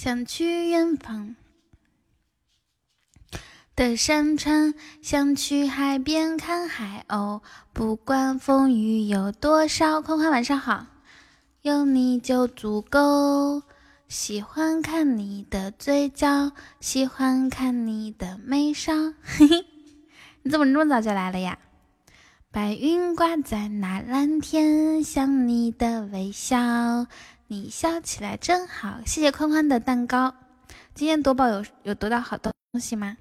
想去远方的山川，想去海边看海鸥，不管风雨有多少。宽宽晚上好，有你就足够。喜欢看你的嘴角，喜欢看你的眉梢。嘿嘿，你怎么这么早就来了呀？白云挂在那蓝天，像你的微笑。你笑起来真好，谢谢宽宽的蛋糕。今天夺宝有有得到好东西吗？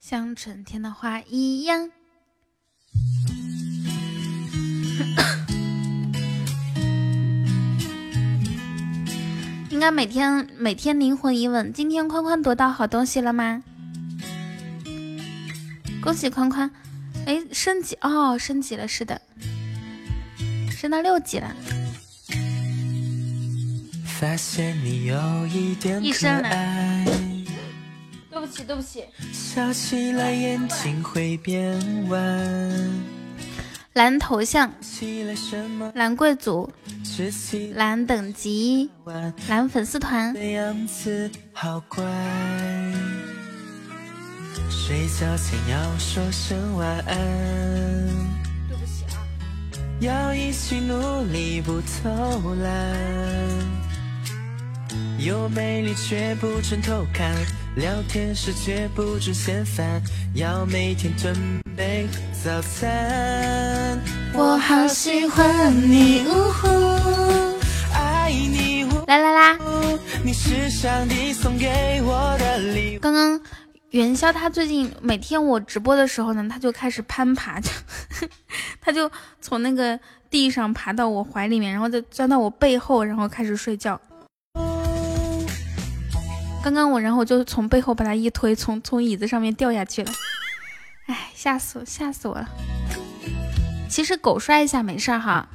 像春天的花一样。应该每天每天灵魂一问，今天宽宽夺到好东西了吗？恭喜宽宽，哎，升级哦，升级了，是的。升到六级了，发现你有一点可爱。对不起，对不起。笑起来眼睛会变弯。蓝头像，蓝贵族，蓝等级，蓝粉丝团。睡觉前要说声晚安。要一起努力不偷懒，有魅力却不准偷看，聊天时却不准嫌烦，要每天准备早餐。我好喜欢你，呜呼，爱你，呜来来啦，你是上帝送给我的礼物。刚刚。元宵他最近每天我直播的时候呢，他就开始攀爬，就他就从那个地上爬到我怀里面，然后再钻到我背后，然后开始睡觉。刚刚我然后就从背后把他一推，从从椅子上面掉下去了，哎，吓死我，吓死我了。其实狗摔一下没事哈。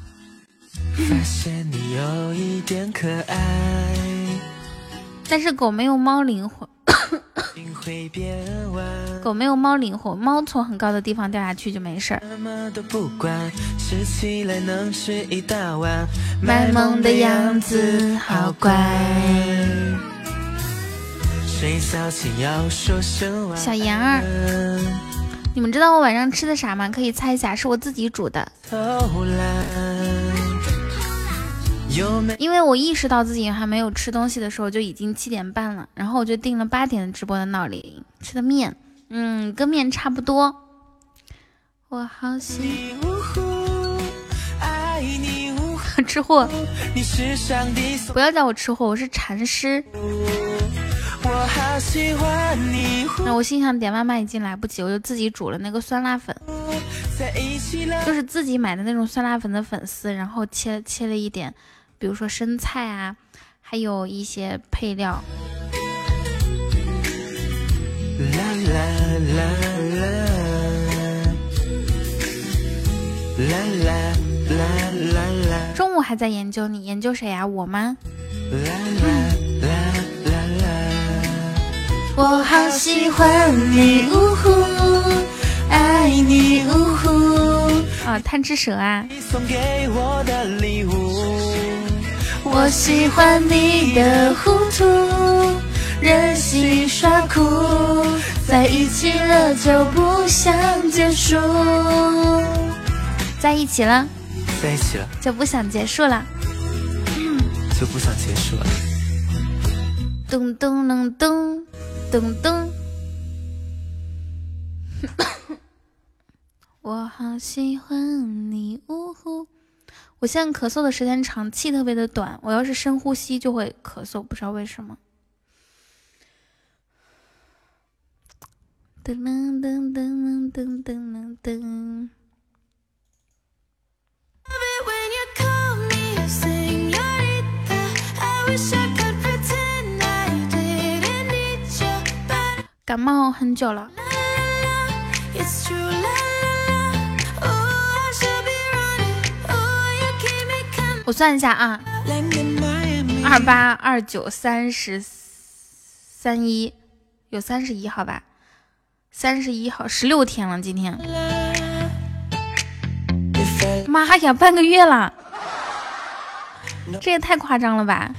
发现你有一点可爱 但是狗没有猫灵活。狗没有猫灵活，猫从很高的地方掉下去就没事儿。卖萌的样子好乖。小妍儿，你们知道我晚上吃的啥吗？可以猜一下，是我自己煮的。因为我意识到自己还没有吃东西的时候，就已经七点半了，然后我就定了八点直播的闹铃，吃的面，嗯，跟面差不多。我好喜 吃货，不要叫我吃货，我是禅师。那我心想点外卖已经来不及，我就自己煮了那个酸辣粉，就是自己买的那种酸辣粉的粉丝，然后切切了一点。比如说生菜啊，还有一些配料。啦啦啦啦，啦啦啦啦啦。中午还在研究，你研究谁呀？我吗？啦啦啦啦啦。我好喜欢你，呜呼，爱你，呜呼。啊，贪吃蛇啊。我喜欢你的糊涂，任性耍酷，在一起了就不想结束。在一起了，在一起了就不想结束了，就不想结束了。咚咚隆咚咚咚，我好喜欢你，呜呼。我现在咳嗽的时间长，气特别的短。我要是深呼吸就会咳嗽，不知道为什么。噔噔噔噔噔噔噔。感冒很久了。我算一下啊，二八二九三十三一，有三十一号吧？三十一号，十六天了，今天。妈呀，半个月了！这也太夸张了吧！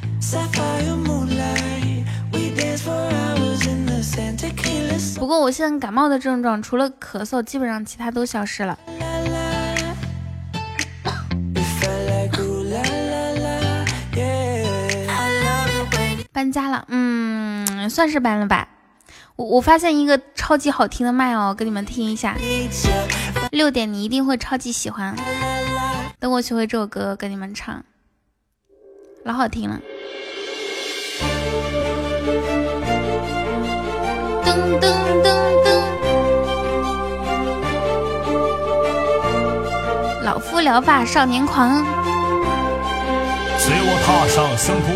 不过我现在感冒的症状除了咳嗽，基本上其他都消失了。搬家了，嗯，算是搬了吧。我我发现一个超级好听的麦哦，给你们听一下。六点你一定会超级喜欢。等我学会这首歌，跟你们唱，老好听了。噔噔噔噔，老夫聊发少年狂。随我踏上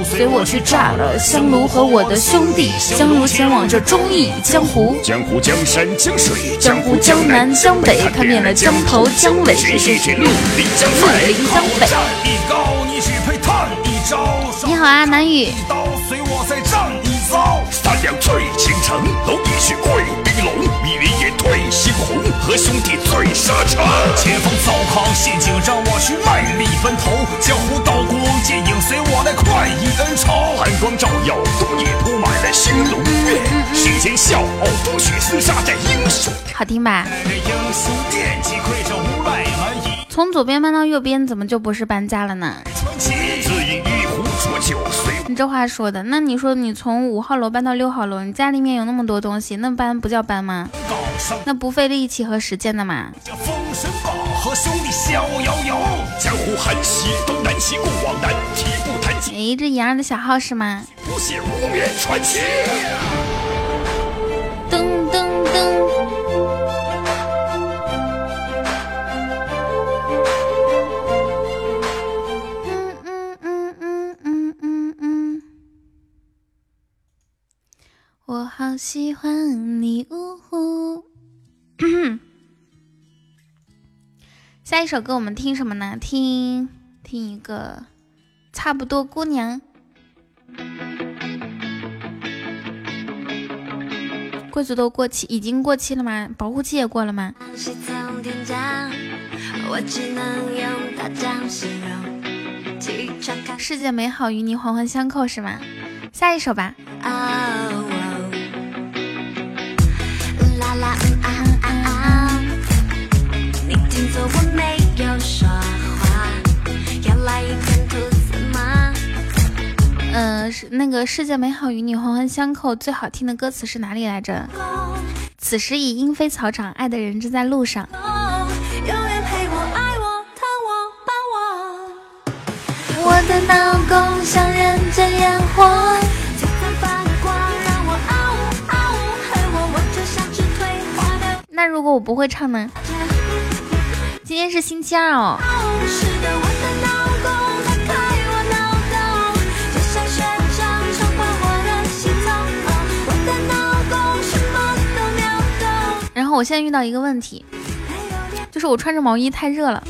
随我去炸了香炉和我的兄弟，香炉前往这忠义江湖，江湖江山江水，江湖江南江北，看遍了江头江尾，谁谁是绿林江北。你好啊，南雨。三两醉倾城，蝼蚁血贵冰龙，迷离眼退猩红，和兄弟醉沙场。前方糟糠陷阱，让我去卖力奔头。江湖刀光剑影，随我来快意恩仇。寒光照耀，冬夜铺满了星龙月。世间笑傲风雪，厮杀战英雄。好听吧？从左边搬到右边，怎么就不是搬家了呢？你这话说的，那你说你从五号楼搬到六号楼，你家里面有那么多东西，那搬不叫搬吗？那不费力气和时间的嘛？哎，这妍儿的小号是吗？噔噔噔。我好喜欢你，呜呼！下一首歌我们听什么呢？听听一个差不多姑娘。贵族都过期，已经过期了吗？保护期也过了吗？世界美好与你环环相扣是吗？下一首吧。嗯，是那个世界美好与你环环相扣，最好听的歌词是哪里来着？此时已莺飞草长，爱的人正在路上。我的脑宫像人间烟火。那如果我不会唱呢？今天是星期二哦。然后我现在遇到一个问题，就是我穿着毛衣太热了。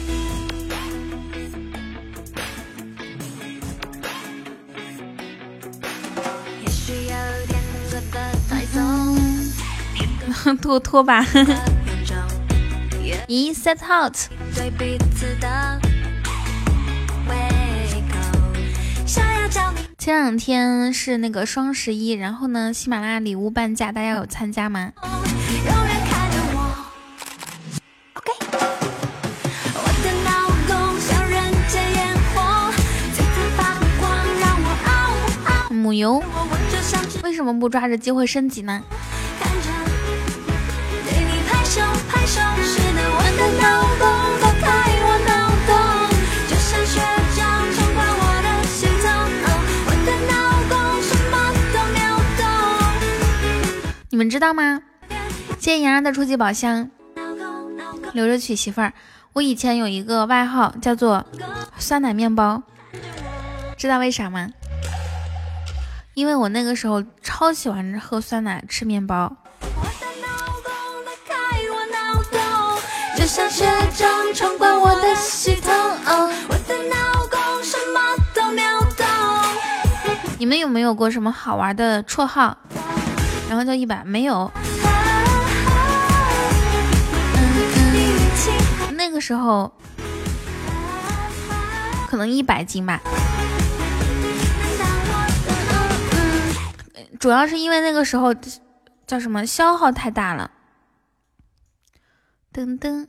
拖拖 吧，咦，set out。前两天是那个双十一，然后呢，喜马拉雅礼物半价，大家有参加吗？母油，为什么不抓着机会升级呢？你你们知道吗？谢谢洋洋的初级宝箱，留着娶媳妇儿。我以前有一个外号叫做酸奶面包，知道为啥吗？因为我那个时候超喜欢喝酸奶吃面包。上学中闯关，我的系统哦，我的脑公什么都秒懂。你们有没有过什么好玩的绰号？然后叫一百，没有。那个时候可能一百斤吧。主要是因为那个时候叫什么消耗太大了。噔噔。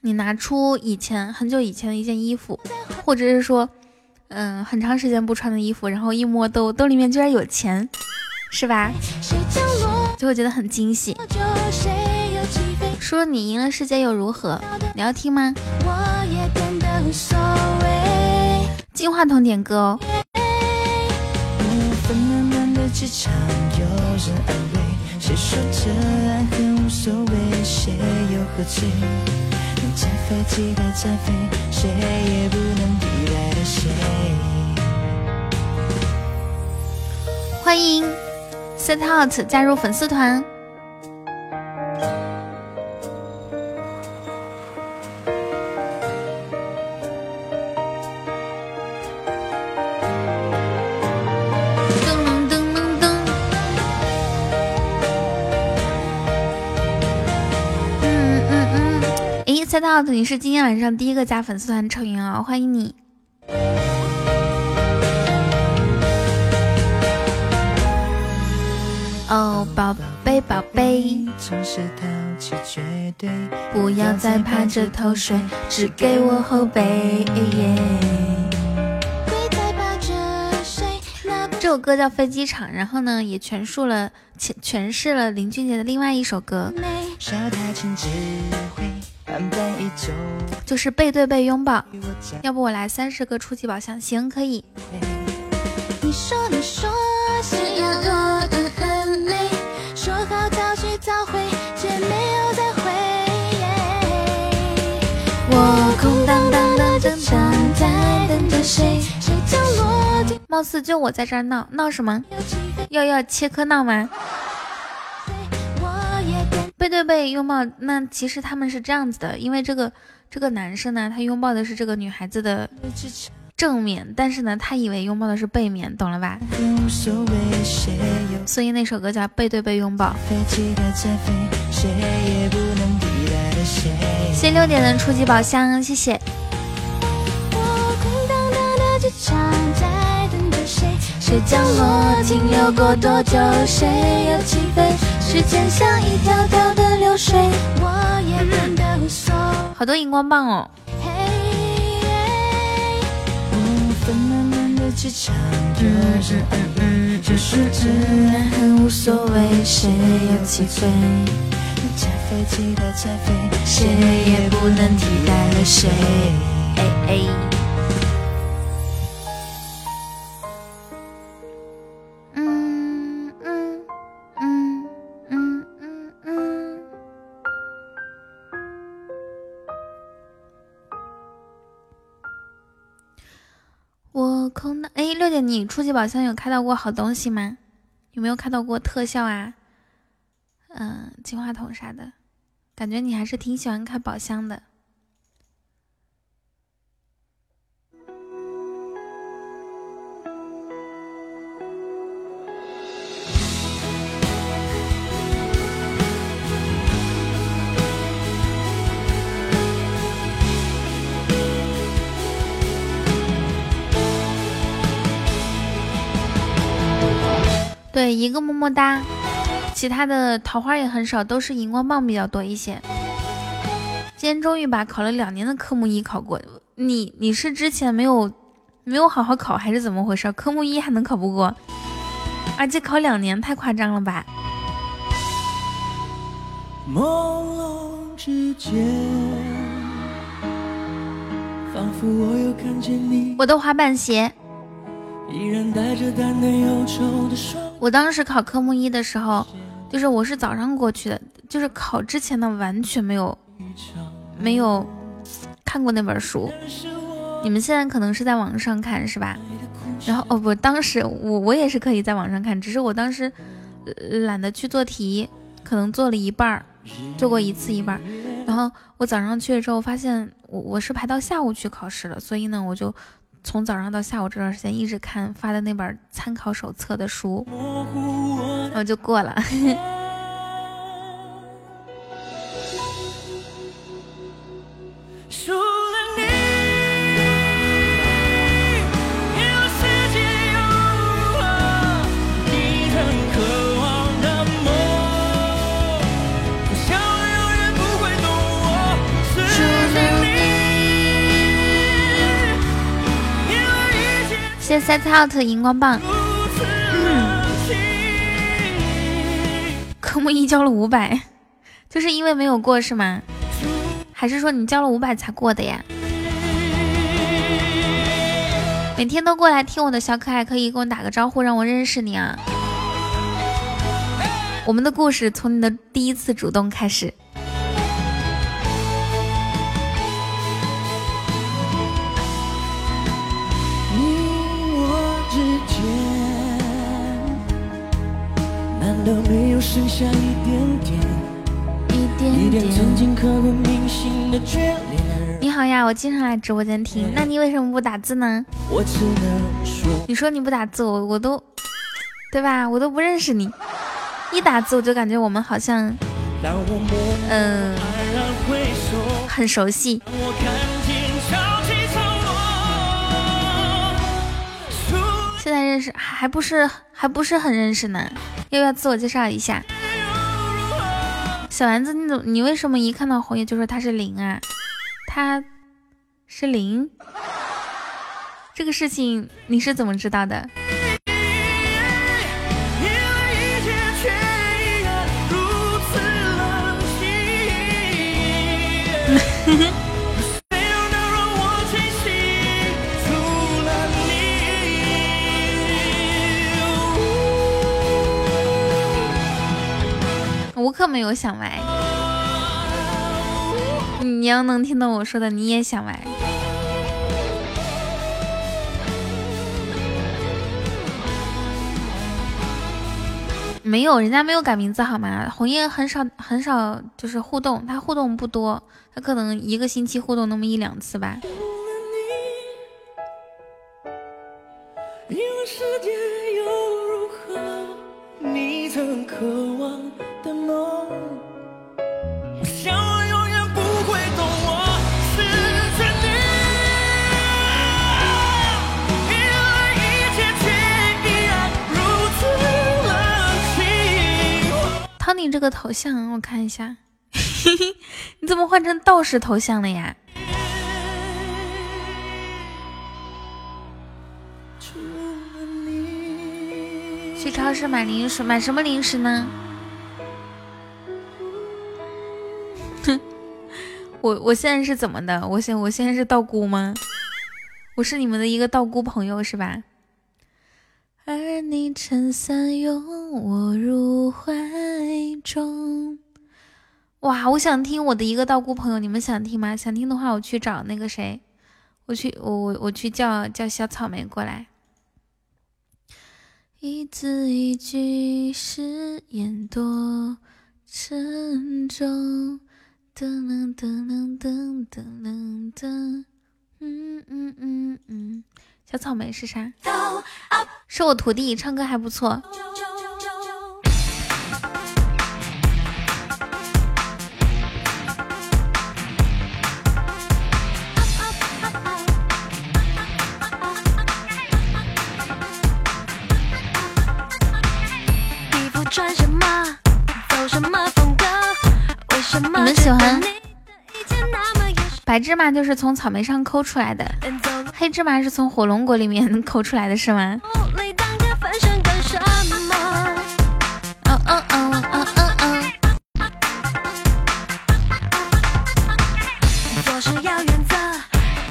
你拿出以前很久以前的一件衣服，或者是说，嗯，很长时间不穿的衣服，然后一摸兜兜里面居然有钱，是吧？就会觉得很惊喜。说你赢了世界又如何？你要听吗？金话筒点歌哦。想和期待擦飞，谁也不能替代的谁。欢迎 set out 加入粉丝团。赛道子，你是今天晚上第一个加粉丝团的成员哦，欢迎你！哦，宝贝宝贝，不要再趴着偷睡，只给我后背。这首歌叫《飞机场》，然后呢，也诠述了诠诠释了林俊杰的另外一首歌。就是背对背拥抱，要不我来三十个初级宝箱？行，可以。我空荡荡的在等着谁？谁降落？貌似就我在这儿闹闹什么？要要切科闹吗？背对背拥抱，那其实他们是这样子的，因为这个这个男生呢，他拥抱的是这个女孩子的正面，但是呢，他以为拥抱的是背面，懂了吧？所以那首歌叫《背对背拥抱》。谢六点的初级宝箱，谢谢。谁降落？停留过多久？谁又起飞？时间像一条条的流水，我也变得无所谓。好多荧光棒哦。嗯嗯嗯，就是自然很无所谓，谁又起飞？加飞机的在飞，谁也不能替代了谁。哎哎。空的哎，六姐，你初级宝箱有开到过好东西吗？有没有开到过特效啊？嗯，金话筒啥的，感觉你还是挺喜欢开宝箱的。对，一个么么哒，其他的桃花也很少，都是荧光棒比较多一些。今天终于把考了两年的科目一考过，你你是之前没有没有好好考还是怎么回事？科目一还能考不过，而且考两年太夸张了吧？朦胧之间，仿佛我又看见你。我的滑板鞋。我当时考科目一的时候，就是我是早上过去的，就是考之前呢完全没有没有看过那本书。你们现在可能是在网上看是吧？然后哦不，当时我我也是可以在网上看，只是我当时懒得去做题，可能做了一半儿，做过一次一半儿。然后我早上去了之后，发现我我是排到下午去考试了，所以呢，我就从早上到下午这段时间一直看发的那本参考手册的书，然后就过了。谢 set out 荧光棒，科目一交了五百，就是因为没有过是吗？还是说你交了五百才过的呀？每天都过来听我的小可爱，可以跟我打个招呼，让我认识你啊！我们的故事从你的第一次主动开始。没有剩下一点点，一点点曾经刻骨铭心的眷恋。你好呀，我经常来直播间听，那你为什么不打字呢？你说你不打字，我我都，对吧？我都不认识你，一打字我就感觉我们好像，嗯，很熟悉。认识还不是还不是很认识呢，要不要自我介绍一下？小丸子，你怎你为什么一看到红叶就说他是零啊？他是零，这个事情你是怎么知道的？无可没有想歪，你要能听懂我说的，你也想歪。没有，人家没有改名字好吗？红叶很少很少就是互动，他互动不多，他可能一个星期互动那么一两次吧。你曾渴望的梦，我想我永远不会懂我失去你，原来一切却依然如此冷清。汤尼这个头像我看一下，你怎么换成道士头像了呀？超市买零食，买什么零食呢？哼，我我现在是怎么的？我现我现在是道姑吗？我是你们的一个道姑朋友是吧？而你撑伞拥我入怀中。哇，我想听我的一个道姑朋友，你们想听吗？想听的话，我去找那个谁，我去我我我去叫叫小草莓过来。一字一句誓言多沉重，噔噔噔噔噔噔噔，嗯嗯嗯嗯，小草莓是啥？是我徒弟，唱歌还不错。你们喜欢白芝麻就是从草莓上抠出来的，黑芝麻是从火龙果里面抠出来的，是吗？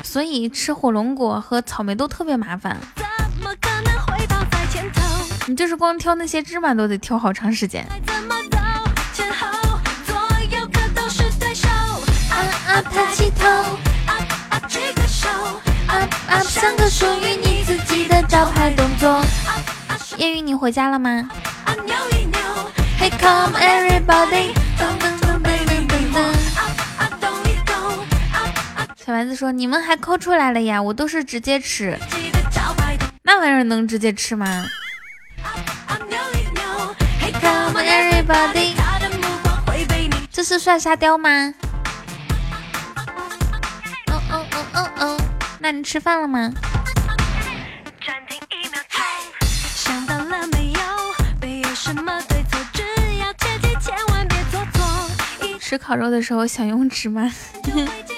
所以吃火龙果和草莓都特别麻烦。你就是光挑那些芝麻都得挑好长时间。怎么走？前后左右可都是对手。啊啊抬起头，举个手。啊啊像个属于你自己的招牌动作。夜雨，你回家了吗？Hey come everybody，小丸子说：“你们还抠出来了呀？我都是直接吃，那玩意儿能直接吃吗 everybody，这是帅沙雕吗？哦哦哦哦哦，那你吃饭了吗？吃烤肉的时候想用纸吗？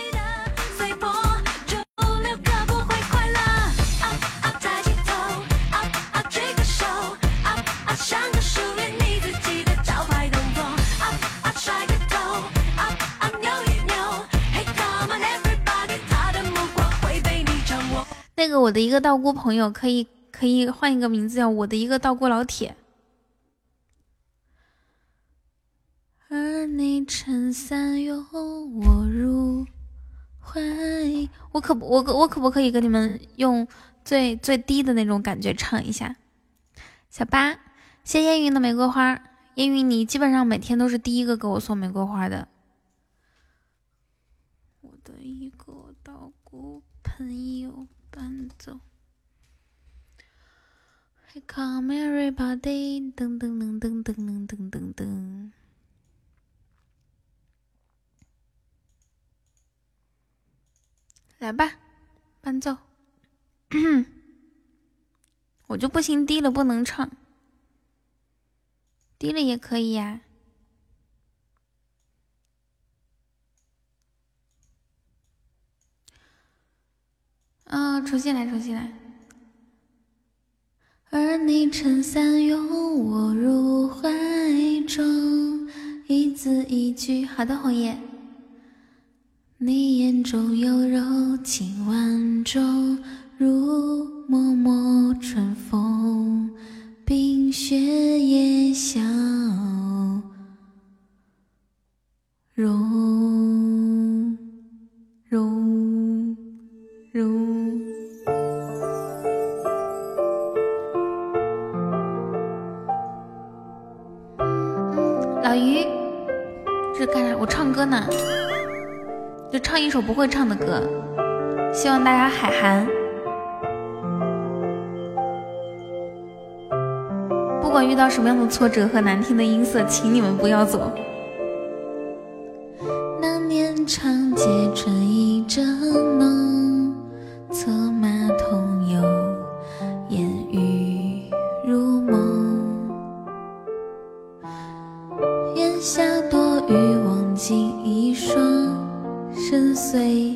这个我的一个道姑朋友可以可以换一个名字叫我的一个道姑老铁。而你撑伞拥我入怀，我可不，我可我可不可以跟你们用最最低的那种感觉唱一下？小八，谢烟云的玫瑰花，烟云你基本上每天都是第一个给我送玫瑰花的。我的一个道姑朋友伴奏，Come everybody，噔噔噔噔噔噔噔噔噔。来吧，伴奏。我就不行，低了不能唱，低了也可以呀。啊，重新来，重新来。而你撑伞拥我入怀中，一字一句，好的，红叶。你眼中有柔情万种，如脉脉春风，冰雪也消融融融。老于，这是干啥？我唱歌呢。就唱一首不会唱的歌，希望大家海涵。不管遇到什么样的挫折和难听的音色，请你们不要走。那年长街春意正浓，策马深邃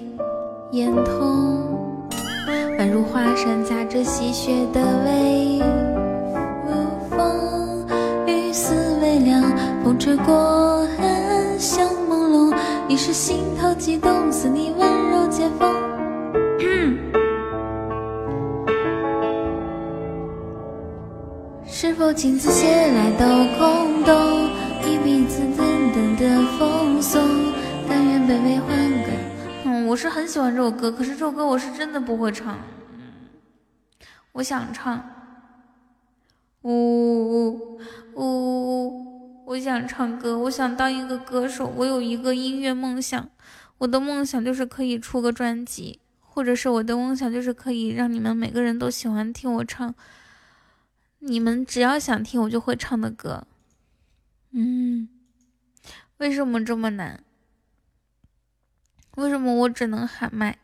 眼瞳，宛如华山夹着细雪的微风，雨丝微凉，风吹过，很像朦胧。一时心头悸动，似你温柔解风。是否镜子写来都空洞？一笔字淡淡的风送，但愿卑微换。我是很喜欢这首歌，可是这首歌我是真的不会唱。我想唱，呜呜，我想唱歌，我想当一个歌手。我有一个音乐梦想，我的梦想就是可以出个专辑，或者是我的梦想就是可以让你们每个人都喜欢听我唱。你们只要想听，我就会唱的歌。嗯，为什么这么难？为什么我只能喊麦？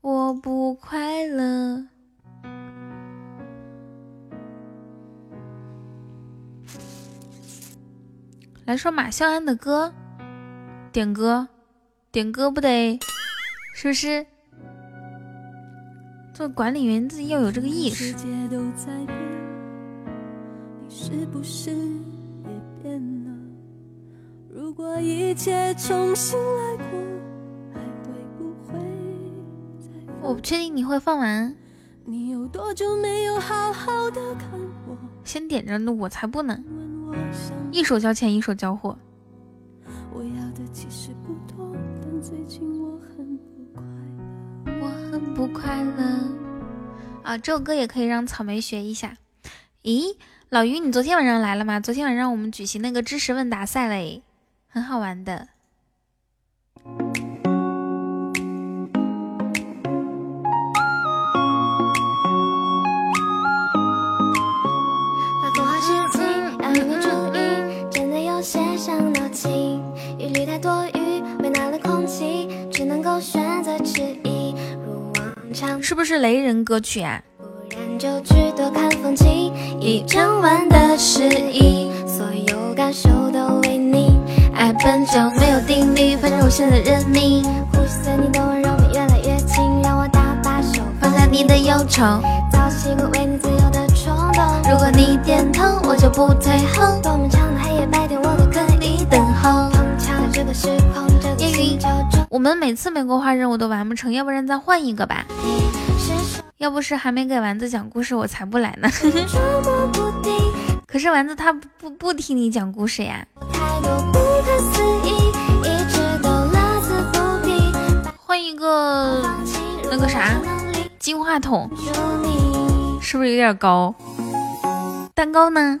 我不快乐。来说马啸安的歌，点歌，点歌不得，是不是？做管理员自己要有这个意识是不是。如果一切重新来过。我不确定你会放完。先点着，那我才不呢。一手交钱，一手交货。我要的其实不多，但最近我很不快乐我很不快乐啊！这首歌也可以让草莓学一下。咦，老于，你昨天晚上来了吗？昨天晚上我们举行那个知识问答赛嘞，很好玩的。是不是雷人歌曲啊？不然就去多看风景，一整晚的诗意，所有感受都为你。爱本就没有定律，反正我现在认命。呼吸着你的温柔，越来越近，让我搭把手放下你的忧愁。早习惯为你自由的冲动，如果你点头，我就不退后。多漫长的黑夜白天，我都可以等候。我们每次玫瑰花任务都完不成，要不然再换一个吧。要不是还没给丸子讲故事，我才不来呢。可是丸子他不不听你讲故事呀。换一个那个啥金话筒，是不是有点高？蛋糕呢？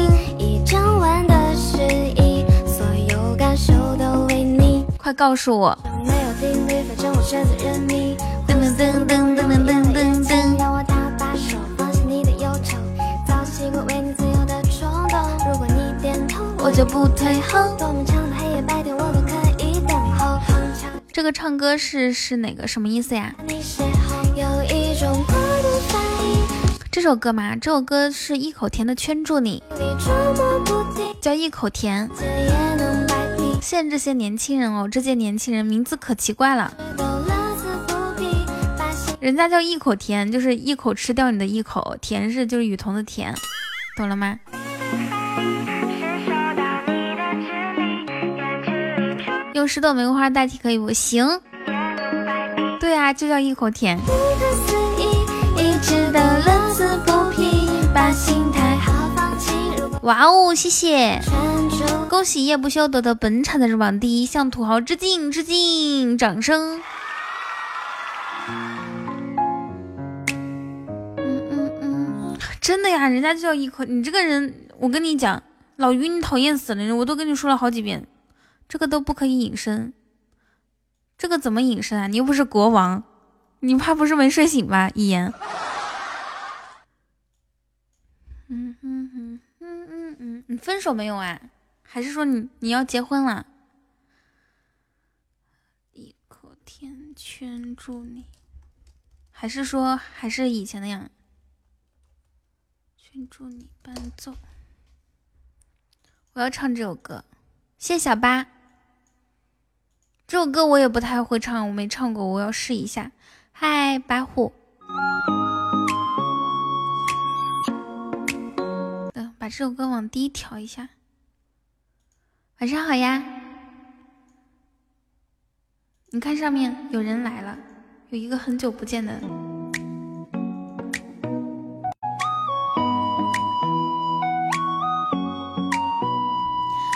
快告诉我！我就不退后。这个唱歌是是哪个什么意思呀？这首歌吗？这首歌是一口甜的圈住你，叫一口甜。现在这些年轻人哦，这些年轻人名字可奇怪了，人家叫一口甜，就是一口吃掉你的一口，甜是就是雨桐的甜，懂了吗？用十朵玫瑰花代替可以不行？对啊，就叫一口甜。哇哦，谢谢！恭喜叶不休得的本场的日榜第一，向土豪致敬致敬！掌声！嗯嗯嗯，真的呀，人家就叫一口。你这个人，我跟你讲，老于你讨厌死了，我都跟你说了好几遍。这个都不可以隐身，这个怎么隐身啊？你又不是国王，你怕不是没睡醒吧？一言。嗯嗯嗯嗯嗯嗯，你分手没有啊？还是说你你要结婚了？一口甜圈住你，还是说还是以前那样？圈住你伴奏。我要唱这首歌，谢小八。这首歌我也不太会唱，我没唱过，我要试一下。嗨，白虎，这首歌往低调一下。晚上好呀，你看上面有人来了，有一个很久不见的。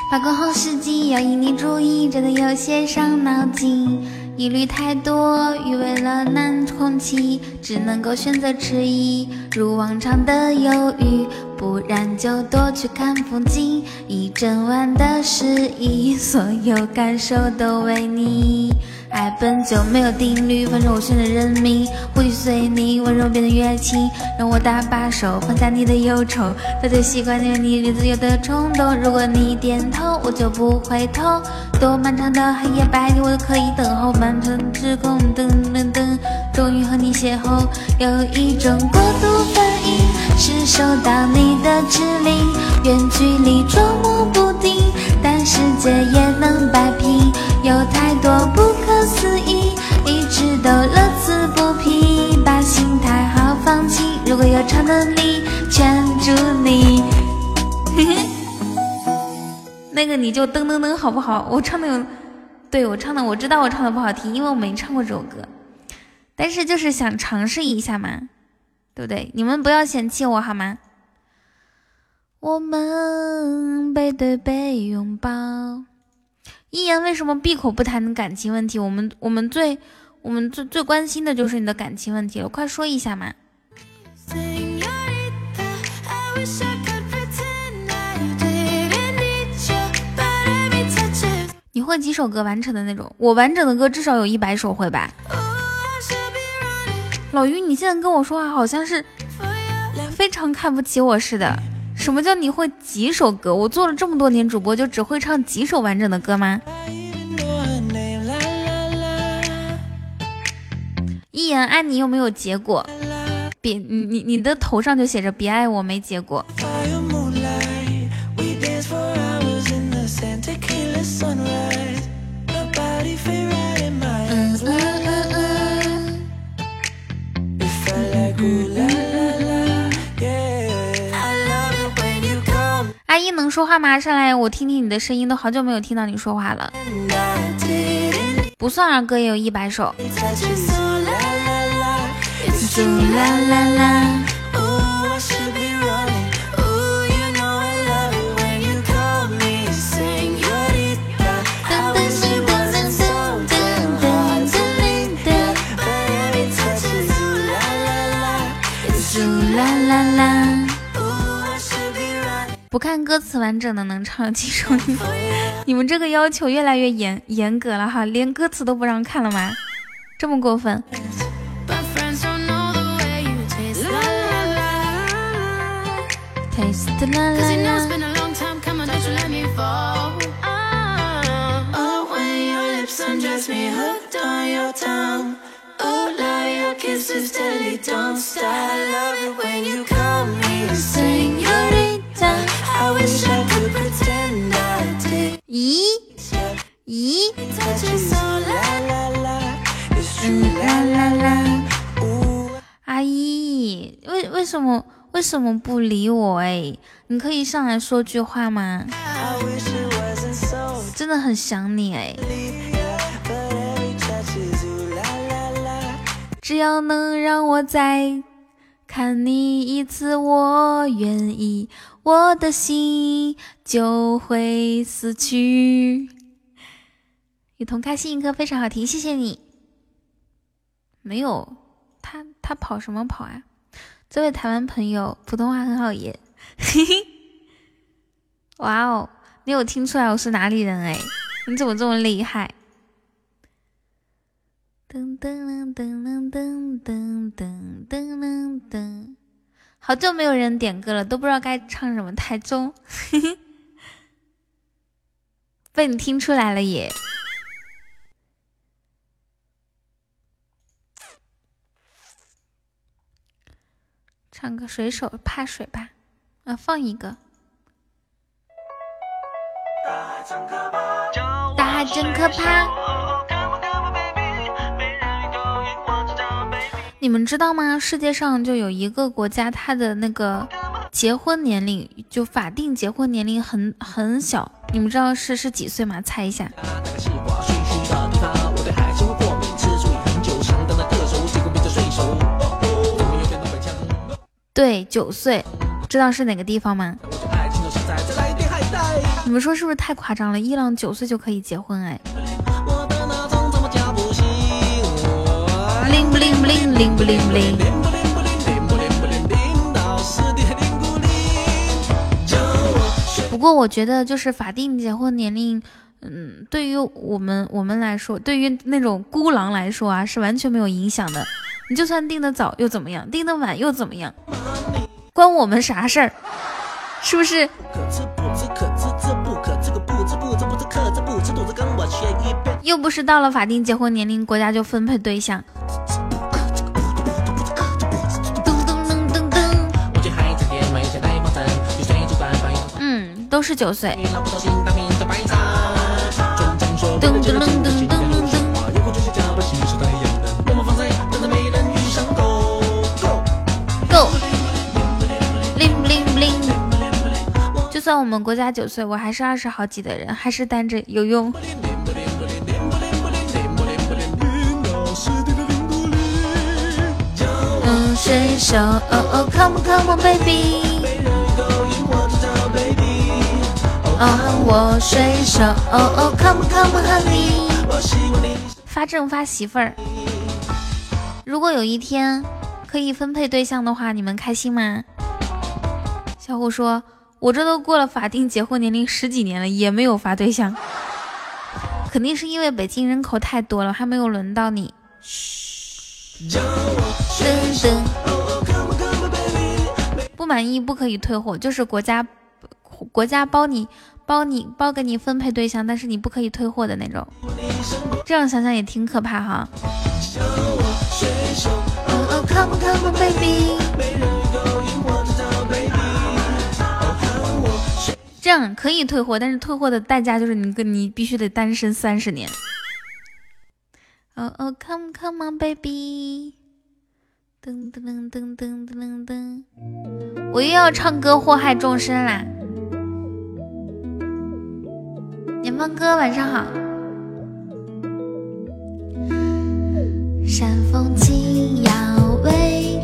把控好时机，要引你注意，真的有些伤脑筋。疑虑太多，余为了难空气，只能够选择迟疑。如往常的犹豫，不然就多去看风景。一整晚的失意，所有感受都为你。爱本就没有定律，反正我选择认命。呼吸随你温柔变得越轻，让我搭把手放下你的忧愁。早就习惯你你自由的冲动，如果你点头，我就不回头。多漫长的黑夜白天，我都可以等候。漫长时空，等等等，终于和你邂逅。有一种过度反应，是收到你的指令，远距离捉摸不定，但世界也能摆平。有太多不可思议，一直都乐此不疲。把心态好放轻，如果有超能力圈住你。嘿 嘿那个你就噔噔噔好不好？我唱的有，对我唱的我知道我唱的不好听，因为我没唱过这首歌，但是就是想尝试一下嘛，对不对？你们不要嫌弃我好吗？我们背对背拥抱。一言为什么闭口不谈感情问题？我们我们最我们最最关心的就是你的感情问题了，快说一下嘛！你会几首歌完成的那种？我完整的歌至少有一百首会吧？老于，你现在跟我说话好像是非常看不起我似的。什么叫你会几首歌？我做了这么多年主播，就只会唱几首完整的歌吗？一言爱你又没有结果，别你你你的头上就写着别爱我没结果。阿姨能说话吗？上来我听听你的声音，都好久没有听到你说话了。不算儿歌也有一百首。不看歌词完整的能唱几首？你们？这个要求越来越严严格了哈，连歌词都不让看了吗？这么过分咦咦，阿姨，为为什么为什么不理我？哎，你可以上来说句话吗？真的很想你哎，只要能让我再看你一次，我愿意。我的心就会死去。雨桐开心一刻非常好听，谢谢你。没有他，他跑什么跑啊？这位台湾朋友普通话很好耶，嘿嘿。哇哦，你有听出来我是哪里人哎？你怎么这么厉害？噔噔噔噔噔噔噔噔噔噔。好久没有人点歌了，都不知道该唱什么。台中，被你听出来了耶！唱个水手怕水吧，啊，放一个。大海真可怕。你们知道吗？世界上就有一个国家，它的那个结婚年龄就法定结婚年龄很很小。你们知道是是几岁吗？猜一下。对，九岁。知道是哪个地方吗？你们说是不是太夸张了？伊朗九岁就可以结婚？哎。灵不灵灵不灵灵。不过我觉得，就是法定结婚年龄，嗯，对于我们我们来说，对于那种孤狼来说啊，是完全没有影响的。你就算定的早又怎么样？定的晚又怎么样？关我们啥事儿？是不是？又不是到了法定结婚年龄，国家就分配对象。都是九岁。噔噔噔噔噔。算我们国家九岁，我还是二十好几的人，还是单着有用。嗯，伸手，哦哦，Come on，Come on，baby。哦，我水手，Come come honey。发正发媳妇儿。如果有一天可以分配对象的话，你们开心吗？小虎说：“我这都过了法定结婚年龄十几年了，也没有发对象，肯定是因为北京人口太多了，还没有轮到你。”噔噔，不满意不可以退货，就是国家国家包你包你包给你分配对象，但是你不可以退货的那种。这样想想也挺可怕哈。这样可以退货，但是退货的代价就是你跟你必须得单身三十年。哦哦，come come on baby，噔噔噔噔噔噔，我又要唱歌祸害众生啦！年芳哥晚上好。山风轻摇微，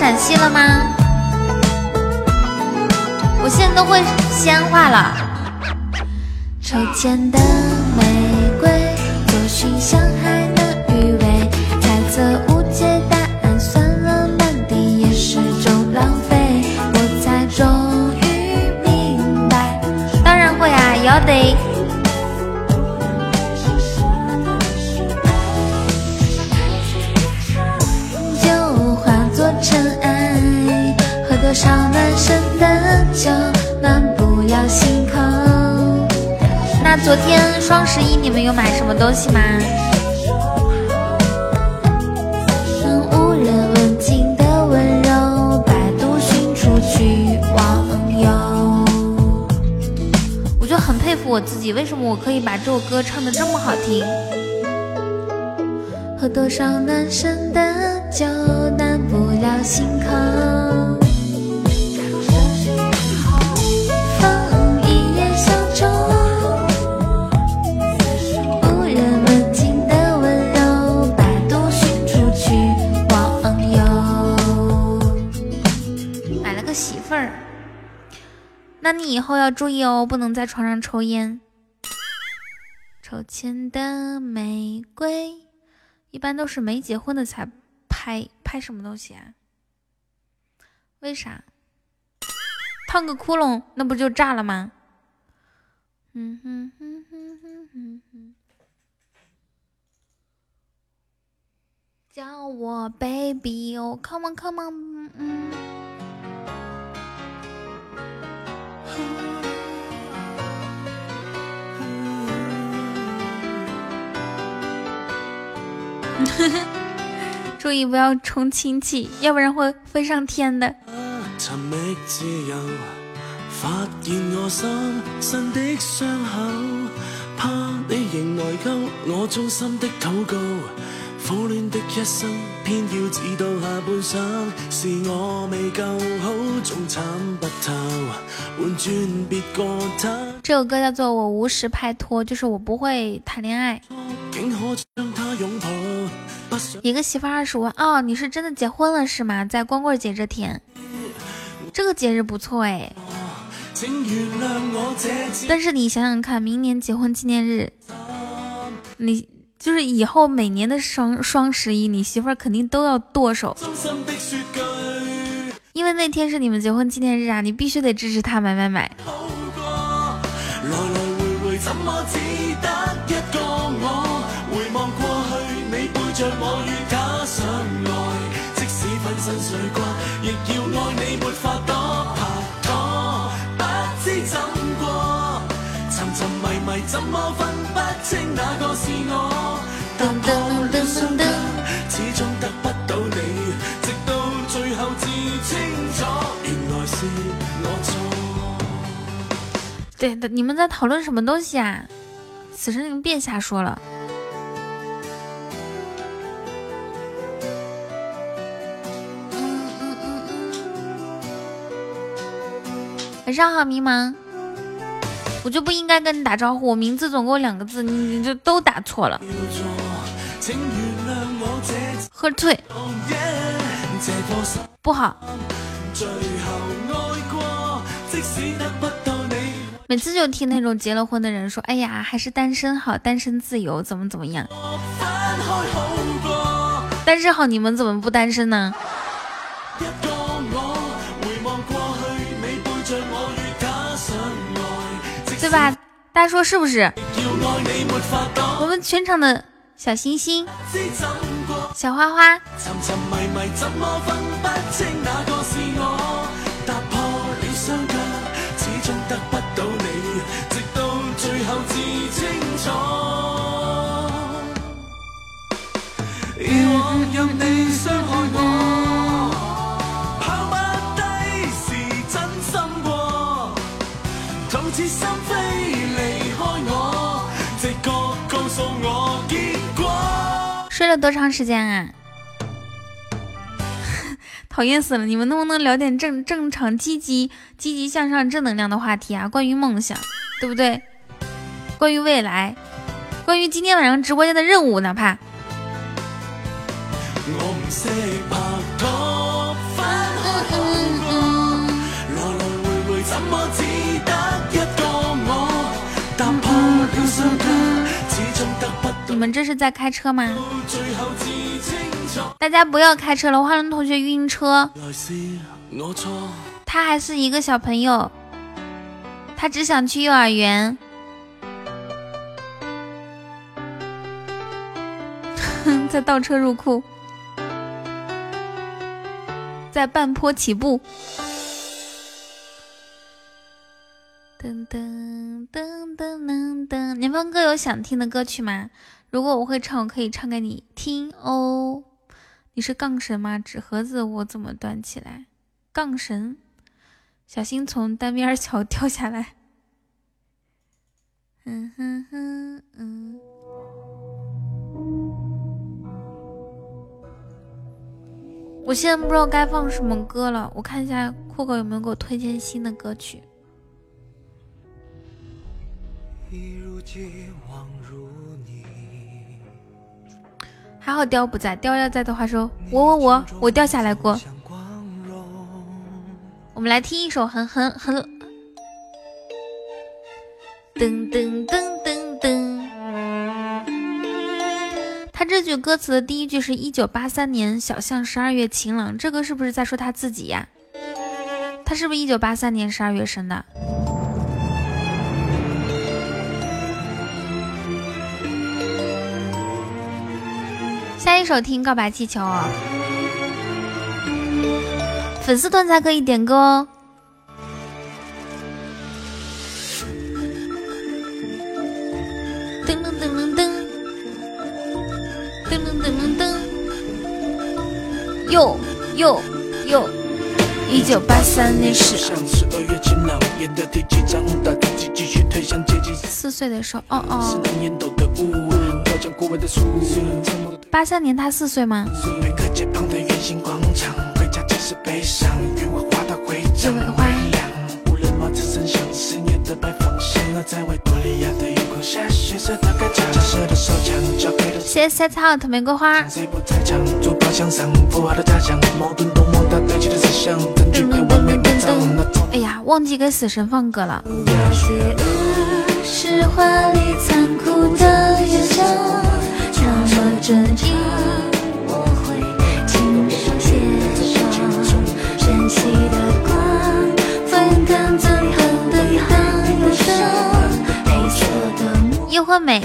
陕西了吗？我现在都会西安话了。抽签的玫瑰，左寻香那昨天双十一你们有买什么东西吗？嗯无人问津的温柔，摆渡寻出去忘忧。我就很佩服我自己，为什么我可以把这首歌唱的这么好听？喝多少男生的酒，暖不了心口。那你以后要注意哦，不能在床上抽烟。抽签的玫瑰，一般都是没结婚的才拍拍什么东西啊？为啥？烫个窟窿，那不就炸了吗？嗯哼哼哼哼哼哼，叫我 baby 哦，come on come on，嗯。注意不要冲亲戚，要不然会飞上天的。寻觅自由，发现我心新的伤口，怕你仍内疚，我衷心的祷告，苦恋的一生，偏要知道下半生是我未够好，这首歌叫做《我无时拍拖》，就是我不会谈恋爱。一个媳妇二十万哦，你是真的结婚了是吗？在光棍节这天，这个节日不错哎。但是你想想看，明年结婚纪念日，你就是以后每年的双双十一，你媳妇儿肯定都要剁手，因为那天是你们结婚纪念日啊，你必须得支持她买买买。来来回回怎么对的，你们在讨论什么东西啊？此时你们别瞎说了。晚上好，迷茫。我就不应该跟你打招呼，我名字总共两个字，你你就都打错了。喝醉，不好。每次就听那种结了婚的人说：“哎呀，还是单身好，单身自由，怎么怎么样。”单身好，你们怎么不单身呢？对吧？大家说是不是？我们全场的小星星、小花花。睡了多长时间啊？讨厌死了！你们能不能聊点正正常、积极、积极向上、正能量的话题啊？关于梦想，对不对？关于未来，关于今天晚上直播间的任务，哪怕。你们这是在开车吗？大家不要开车了，花轮同学晕车。他还是一个小朋友，他只想去幼儿园。在倒车入库，在半坡起步。噔噔噔噔噔噔，年芳哥有想听的歌曲吗？如果我会唱，我可以唱给你听哦。你是杠神吗？纸盒子我怎么端起来？杠神，小心从单边桥掉下来。嗯哼哼嗯。我现在不知道该放什么歌了，我看一下酷狗有没有给我推荐新的歌曲。一如既往如你还好雕不在，雕要在的话，说我我我我掉下来过。我们来听一首很很很，噔噔噔噔他这句歌词的第一句是一九八三年小巷十二月晴朗，这个是不是在说他自己呀？他是不是一九八三年十二月生的？下一首听告白气球哦，粉丝团才可以点歌哦。噔噔噔噔噔，哟哟哟！一九八三年时，四岁的时候，哦哦。八三年他四岁吗？只为怀。谢谢 set out 玫瑰花。哎呀，忘记给死神放歌了。叶惠美。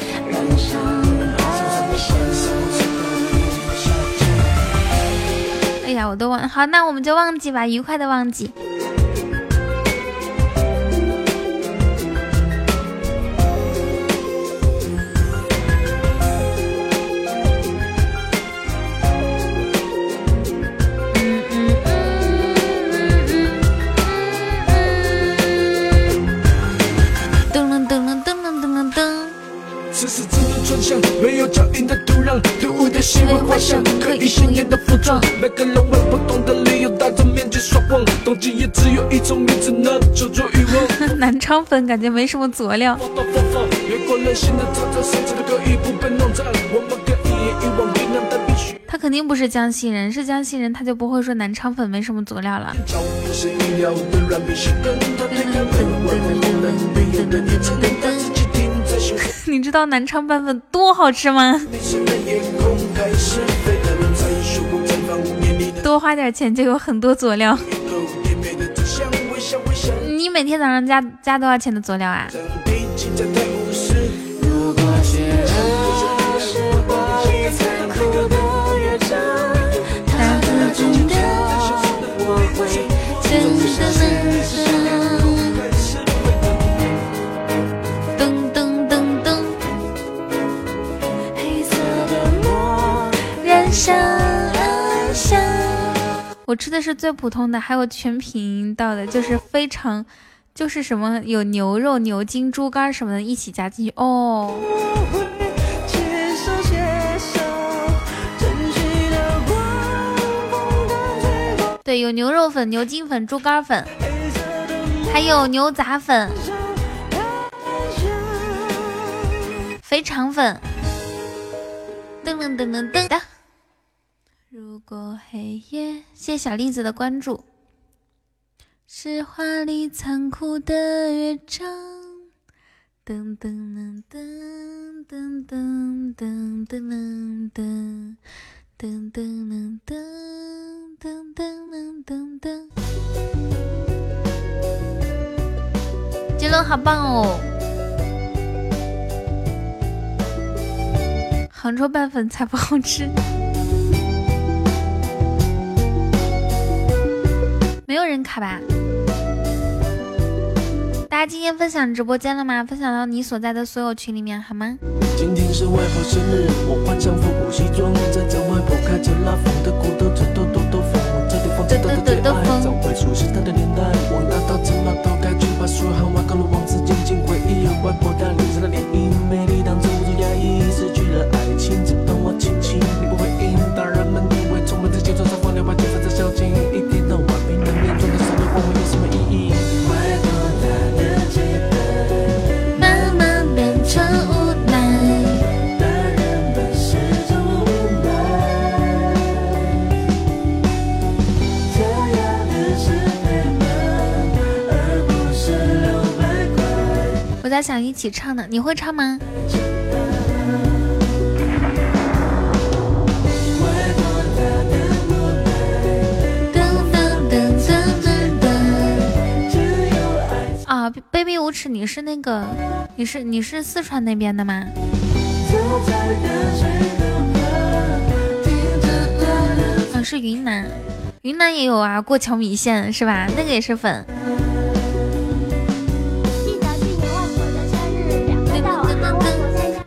哎呀，我都忘好，那我们就忘记吧，愉快的忘记。没有脚印的土壤，突兀的希望幻想，可以鲜艳的服装。每个人为不同的理由戴着面具说谎，动机也只有一种名字，那叫做欲望。南昌粉感觉没什么佐料。他肯定不是江西人，是江西人他就不会说南昌粉没什么佐料了。你知道南昌拌粉多好吃吗？多花点钱就有很多佐料。你每天早上加加多少钱的佐料啊？我吃的是最普通的，还有全频道的，就是非常，就是什么有牛肉、牛筋、猪肝什么的，一起加进去哦。对，有牛肉粉、牛筋粉、猪肝粉，还有牛杂粉、肥肠粉，噔噔噔噔噔的。如果黑夜，谢小栗子的关注。是华丽残酷的乐章。噔噔噔噔噔噔噔噔噔噔噔噔噔噔噔噔噔。杰伦好棒哦！杭州拌粉才不好吃。没有人卡吧？大家今天分享直播间了吗？分享到你所在的所有群里面好吗？今天是外婆生日，我换上复古西装，在家外婆开着拉风的骨头，这朵朵朵风，这地方的爱，早回熟悉她的年代。王大道城码头开去把书喊外高楼王子渐渐回忆，外婆的涟漪，美丽不住压抑，失去了爱情，我在想一起唱的，你会唱吗？啊，baby 无耻，你是那个，你是你是四川那边的吗？啊，是云南，云南也有啊，过桥米线是吧？那个也是粉。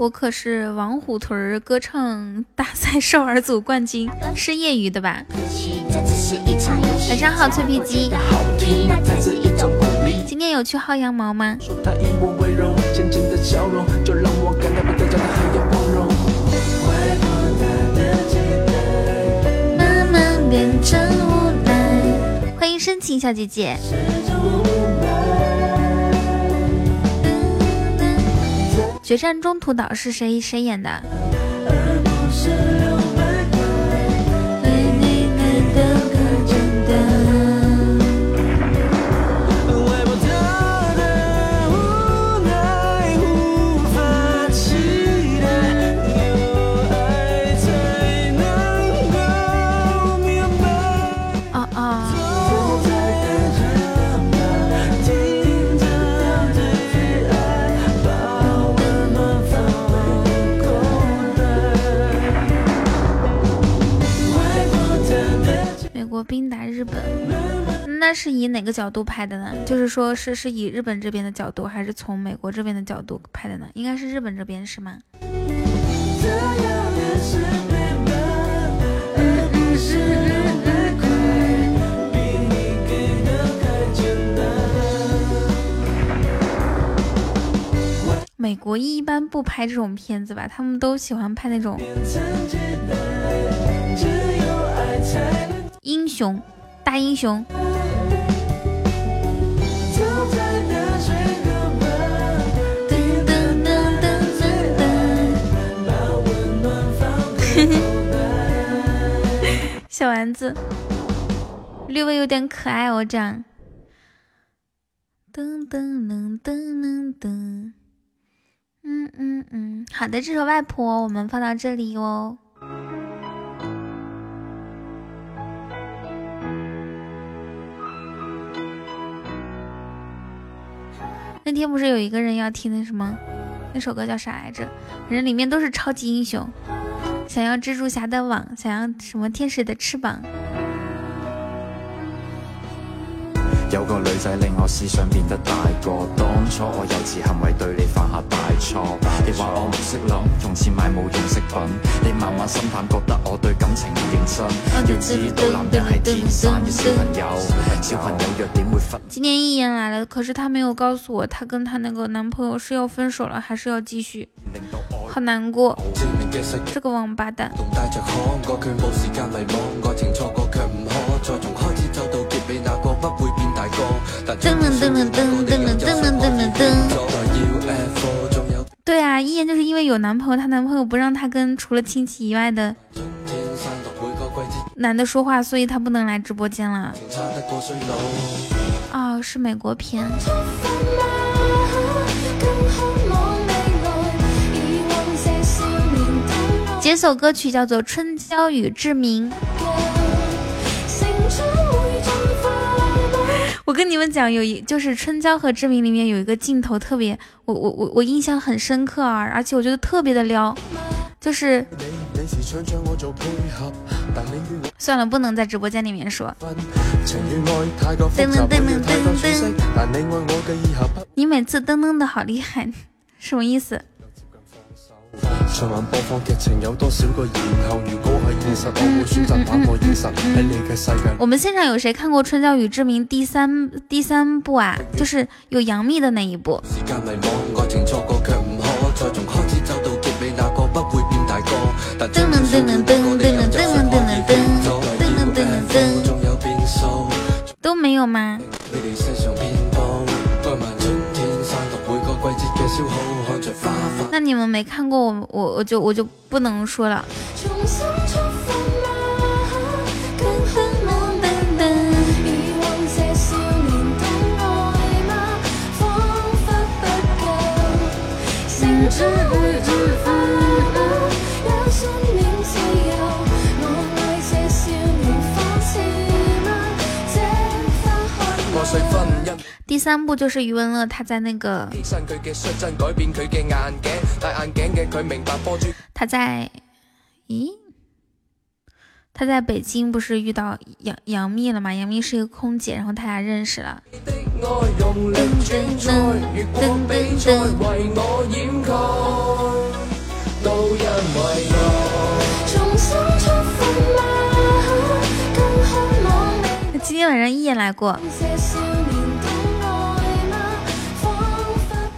我可是王虎屯歌唱大赛少儿组冠军，是业余的吧？晚上好，脆皮鸡。今天有去薅羊毛吗？慢慢变成无奈。欢迎深情小姐姐。决战中途岛是谁谁演的？兵打日本，那是以哪个角度拍的呢？就是说，是是以日本这边的角度，还是从美国这边的角度拍的呢？应该是日本这边是吗？美国一般不拍这种片子吧？他们都喜欢拍那种。英雄，大英雄。小丸子，略微有点可爱哦，这样。噔噔噔噔噔噔，嗯嗯嗯，好的，这首外婆我们放到这里哦。那天不是有一个人要听那什么，那首歌叫啥来着？反正里面都是超级英雄，想要蜘蛛侠的网，想要什么天使的翅膀。有个女仔令我思想变得大个，当初我幼稚行为对你犯下大错，你话我唔识谂，用钱买冇用饰品，你慢慢心淡，觉得我对感情唔认真。要知道男人系天生嘅小朋友，小朋友弱点会分。今年一言来了，可是他没有告诉我，他跟他那个男朋友是要分手了，还是要继续？好难过，这个王八蛋。再从开始走到结尾，那个不会变噔噔噔噔噔噔噔噔噔噔。对啊，一言就是因为有男朋友，她男朋友不让她跟除了亲戚以外的男的说话，所以她不能来直播间了。哦，是美国片。这首歌曲叫做《春娇与志明》。我跟你们讲，有一就是《春娇和志明》里面有一个镜头特别，我我我我印象很深刻啊，而且我觉得特别的撩，就是算了，不能在直播间里面说。噔噔噔噔噔噔，你每次噔噔的好厉害，什么意思？循环播放剧情有多少个然后？如果系现实，我会选择把我现实喺你嘅世界。我们现场有谁看过《春娇与志明》第三第三部啊？就是有杨幂的那一部。噔噔噔噔噔噔噔噔噔噔噔噔噔噔，都没有吗？那你们没看过我，我我就我就不能说了。第三部就是余文乐，他在那个，他在，咦，他在北京不是遇到杨杨幂了吗？杨幂是一个空姐，然后他俩认识了。今天晚上一眼来过。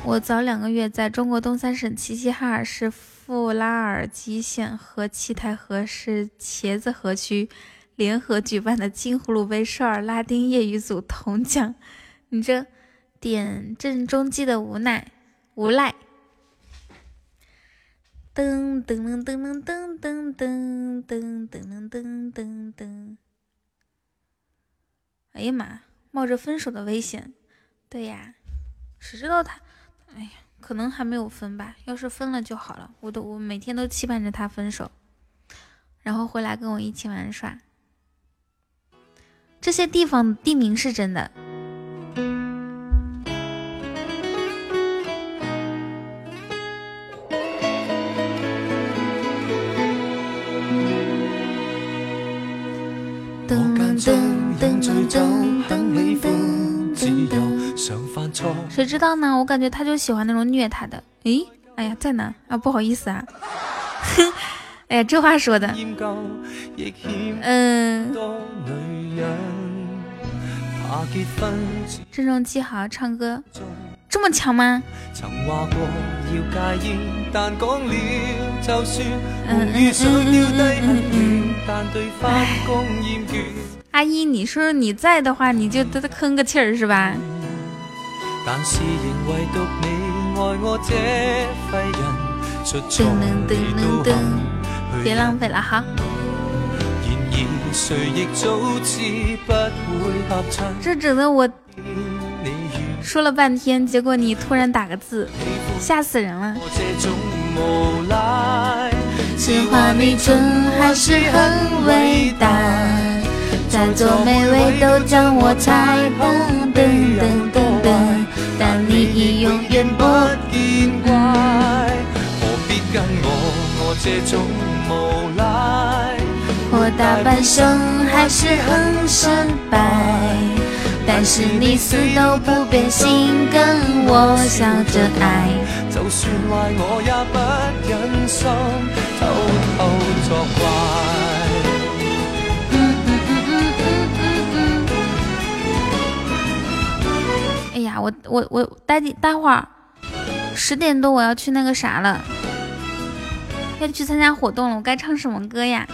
我早两个月在中国东三省齐齐哈尔市富拉尔基县和七台河市茄子河区联合举办的金葫芦杯少儿拉丁业余组铜奖。你这点正中基的无奈无赖。噔噔噔噔噔噔噔噔噔噔噔噔。哎呀妈！冒着分手的危险，对呀，谁知道他？哎呀，可能还没有分吧。要是分了就好了。我都我每天都期盼着他分手，然后回来跟我一起玩耍。这些地方地名是真的。谁知道呢？我感觉他就喜欢那种虐他的。诶，哎呀，在呢啊，不好意思啊。哎呀，这话说的。嗯。郑重记好唱歌，这么强吗？阿姨，你说你在的话，你就得吭个气儿是吧？但是仍唯独你爱我这废人，出错你都肯。然而谁亦早知不会合衬。这只能我。说了半天，结果你突然打个字，吓死人了。喜话你真还是很伟大，在座每位都将我踩烂噔噔噔噔。但你已永远不见怪。何必跟我我这种无赖？我大半生还是很失败，但是你死都不变心，跟我笑着爱。就算坏我也不忍心偷偷作怪。我我我待待会儿十点多我要去那个啥了，要去参加活动了。我该唱什么歌呀？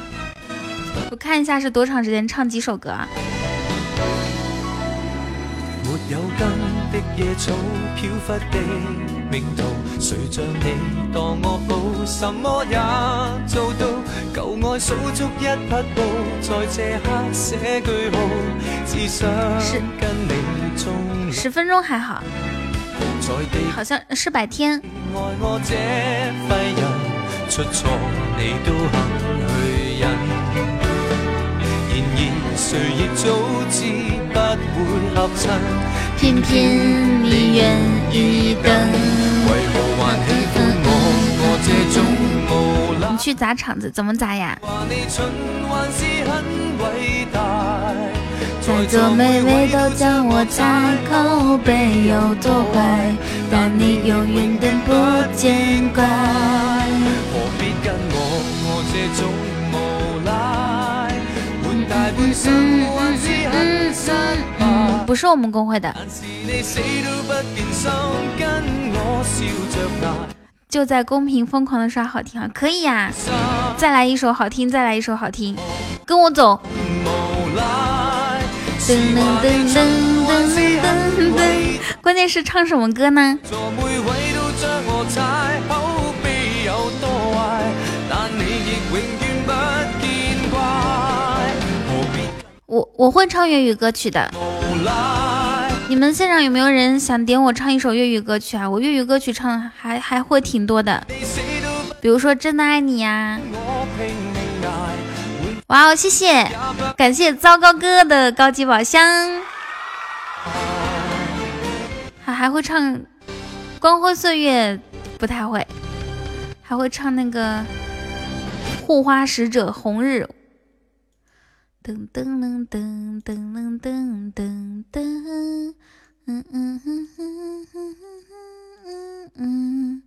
我看一下是多长时间，唱几首歌啊？旧爱数足一匹布，在这刻写句号，只想跟你终十分钟还好，好像是白天。爱我这废人，出错你都肯去忍，然而谁亦早知不会合衬，偏偏你愿意等，为何还喜欢？去砸场子，怎么砸呀？在座每位都将我猜口碑有多坏，但你永远都不见怪。何必跟我我这种无赖，换大半生还是很失败。不是我们公会的。就在公屏疯狂的刷好听啊，可以呀！再来一首好听，再来一首好听，跟我走。噔噔噔噔噔噔噔，关键是唱什么歌呢？我我会唱粤语歌曲的。你们现场有没有人想点我唱一首粤语歌曲啊？我粤语歌曲唱还还会挺多的，比如说《真的爱你》呀。哇哦，谢谢，感谢糟糕哥的高级宝箱，还还会唱《光辉岁月》，不太会，还会唱那个《护花使者红日》。噔噔噔噔噔噔噔噔噔，嗯嗯嗯嗯嗯嗯嗯，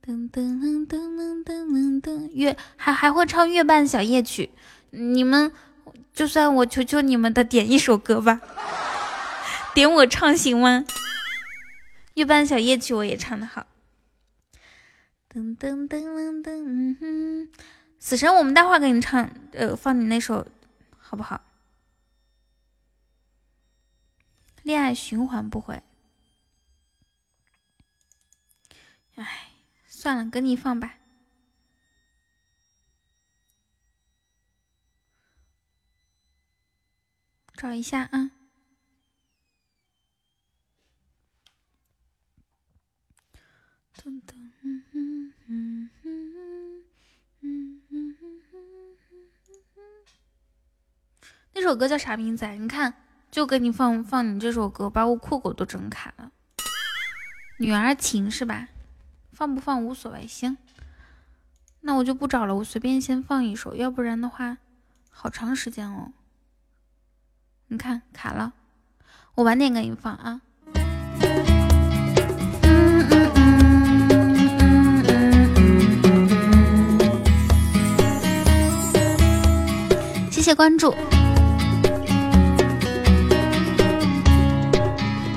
噔噔噔噔噔噔噔，月还还会唱月半小夜曲，你们就算我求求你们的点一首歌吧，点我唱行吗？月半小夜曲我也唱的好。噔噔噔噔噔，嗯死神，我们待会儿给你唱，呃，放你那首，好不好？恋爱循环不回，哎，算了，给你放吧。找一下啊。噔噔，嗯嗯嗯嗯嗯嗯那这首歌叫啥名字？你看。就给你放放你这首歌，把我酷狗都整卡了。女儿情是吧？放不放无所谓，行。那我就不找了，我随便先放一首，要不然的话，好长时间哦。你看卡了，我晚点给你放啊。谢谢关注。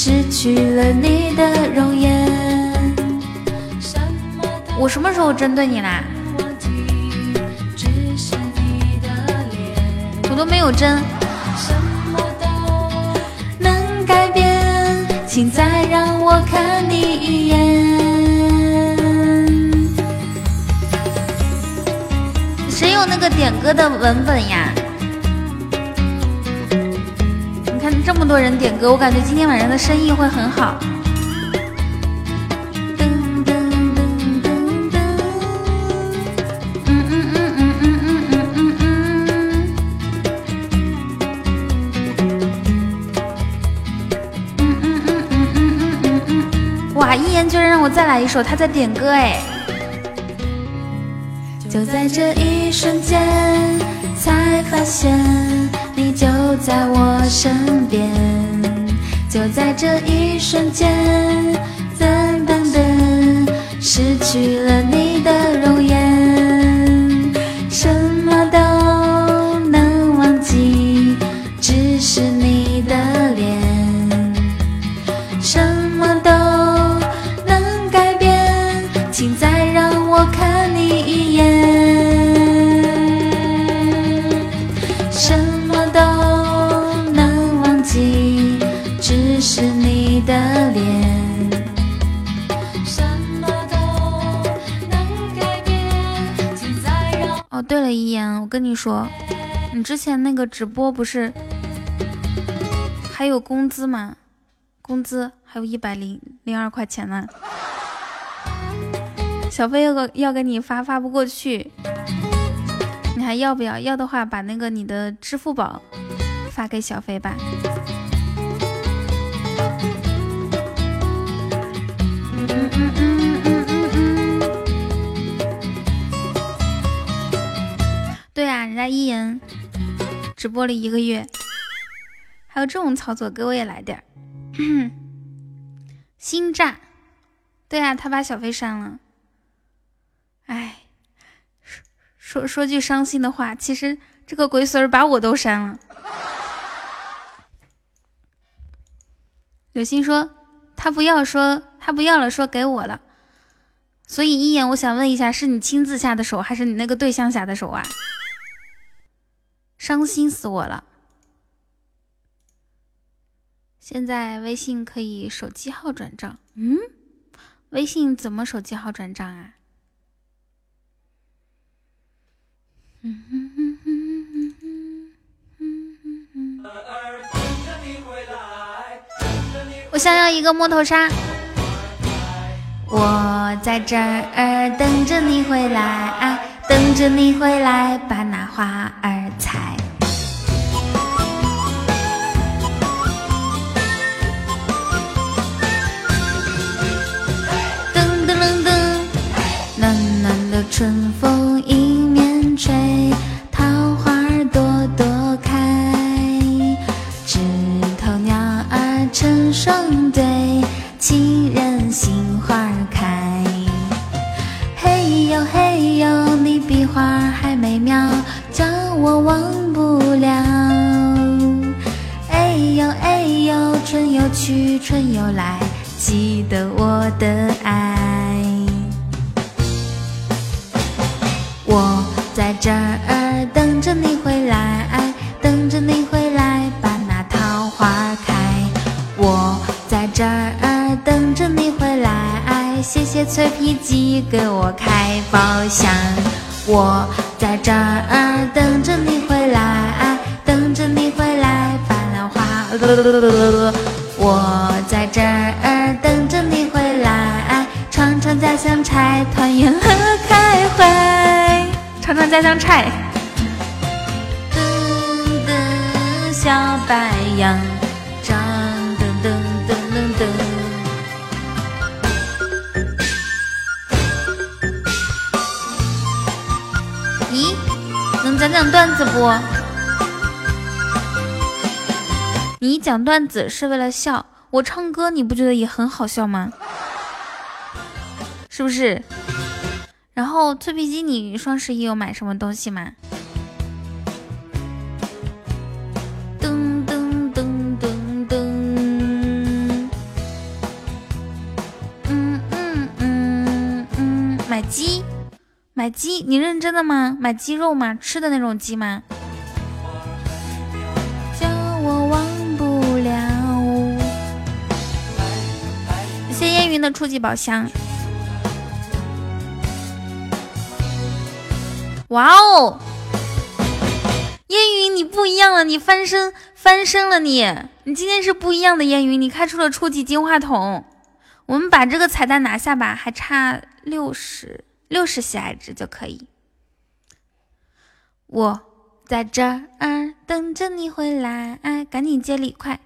失去了你的容颜。我什么时候针对你啦？我都没有针。能改变，请再让我看你一眼。谁有那个点歌的文本呀？这么多人点歌，我感觉今天晚上的生意会很好。哇，一言居然让我再来一首。他在点歌，哎，就在这一瞬间才发现。你就在我身边，就在这一瞬间，噔噔噔，失去了你的容颜，跟你说，你之前那个直播不是还有工资吗？工资还有一百零零二块钱呢，小飞要个要给你发发不过去，你还要不要？要的话，把那个你的支付宝发给小飞吧。对啊，人家一言直播了一个月，还有这种操作，给我也来点儿。心炸，对啊，他把小飞删了。哎，说说说句伤心的话，其实这个鬼孙儿把我都删了。有心说他不要，说他不要了，说给我了。所以一言，我想问一下，是你亲自下的手，还是你那个对象下的手啊？伤心死我了！现在微信可以手机号转账，嗯？微信怎么手机号转账啊？嗯哼哼哼哼哼哼。我想要一个木头沙。我在这儿等着你回来，等着你回来把那花儿采。春风迎面吹，桃花朵朵开，枝头鸟儿成双对，情人心花开。嘿呦嘿呦，你比花还美妙，叫我忘不了。哎呦哎呦，春又去春又来，记得我的爱。在这儿等着你回来，等着你回来把那桃花开。我在这儿等着你回来，谢谢脆皮鸡给我开宝箱。我在这儿等着你回来，等着你回来把那花。我家乡菜。噔噔，小白杨，长噔噔噔噔噔。咦，能讲讲段子不？你讲段子是为了笑，我唱歌你不觉得也很好笑吗？是不是？然后脆皮鸡，你双十一有买什么东西吗？噔噔噔噔噔，嗯嗯嗯嗯，买鸡，买鸡，你认真的吗？买鸡肉吗？吃的那种鸡吗？叫我忘不了。谢谢烟云的初级宝箱。哇哦，烟云你不一样了，你翻身翻身了你，你今天是不一样的烟云，你开出了初级金话筒，我们把这个彩蛋拿下吧，还差六十六十喜爱值就可以。我在这儿等着你回来，哎赶紧接力，快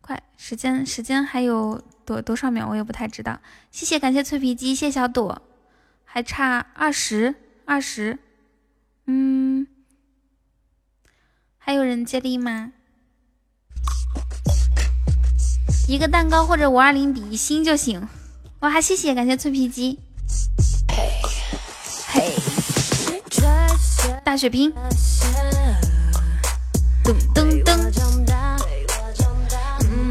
快，时间时间还有多多少秒我也不太知道。谢谢感谢脆皮鸡，谢小朵，还差二十。二十，嗯，还有人接力吗？一个蛋糕或者五二零比一星就行。哇，谢谢，感谢脆皮鸡。嘿，大血瓶，噔噔噔，嗯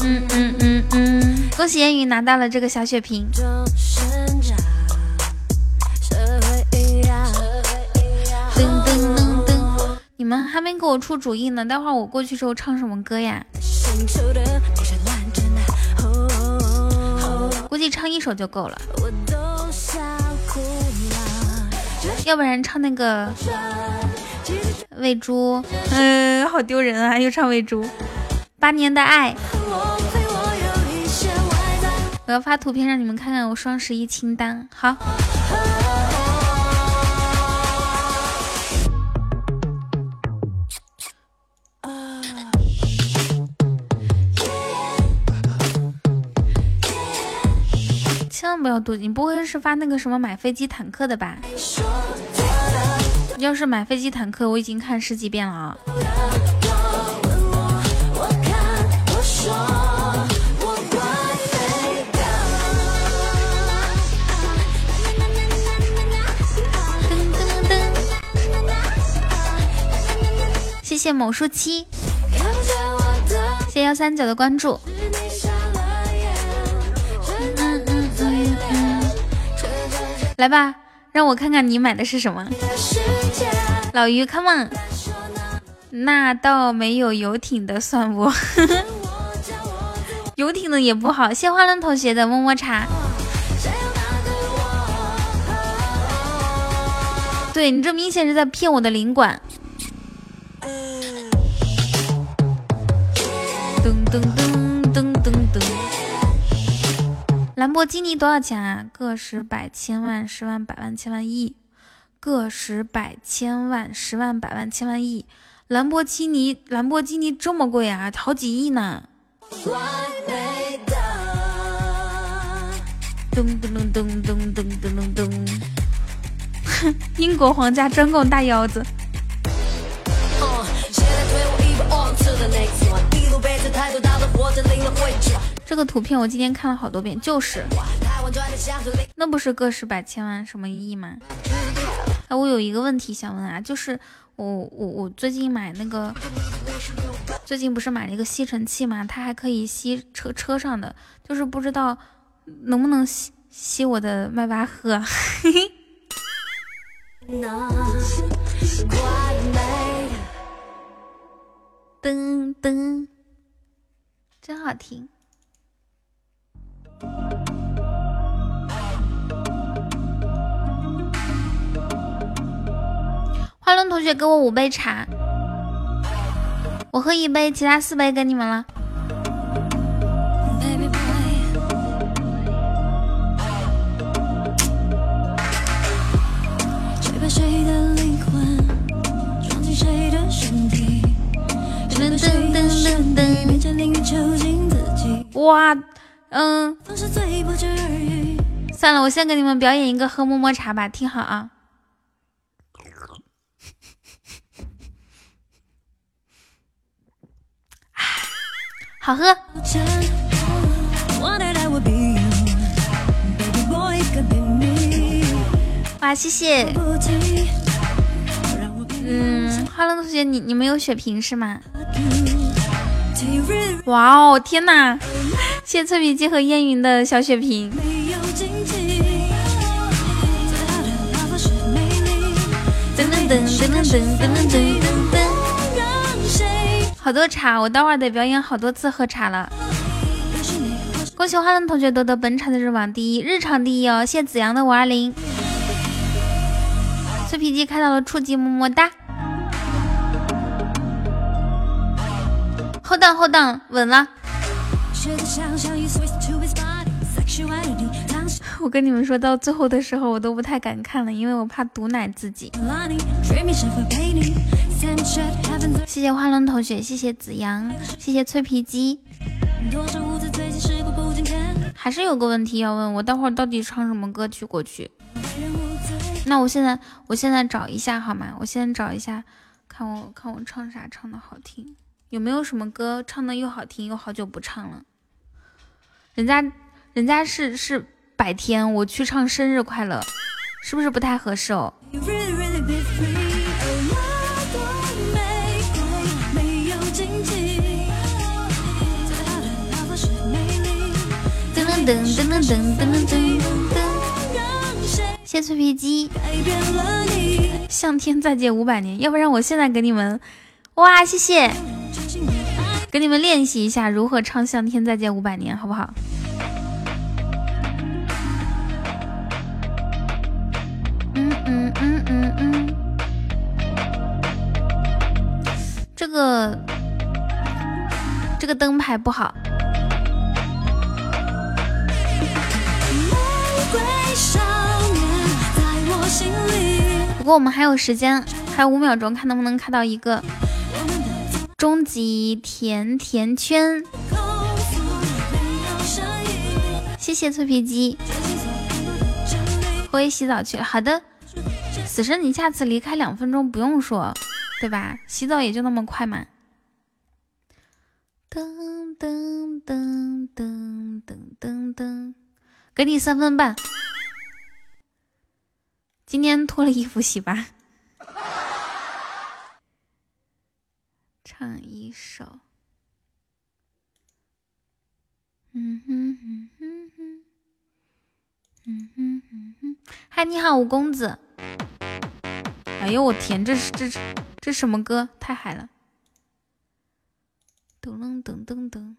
嗯嗯嗯，恭喜烟雨拿到了这个小血瓶。们还没给我出主意呢，待会儿我过去之后唱什么歌呀？估计唱一首就够了，要不然唱那个喂猪，嗯，好丢人啊！又唱喂猪，八年的爱，我要发图片让你们看看我双十一清单，好。千万不要妒忌，你不会是发那个什么买飞机坦克的吧？要是买飞机坦克，我已经看十几遍了啊！谢谢某书七，谢谢幺三九的关注。来吧，让我看看你买的是什么。老于，come on，那倒没有游艇的算不？游艇的也不好。谢花轮同学的么么茶。对你这明显是在骗我的领馆。噔噔噔。兰博基尼多少钱啊？个十百千万十万百万千万亿，个十百千万十万百万千万亿。兰博基尼，兰博基尼这么贵啊？好几亿呢！咚咚咚咚咚咚咚咚哼！英国皇家专供大腰子。这个图片我今天看了好多遍，就是，那不是个十百千万什么亿吗？哎，我有一个问题想问啊，就是我我我最近买那个，最近不是买了一个吸尘器嘛，它还可以吸车车上的，就是不知道能不能吸吸我的迈巴赫。噔噔，真好听。花轮同学给我五杯茶，我喝一杯，其他四杯给你们了。哇，嗯，算了，我先给你们表演一个喝么么茶吧，听好啊，好喝。哇，谢谢。嗯，哈喽，同学，你你们有血瓶是吗？哇哦，天哪！谢谢脆皮鸡和烟云的小血瓶。噔噔噔噔噔噔噔噔噔。好多茶，我待会儿得表演好多次喝茶了。恭喜花轮同学夺得本场的日网第一，日常第一哦！谢子阳的五二零。脆皮鸡看到了初级，么么哒。后档后档稳了。我跟你们说到最后的时候，我都不太敢看了，因为我怕毒奶自己。谢谢花轮同学，谢谢子阳，谢谢脆皮鸡。还是有个问题要问我，待会儿到底唱什么歌曲过去？那我现在，我现在找一下好吗？我先找一下，看我看我唱啥唱的好听，有没有什么歌唱的又好听又好久不唱了？人家人家是是白天，我去唱生日快乐，是不是不太合适哦？噔噔噔噔噔噔噔噔！谢脆皮鸡，向天再借五百年，要不然我现在给你们，哇，谢谢，给你们练习一下如何唱《向天再借五百年》，好不好？嗯嗯嗯，这个这个灯牌不好。不过我们还有时间，还有五秒钟，看能不能看到一个终极甜甜圈。谢谢脆皮鸡，我也洗澡去了。好的，死神，你下次离开两分钟不用说，对吧？洗澡也就那么快嘛。噔噔噔噔噔噔噔，给你三分半。今天脱了衣服洗吧，唱一首。嗯哼哼哼哼，嗯哼哼哼。嗨，你好，五公子。哎呦我天，这是这是这什么歌？太嗨了！噔噔噔噔噔。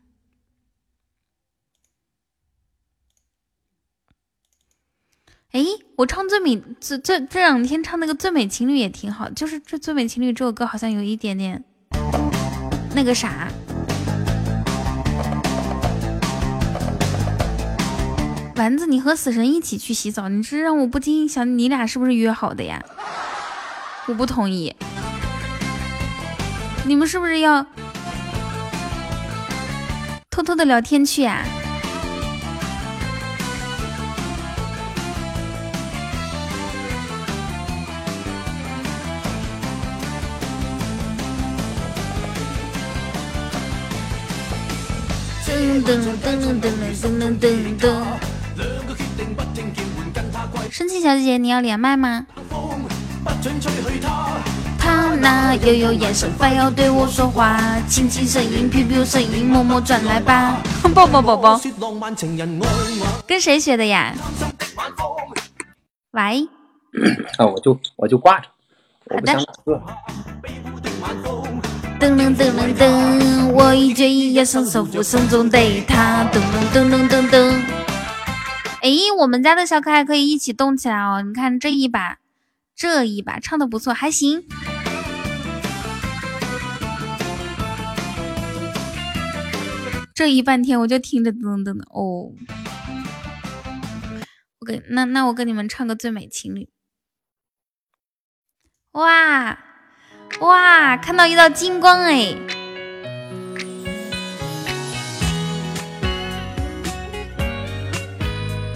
哎，我唱最美这这这两天唱那个最美情侣也挺好，就是这最美情侣这首歌好像有一点点那个啥，丸子，你和死神一起去洗澡，你这让我不禁想，你俩是不是约好的呀？我不同意，你们是不是要偷偷的聊天去呀？噔噔噔噔噔噔噔。生气小姐姐，你要连麦吗？他那悠悠眼神，非要对我说话，轻轻声音 biu 声音，默默转来吧，抱抱宝宝。跟谁学的呀？喂？啊，我就我就挂着，我不想噔噔噔噔噔，我一决一要上手扶手中对他，噔噔噔噔噔噔。哎，我们家的小可爱可以一起动起来哦！你看这一把，这一把唱的不错，还行。这一半天我就听着噔噔的哦。我给那那我跟你们唱个最美情侣。哇！哇，看到一道金光哎！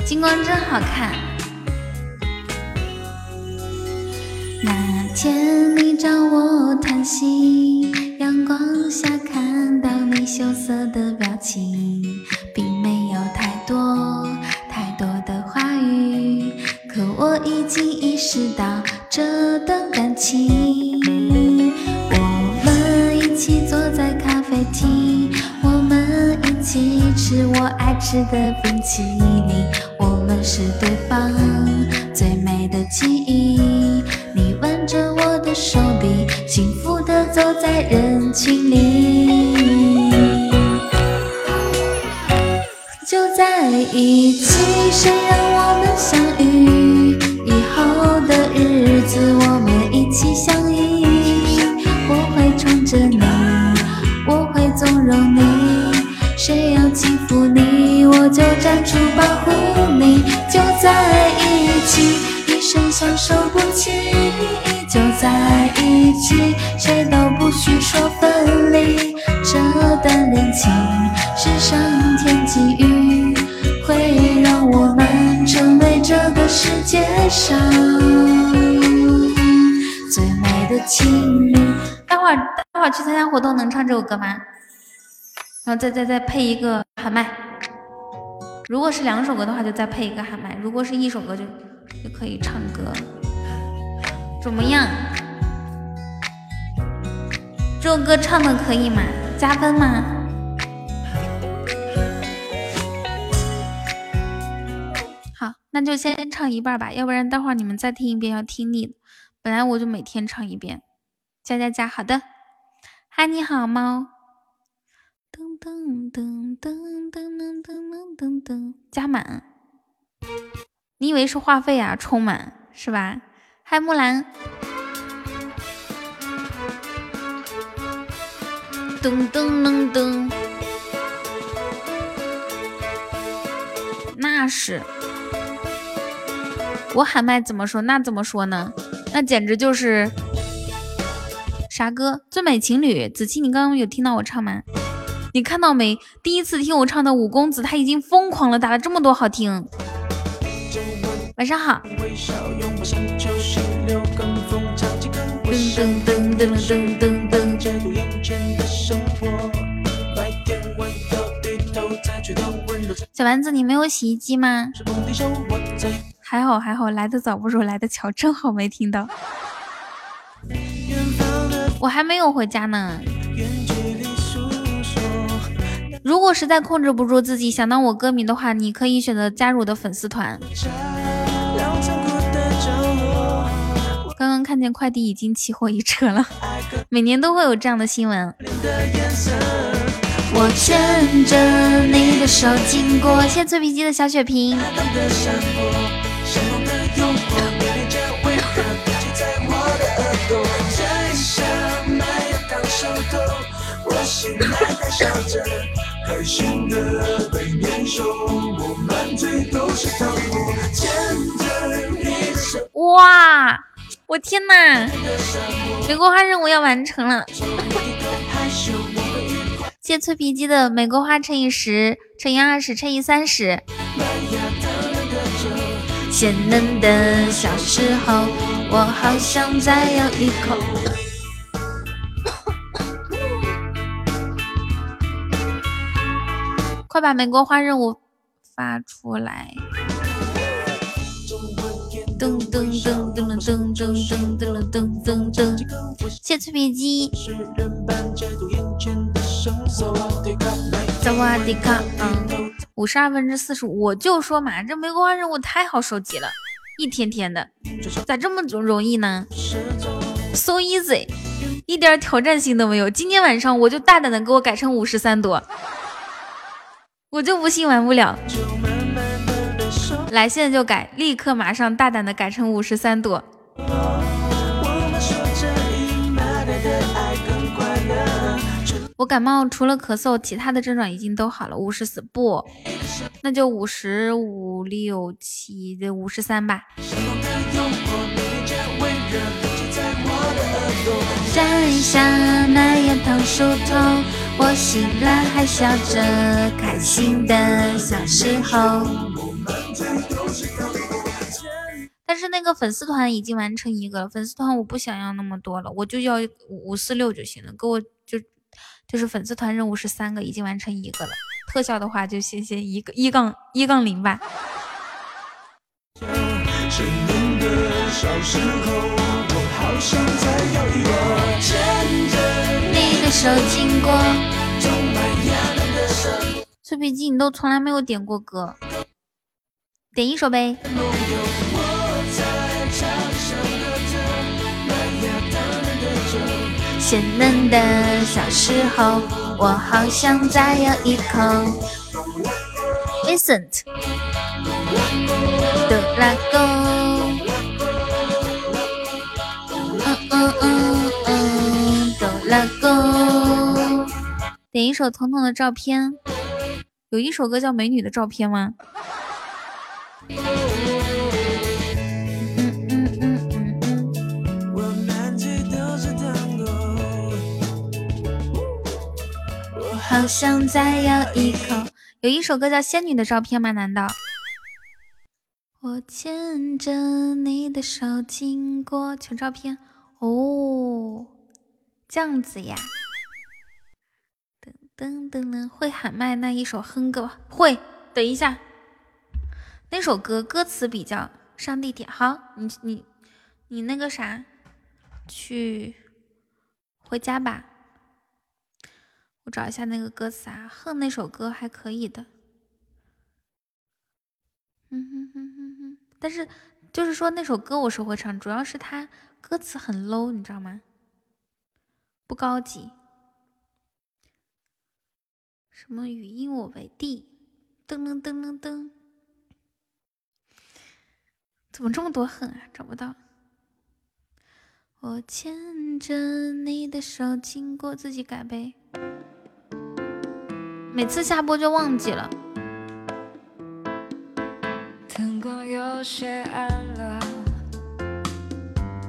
金光真好看。那天你找我谈心，阳光下看到你羞涩的表情，并没有太多太多的话语，可我已经意识到这段感情。我一起坐在咖啡厅，我们一起吃我爱吃的冰淇淋。是对方最美的记忆。你挽着我的手臂，幸福的走在人群里。就在一起，谁让我们相遇？起，谁都不许说分离。这段恋情是上天给予，会让我们成为这个世界上最美的情侣。待会儿，待会儿去参加活动能唱这首歌吗？然后再再再配一个喊麦，如果是两首歌的话，就再配一个喊麦；如果是一首歌，就就可以唱歌，怎么样？这首歌唱的可以吗？加分吗？好，那就先唱一半吧，要不然待会儿你们再听一遍要听腻的。本来我就每天唱一遍，加加加，好的。嗨，你好，猫。噔噔噔噔噔噔噔噔噔，加满。你以为是话费啊？充满是吧？嗨，木兰。噔噔噔噔，那是。我喊麦怎么说？那怎么说呢？那简直就是啥歌？最美情侣，子期，你刚刚有听到我唱吗？你看到没？第一次听我唱的五公子，他已经疯狂了，打了这么多好听。晚上好。噔噔噔噔噔噔噔。小丸子，你没有洗衣机吗？还好还好，来的早不如来的巧，正好没听到。我还没有回家呢。如果实在控制不住自己想当我歌迷的话，你可以选择加入我的粉丝团。刚刚看见快递已经起火一车了，每年都会有这样的新闻。我牵着你的手经过，谢谢脆皮鸡的小血瓶。哇！我天哪！玫瑰花任务要完成了。谢脆皮鸡的玫瑰花乘以十乘以二十乘以三十。鲜嫩的小时候，我好想再咬一口。快把玫瑰花任务发出来！噔噔噔噔噔噔噔噔噔噔噔！谢脆皮鸡。萨瓦迪卡，嗯，五十二分之四十五，我就说嘛，这玫瑰花任务太好收集了，一天天的，咋这么容易呢？So easy，一点挑战性都没有。今天晚上我就大胆的给我改成五十三朵，我就不信玩不了。来，现在就改，立刻马上大胆的改成五十三朵。我感冒除了咳嗽，其他的症状已经都好了。五十四不，那就五十五六七的五十三吧。摘下那叶桃树头，我醒来还笑着，开心的小时候。但是那个粉丝团已经完成一个了，粉丝团我不想要那么多了，我就要五四六就行了，给我就就是粉丝团任务是三个，已经完成一个了，特效的话就先先一个一杠一杠零吧。脆皮鸡，你都从来没有点过歌。点一首呗。鲜嫩的小时候，我好想再咬一口。Vincent，哆啦哆，嗯嗯嗯嗯，哆啦哆。点一首彤彤的照片。有一首歌叫《美女的照片》吗？好想再咬一口。有一首歌叫《仙女的照片》吗？难道？我牵着你的手经过，求照片哦，这样子呀。噔噔噔噔，会喊麦那一首哼歌吧？会。等一下，那首歌歌词比较上地铁。好，你你你那个啥，去回家吧。我找一下那个歌词啊，哼那首歌还可以的，嗯哼哼哼哼，但是就是说那首歌我是会唱，主要是它歌词很 low，你知道吗？不高级。什么语音我为帝，噔噔噔噔噔，怎么这么多恨啊？找不到。我牵着你的手经过，自己改呗。每次下播就忘记了。灯光有些暗了，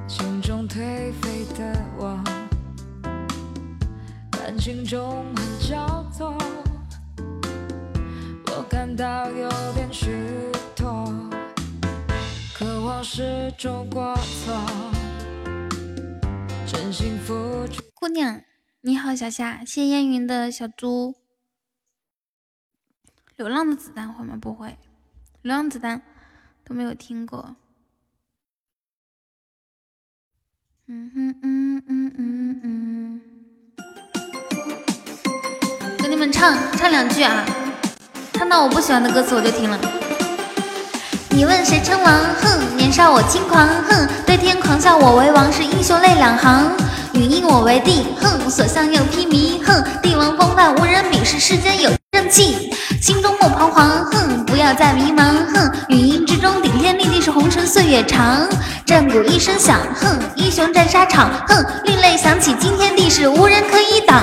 心中颓废的我，感情中很焦灼，我感到有点虚脱，渴望始终过错，真心付出。姑娘，你好，小夏，谢烟云的小猪。流浪的子弹会吗？不会，流浪子弹都没有听过。嗯嗯嗯嗯嗯嗯，给你们唱唱两句啊！唱到我不喜欢的歌词我就停了。你问谁称王？哼，年少我轻狂。哼，对天狂笑我为王，是英雄泪两行。语音我为帝。哼，所向又披靡。哼，帝王风范无人比，是世间有。正气，心中莫彷徨。哼，不要再迷茫。哼，语音之中顶天立地是红尘岁月长。战鼓一声响。哼，英雄战沙场。哼，另类响起惊天地是无人可以挡。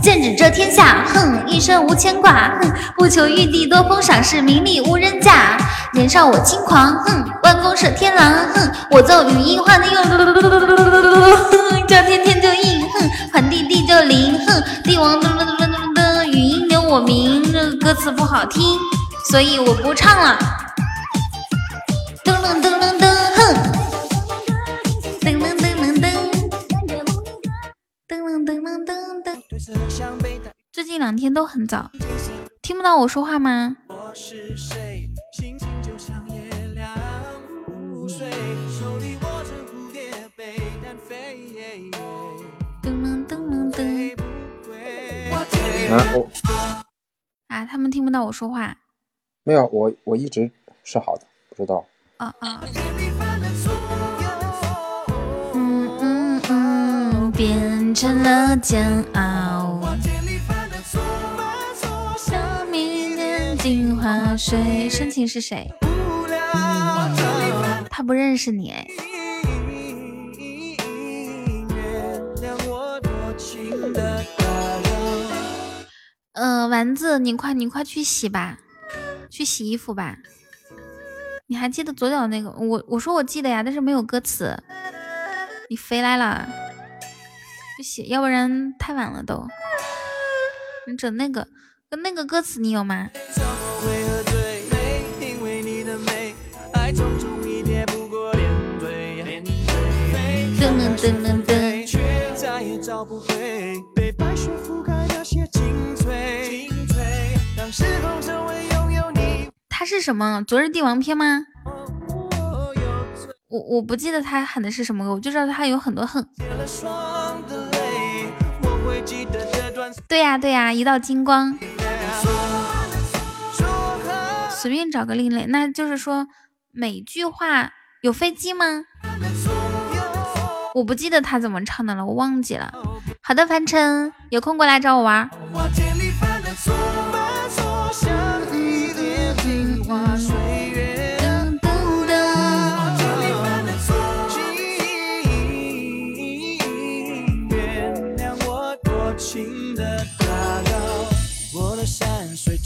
剑指这天下。哼，一生无牵挂。哼，不求玉帝多封赏，是名利无人价。年少我轻狂，哼，弯弓射天狼，哼，我奏语音唤地用，哼叫天天就应，哼，唤地地就灵，哼，帝王我名，这个歌词不好听，所以我不唱了。噔噔噔噔噔，哼，噔噔噔噔噔，噔噔噔噔噔噔。最近两天都很早，听不到我说话吗？噔啊，我啊，他们听不到我说话。没有，我我一直是好的，不知道。啊啊。嗯嗯嗯，变成了煎熬。想迷恋镜花水，深情是谁？他不认识你哎。呃，丸子，你快你快去洗吧，去洗衣服吧。你还记得左脚那个？我我说我记得呀，但是没有歌词。你回来了，去洗，要不然太晚了都。你整那个，跟那个歌词你有吗？噔噔噔噔噔。他是什么？昨日帝王篇吗？我我不记得他喊的是什么歌，我就知道他有很多恨。对呀对呀，一道金光。随便找个另类，那就是说每句话有飞机吗？我不记得他怎么唱的了，我忘记了。好的，凡尘，有空过来找我玩。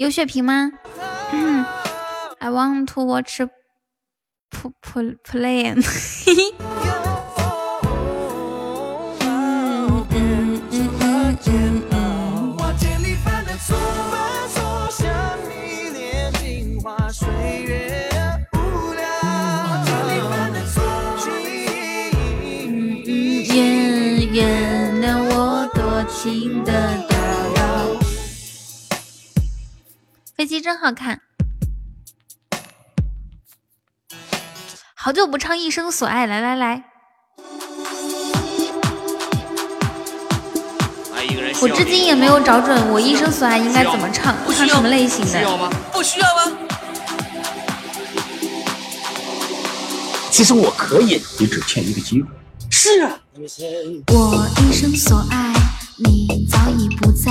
有血瓶吗？I want to watch play。原谅我多情的飞机真好看，好久不唱一生所爱，来来来。我至今也没有找准我一生所爱应该怎么唱，唱什么类型的？需要吗？不需要吗？其实我可以，你只欠一个机会。是啊。我一生所爱，你早已不在。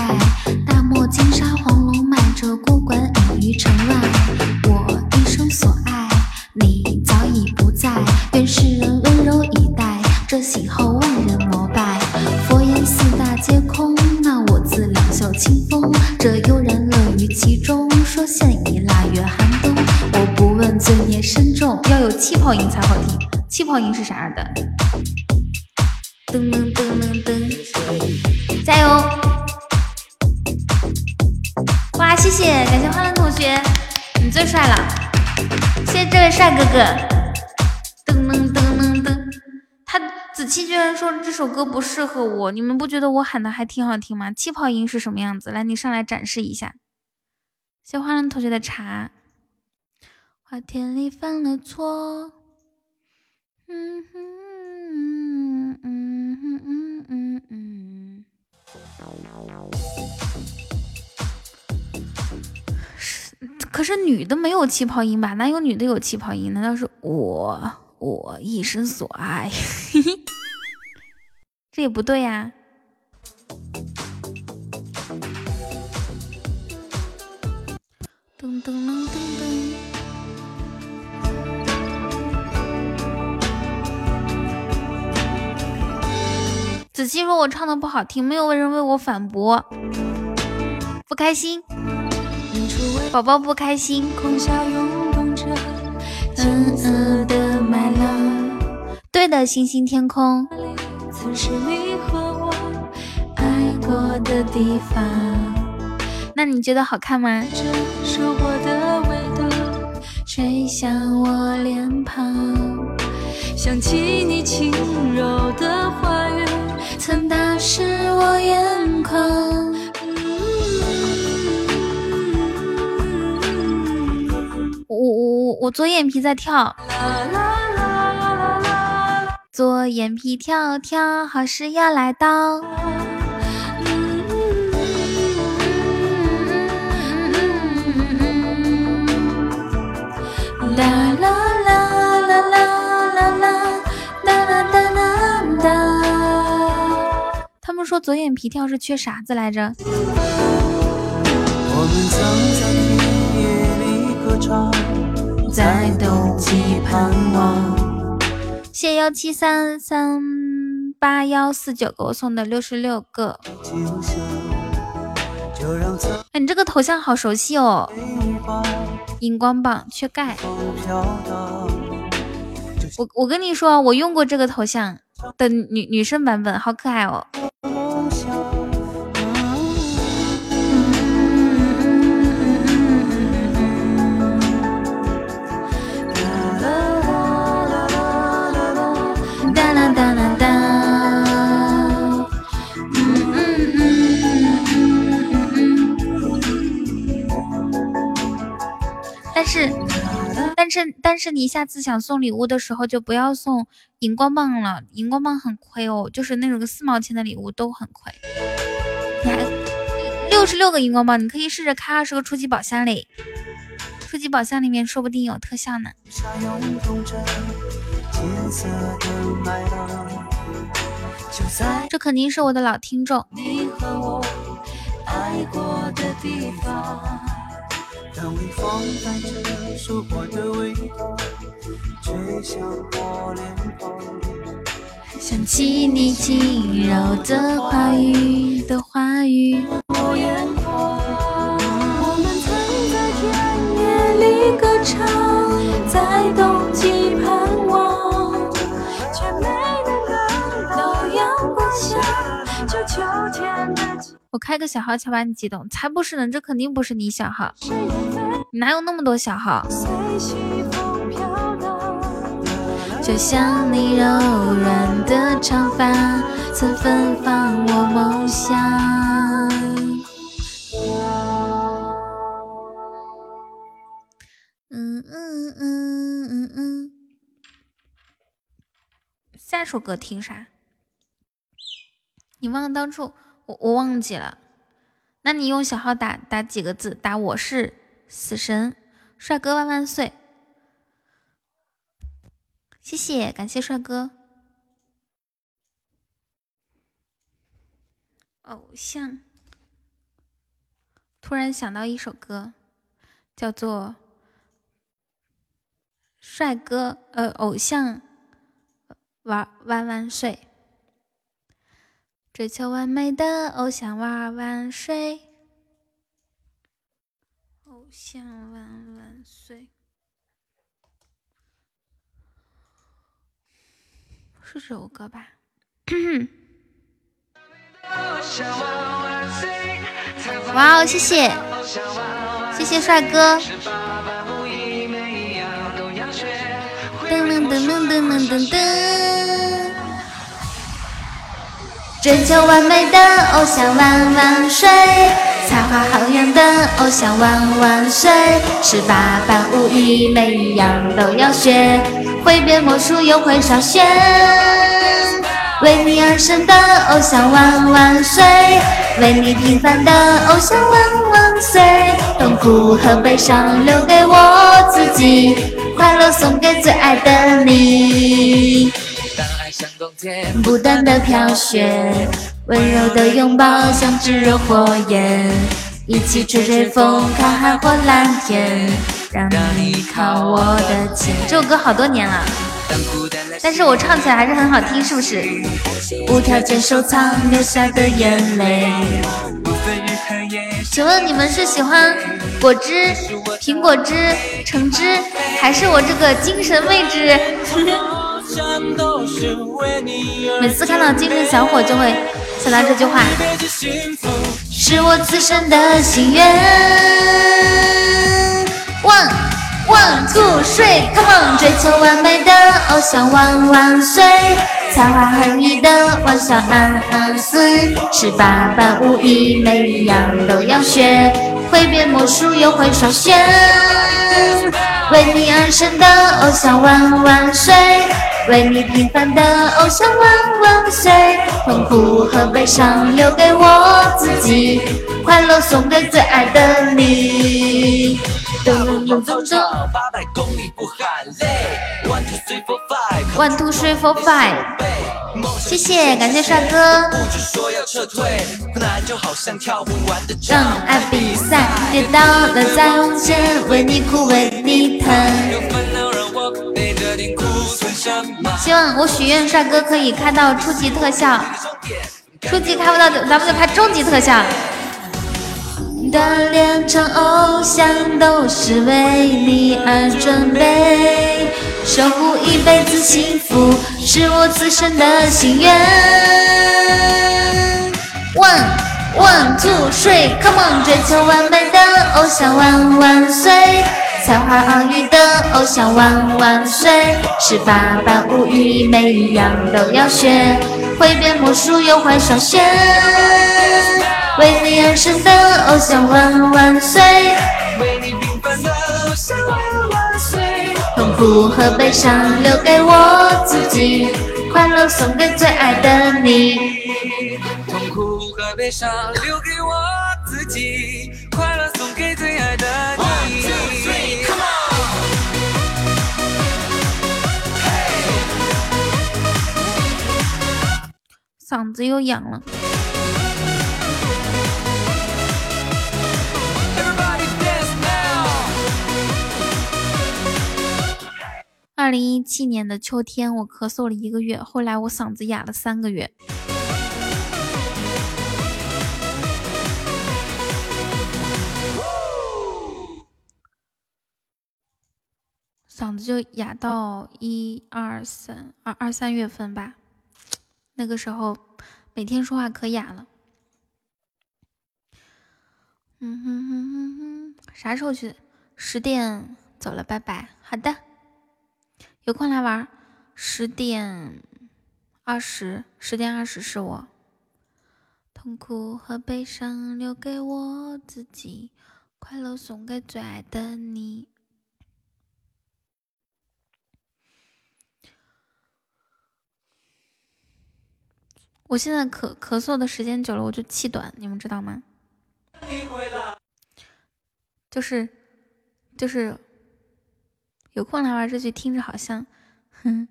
大漠金沙，黄龙迈着孤棺隐于尘外。我一生所爱，你早已不在。愿世人温柔以待，这喜后万人膜拜。佛言四大皆空，那我自两袖清风。这悠然乐于其中，说现已腊月寒冬。我不问罪孽深重，要有气泡音才好听。气泡音是啥样的？噔噔噔噔噔，加油！哇，谢谢，感谢欢乐同学，你最帅了，谢谢这位帅哥哥。噔噔噔噔噔，他子期居然说这首歌不适合我，你们不觉得我喊的还挺好听吗？气泡音是什么样子？来，你上来展示一下。谢谢欢乐同学的茶。花田里犯了错，嗯哼。可是女的没有气泡音吧？哪有女的有气泡音？难道是我我一生所爱？这也不对呀。噔噔噔噔噔。子期说我唱的不好听，没有人为我反驳，不开心。宝宝不开心。空下涌动着金色的麦浪，对的，星星天空。曾是你和我爱过的地方。那你觉得好看吗？吹向我脸庞，想起你轻柔的话语，曾打湿我眼眶。我我我我左眼皮在跳。左眼皮跳跳，好事要来到。啦啦啦啦啦啦啦啦啦啦啦啦。他们说左眼皮跳是缺啥子来着？里歌唱，在冬季盼望。谢幺七三三八幺四九给我送的六十六个。哎，你这个头像好熟悉哦！荧光棒缺钙。我我跟你说，我用过这个头像的女女生版本，好可爱哦。是，但是，但是你下次想送礼物的时候，就不要送荧光棒了，荧光棒很亏哦，就是那种个四毛钱的礼物都很亏。你还六十六个荧光棒，你可以试着开二十个初级宝箱里，初级宝箱里面说不定有特效呢。这肯定是我的老听众。当微风带着收获的味道，吹向我脸庞想起你轻柔的话语的话语。我们曾在田野里歌唱，在冬季盼望，却没能等到阳光下，就秋天的。我开个小号才把你激动，才不是呢！这肯定不是你小号，你哪有那么多小号？就像你柔软的长发，曾芬芳我梦乡。嗯嗯嗯嗯嗯。下首歌听啥？你忘了当初？我我忘记了，那你用小号打打几个字？打我是死神，帅哥万万岁！谢谢，感谢帅哥。偶像，突然想到一首歌，叫做《帅哥》，呃，偶像玩万万岁。追求完美的偶像万万岁，偶像万万岁，是这首歌吧？哇哦，谢谢，谢谢帅哥！噔噔噔噔噔噔噔。追求完美的偶像万万岁，才华横溢的偶像万万岁，十八般武艺每一样都要学，会变魔术又会烧仙，为你而生的偶像万万岁，为你平凡的偶像万万岁，痛苦和悲伤留给我自己，快乐送给最爱的你。不断的飘雪，温柔的拥抱像炙热火焰，一起吹吹风，看海或蓝天，让你靠我的肩。这首歌好多年了。但是我唱起来还是很好听，是不是？无条件收藏流下的眼泪。请问你们是喜欢果汁、苹果汁、橙汁，还是我这个精神位置？每次看到精神小伙，就会想到这句话，是我此生的心愿。One。One two three, come on！追求完美的偶像万万岁，才华横溢的万象安安岁，十八般武艺每一样都要学，会变魔术又会双旋。为你而生的偶像万万岁，为你平凡的偶像万万岁，痛苦和悲伤留给我自己，快乐送给最爱的你。八百公里不喊累。One two three four five，One two three four five。谢谢，感谢帅哥。让爱比赛跌倒了再往前，为你哭为你疼。希望我许愿，帅哥可以开到初级特效，初级开不到，咱们就开中级特效。锻炼成偶像都是为你而准备，守护一辈子幸福是我此生的心愿。One one two three come on，追求完美的偶像万万岁，才华昂逸的偶像万万岁，十八般武艺每一样都要学，会变魔术又会双旋。为你而生的偶像万万岁，为你平凡的偶像万万岁，痛苦和悲伤留给我自己，快乐送给最爱的你。痛苦和悲伤留给我自己，快乐送给最爱的你。嗓子又痒了。二零一七年的秋天，我咳嗽了一个月，后来我嗓子哑了三个月，嗓子就哑到一二三二二三月份吧，那个时候每天说话可哑了。嗯哼哼哼哼，啥时候去？十点走了，拜拜。好的。有空来玩，十点二十，十点二十是我。痛苦和悲伤留给我自己，快乐送给最爱的你。我现在咳咳嗽的时间久了，我就气短，你们知道吗？就是就是。有空来玩这句，听着好像，哼，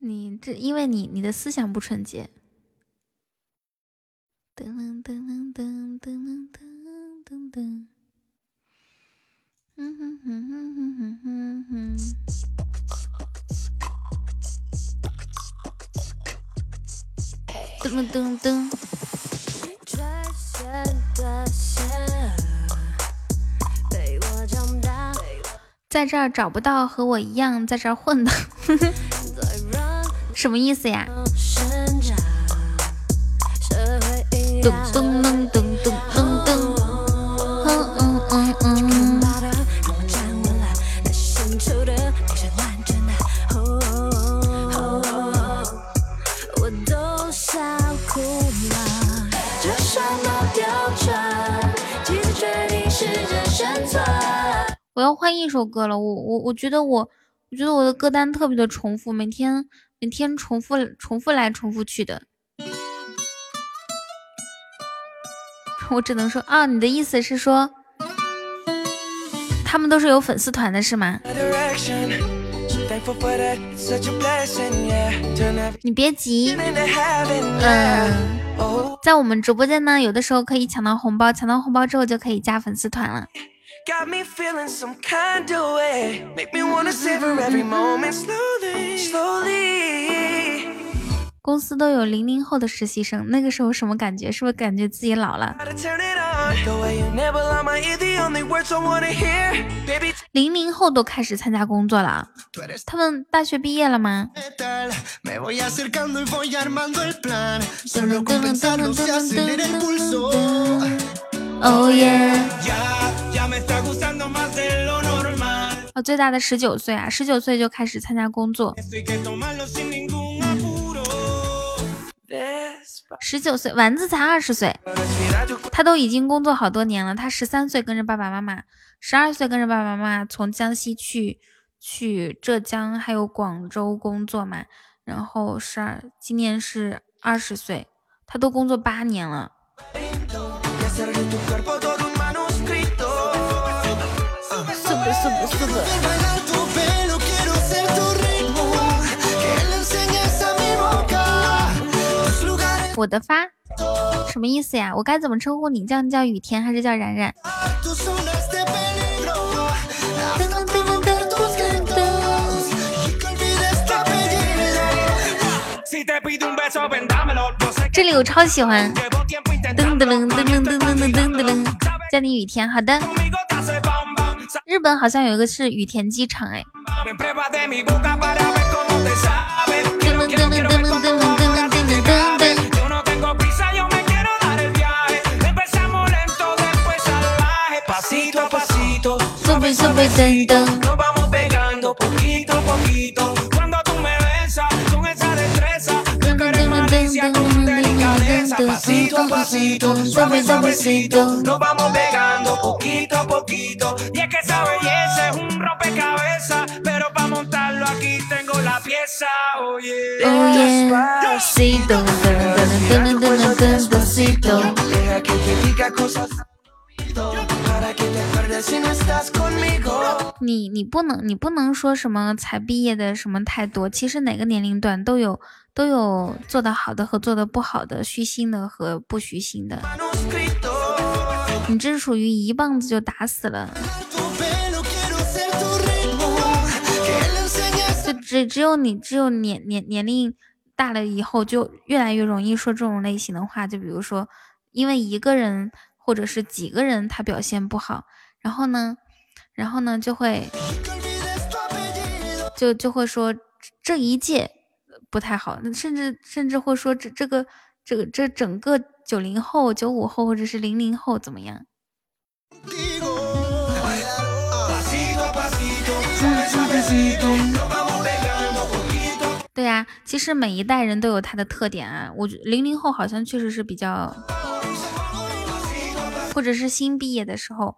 你这因为你你的思想不纯洁。噔噔噔噔噔噔噔噔噔，嗯哼哼哼哼哼哼哼，噔噔噔。在这儿找不到和我一样在这儿混的，什么意思呀？噔噔噔噔噔噔我要换一首歌了，我我我觉得我我觉得我的歌单特别的重复，每天每天重复重复来重复去的。我只能说啊，你的意思是说，他们都是有粉丝团的是吗？你别急，嗯，在我们直播间呢，有的时候可以抢到红包，抢到红包之后就可以加粉丝团了。公司都有零零后的实习生，那个时候什么感觉？是不是感觉自己老了？零零后都开始参加工作了，他们大学毕业了吗？哦耶！哦，最大的十九岁啊，十九岁就开始参加工作。十九岁，丸子才二十岁，他都已经工作好多年了。他十三岁跟着爸爸妈妈，十二岁跟着爸爸妈妈从江西去去浙江还有广州工作嘛。然后十二，今年是二十岁，他都工作八年了。我的发什么意思呀？我该怎么称呼你？叫你叫雨田还是叫冉冉？这里我超喜欢。噔噔噔噔噔噔噔噔噔，叫你雨田，好的。日本好像有一个是羽田机场，哎。你你不能你不能说什么才毕业的什么太多，其实哪个年龄段都有。都有做得好的和做得不好的，虚心的和不虚心的。你这是属于一棒子就打死了，就只只有你只有年年年龄大了以后，就越来越容易说这种类型的话。就比如说，因为一个人或者是几个人他表现不好，然后呢？然后呢，就会就就会说这一届不太好，甚至甚至会说这这个这个这整个九零后、九五后或者是零零后怎么样？对呀，其实每一代人都有他的特点啊。我零零后好像确实是比较，或者是新毕业的时候。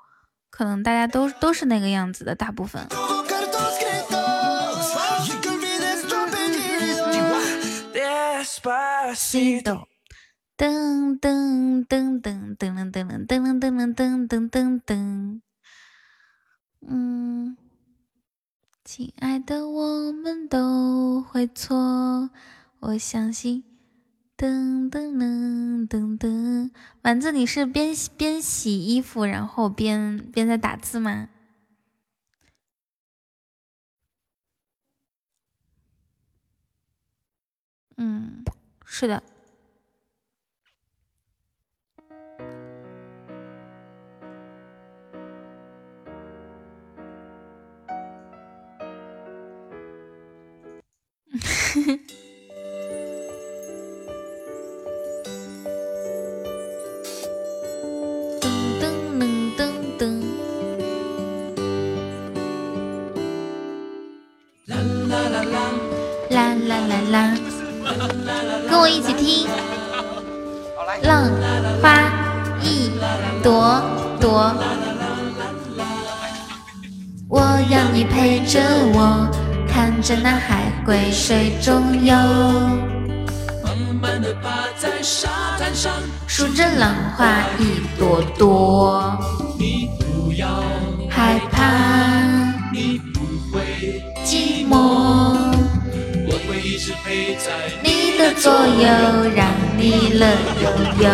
可能大家都都是那个样子的，大部分。噔噔噔噔噔噔噔噔噔噔噔噔噔噔噔。嗯，亲爱的，我们都会错，我相信。噔噔噔噔噔，丸子，你是边边洗衣服，然后边边在打字吗？嗯，是的。啦啦啦啦，跟我一起听。浪花一朵朵，我要你陪着我，看着那海龟水中游。数着浪花一朵朵，你不要害怕你的左右，让你乐悠悠。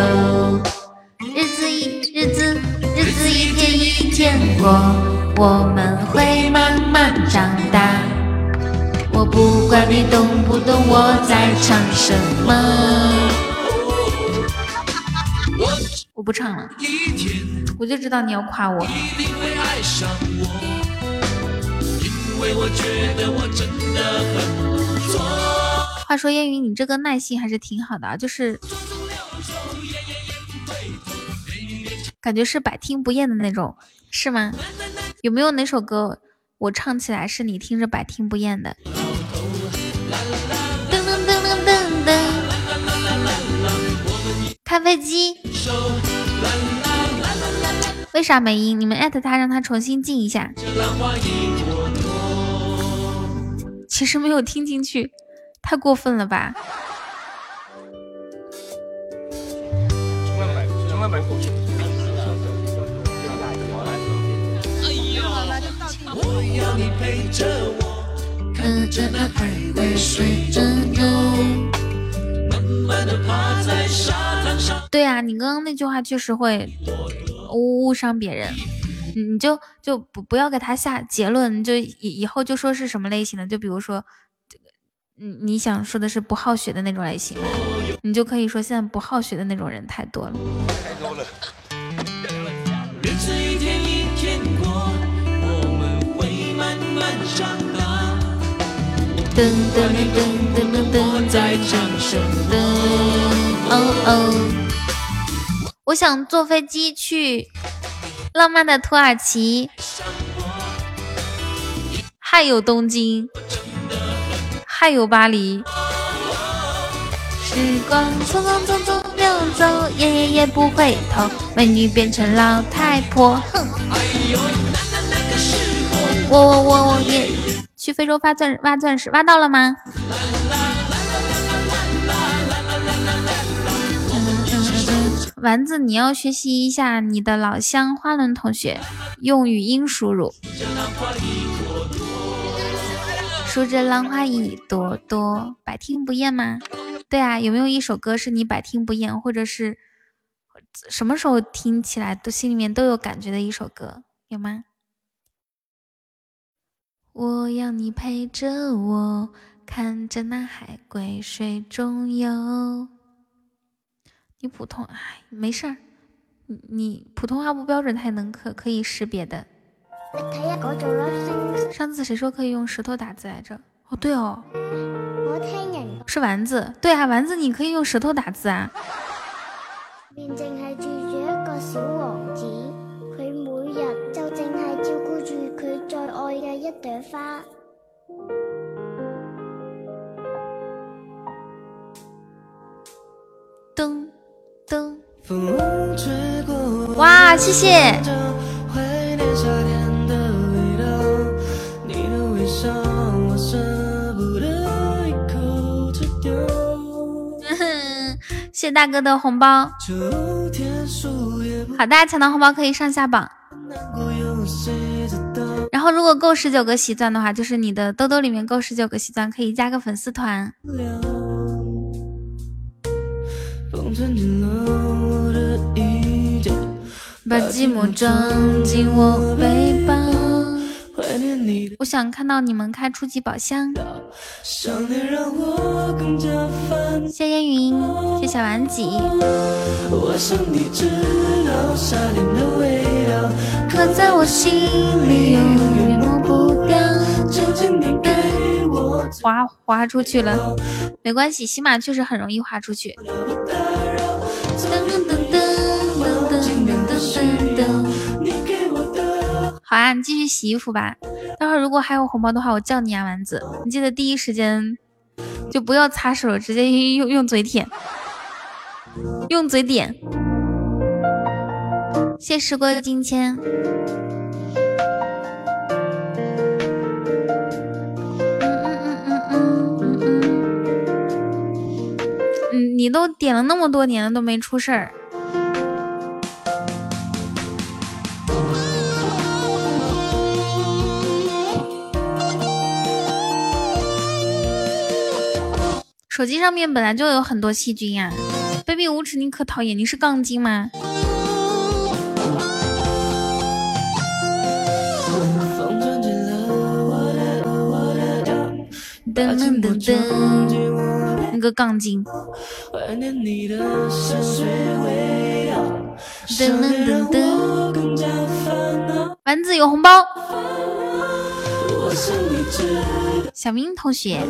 日子一日子，日子一天一天过，我们会慢慢长大。我不管你懂不懂我在唱什么。我不唱了，我就知道你要夸我。话说烟云，你这个耐心还是挺好的啊，就是感觉是百听不厌的那种，是吗？有没有哪首歌我唱起来是你听着百听不厌的？噔噔噔噔噔噔，开飞机。为啥没音？你们艾特他，让他重新进一下。其实没有听进去，太过分了吧？对呀，你刚刚那句话确实会误误伤别人，你就就不不要给他下结论，就以以后就说是什么类型的，就比如说这个，你你想说的是不好学的那种类型，你就可以说现在不好学的那种人太多了。太多了。噔噔噔噔噔噔，在掌声的哦哦。我想坐飞机去浪漫的土耳其，还有东京，还有巴黎。时光匆匆匆匆流走，夜夜夜不回头。美女变成老太婆，哼。我我我我也。去非洲挖钻挖钻石，挖到了吗？丸子，你要学习一下你的老乡花轮同学，用语音输入。数着浪花一朵朵，百听不厌吗？对啊，有没有一首歌是你百听不厌，或者是什么时候听起来都心里面都有感觉的一首歌？有吗？我要你陪着我，看着那海龟水中游。你普通哎，没事儿，你普通话不标准，他也能可可以识别的。上次谁说可以用舌头打字来着？哦，对哦，是丸子。对啊，丸子，你可以用舌头打字啊。面淨係住住一朵花。噔噔。哇，谢谢。谢谢大哥的红包。好，大家抢到红包可以上下榜。然后，如果够十九个喜钻的话，就是你的兜兜里面够十九个喜钻，可以加个粉丝团。把寂寞装进我背包。我想看到你们开初级宝箱。谢烟云，谢小丸子。刻在我心里，永远抹不掉。滑滑出去了，没关系，喜马确实很容易划出去。好啊，你继续洗衣服吧。待会儿如果还有红包的话，我叫你啊，丸子。你记得第一时间就不要擦手，直接用用嘴舔，用嘴点。谢时光的金签。你都点了那么多年了都没出事儿。手机上面本来就有很多细菌呀，baby 无耻，你可讨厌！你是杠精吗？噔噔噔噔，那个杠精。噔噔噔噔，丸子有红包。小明同学，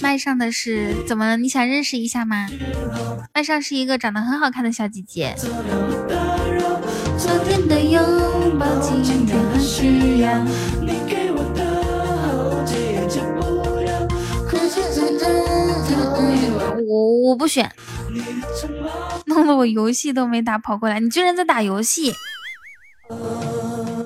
麦上的是怎么了？你想认识一下吗？麦上是一个长得很好看的小姐姐。我我不选，弄得我游戏都没打跑过来，你居然在打游戏！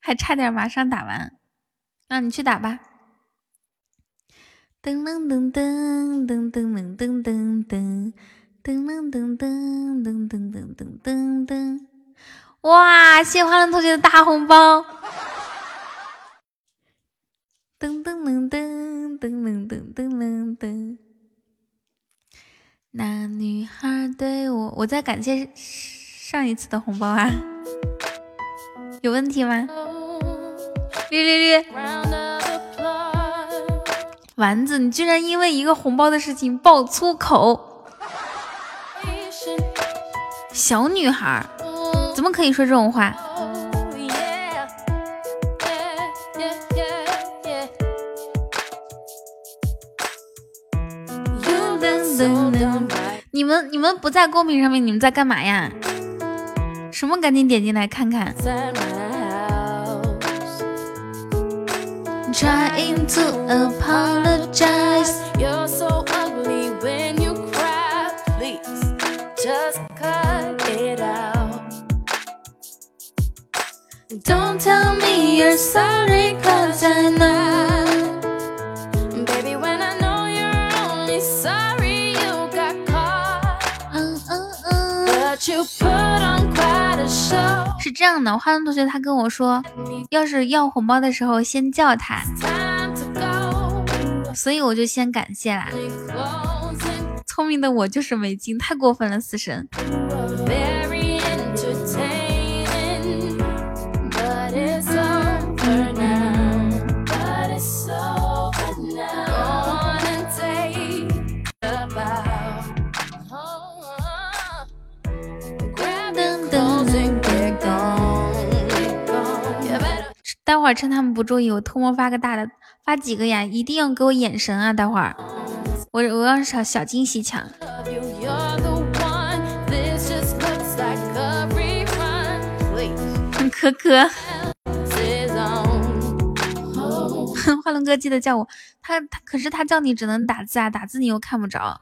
还差点马上打完，那你去打吧。噔噔噔噔噔噔噔噔噔。噔噔噔噔噔噔噔噔噔噔！哇，谢欢乐同学的大红包！噔噔噔噔噔噔噔噔噔！那女孩对我，我在感谢上一次的红包啊，有问题吗？绿绿绿！丸子，你居然因为一个红包的事情爆粗口！小女孩怎么可以说这种话？你们你们不在公屏上面，你们在干嘛呀？什么？赶紧点进来看看。Don't tell me you're sorry, cause I know. Baby, when I know you're only sorry you got caught. Uh, uh, uh. But you put on quite a show. 是这样的，花轮同学他跟我说，要是要红包的时候先叫他，所以我就先感谢啦。聪明的我就是没劲，太过分了，死神。待会儿趁他们不注意，我偷摸发个大的，发几个呀？一定要给我眼神啊！待会儿我我要小小惊喜抢。可可，花龙哥记得叫我，他他可是他叫你只能打字啊，打字你又看不着。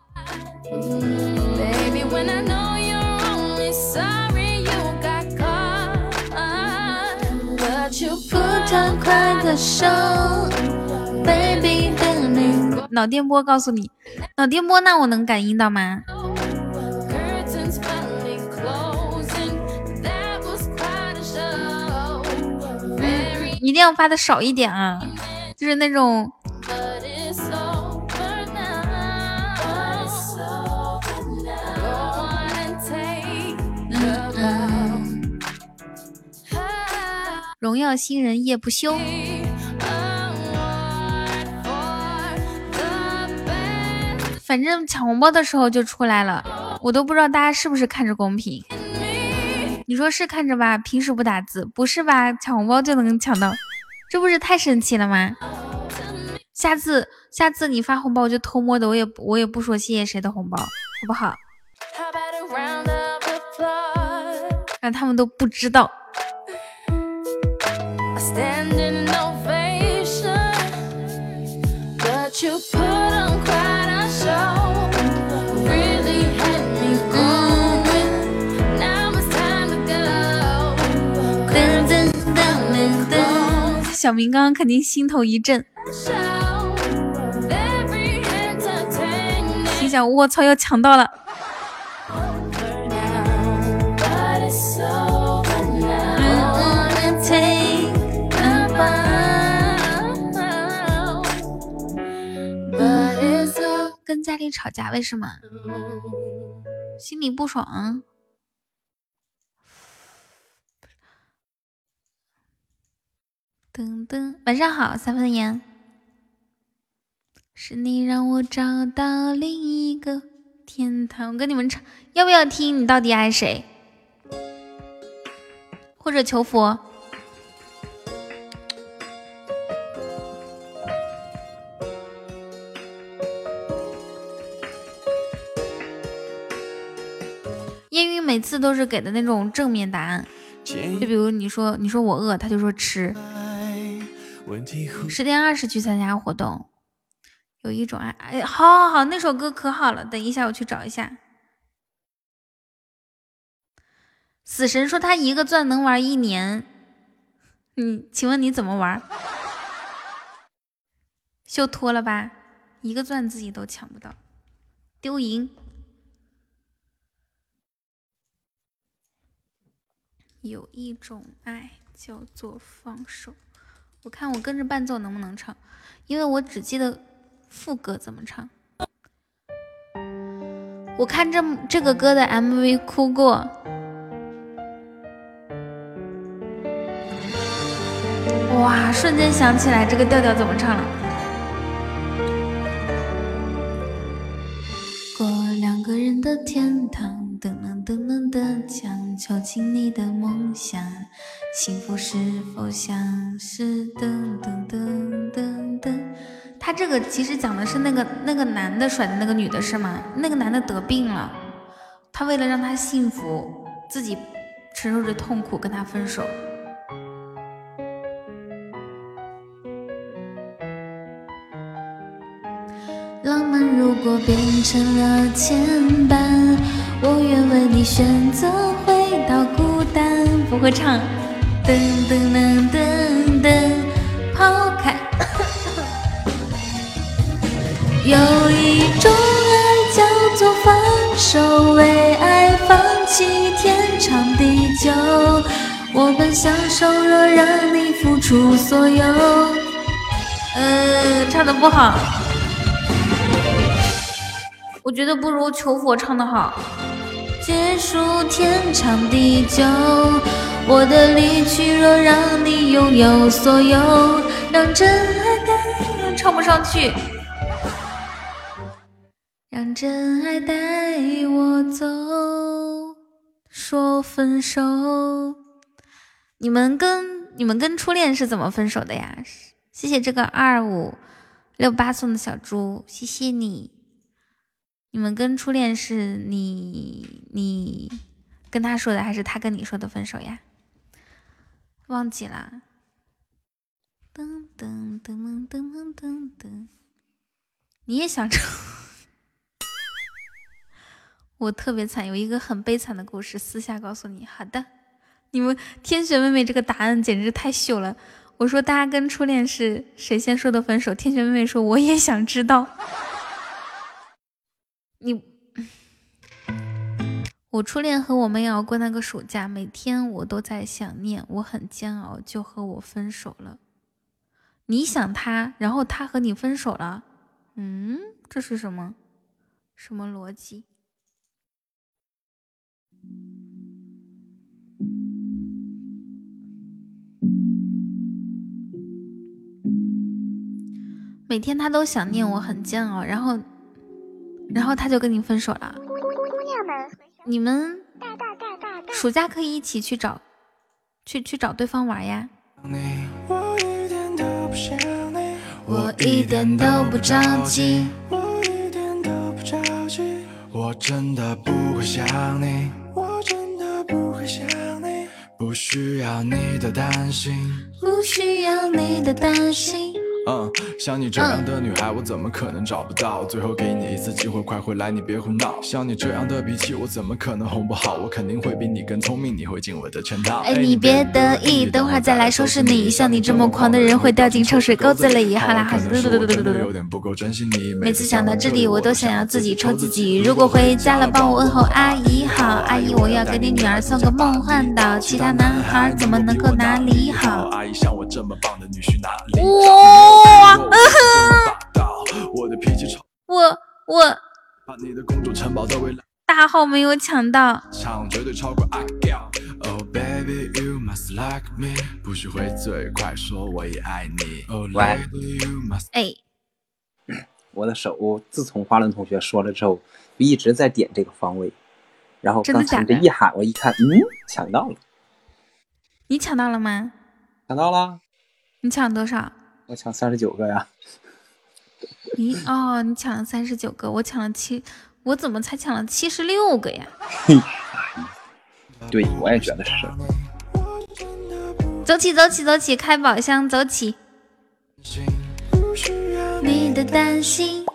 脑电波告诉你，脑电波那我能感应到吗？一定要发的少一点啊，就是那种。荣耀新人夜不休，反正抢红包的时候就出来了，我都不知道大家是不是看着公屏。你说是看着吧，平时不打字；不是吧，抢红包就能抢到。这不是太神奇了吗？下次下次你发红包我就偷摸的，我也我也不说谢谢谁的红包，好不好？让他们都不知道。小明刚刚肯定心头一震，心想：我操，要抢到了！家里吵架，为什么？心里不爽。噔噔，晚上好，三分烟。是你让我找到另一个天堂。我跟你们唱，要不要听？你到底爱谁？或者求佛？每次都是给的那种正面答案，就比如你说你说我饿，他就说吃。十点二十去参加活动，有一种爱，哎，好，好，好，那首歌可好了，等一下我去找一下。死神说他一个钻能玩一年，你，请问你怎么玩？秀脱了吧，一个钻自己都抢不到，丢赢。有一种爱叫做放手。我看我跟着伴奏能不能唱，因为我只记得副歌怎么唱。我看这这个歌的 MV 哭过，哇！瞬间想起来这个调调怎么唱了。过两个人的天堂。等了噔噔的墙，敲进你的梦想，幸福是否像是噔噔噔噔噔？他这个其实讲的是那个那个男的甩的那个女的是吗？那个男的得病了，他为了让她幸福，自己承受着痛苦跟他分手。浪漫如果变成了牵绊。我愿为你选择回到孤单，不会唱。噔噔噔噔噔，抛开。有一种爱叫做放手，为爱放弃天长地久。我本享受，若让你付出所有。呃，唱的不好，我觉得不如求佛唱的好。结束天长地久，我的离去若让你拥有所有，让真爱带唱不上去，让真爱带我走，说分手。你们跟你们跟初恋是怎么分手的呀？谢谢这个二五六八送的小猪，谢谢你。你们跟初恋是你你跟他说的，还是他跟你说的分手呀？忘记了。噔噔噔噔噔噔噔，你也想唱？我特别惨，有一个很悲惨的故事，私下告诉你。好的，你们天雪妹妹这个答案简直太秀了。我说大家跟初恋是谁先说的分手？天雪妹妹说我也想知道。你，我初恋和我没熬过那个暑假，每天我都在想念，我很煎熬，就和我分手了。你想他，然后他和你分手了，嗯，这是什么？什么逻辑？每天他都想念我，很煎熬，然后。然后他就跟你分手了。姑娘们，你们暑假可以一起去找，去去找对方玩呀。一点都不着急。我一点都不着急，我真的不会想你，我真的不会想你，不需要你的担心。不需要你的担心。嗯，像你这样的女孩，我怎么可能找不到？最后给你一次机会，快回来，你别胡闹。像你这样的脾气，我怎么可能哄不好？我肯定会比你更聪明，你会进我的圈套。哎，你别得意，等会儿再来收拾你。像你这么狂的人，会掉进臭水沟子里。好啦，好啦，可能是我真的有点不够珍惜你。每次想到这里，我都想要自己抽自己。如果回家了，帮我问候阿姨好。阿姨，我要给你女儿送个梦幻岛，其他男孩怎么能够哪里好？阿姨像我这么棒的女婿哪里哇，有？我的脾气超，我我把你的公主城堡的未来大号没有抢到，抢绝对超过阿 girl。Oh baby, you must like me，不许回嘴，快说我也爱你。Oh 喂 lady, you must 哎，我的手自从花轮同学说了之后，就一直在点这个方位，然后刚才这一喊，我一看，嗯，抢到了，你抢到了吗？抢到了，你抢多少？我抢三十九个呀，你哦，你抢了三十九个，我抢了七，我怎么才抢了七十六个呀？对我也觉得是，走起，走起，走起，开宝箱，走起。你的担心，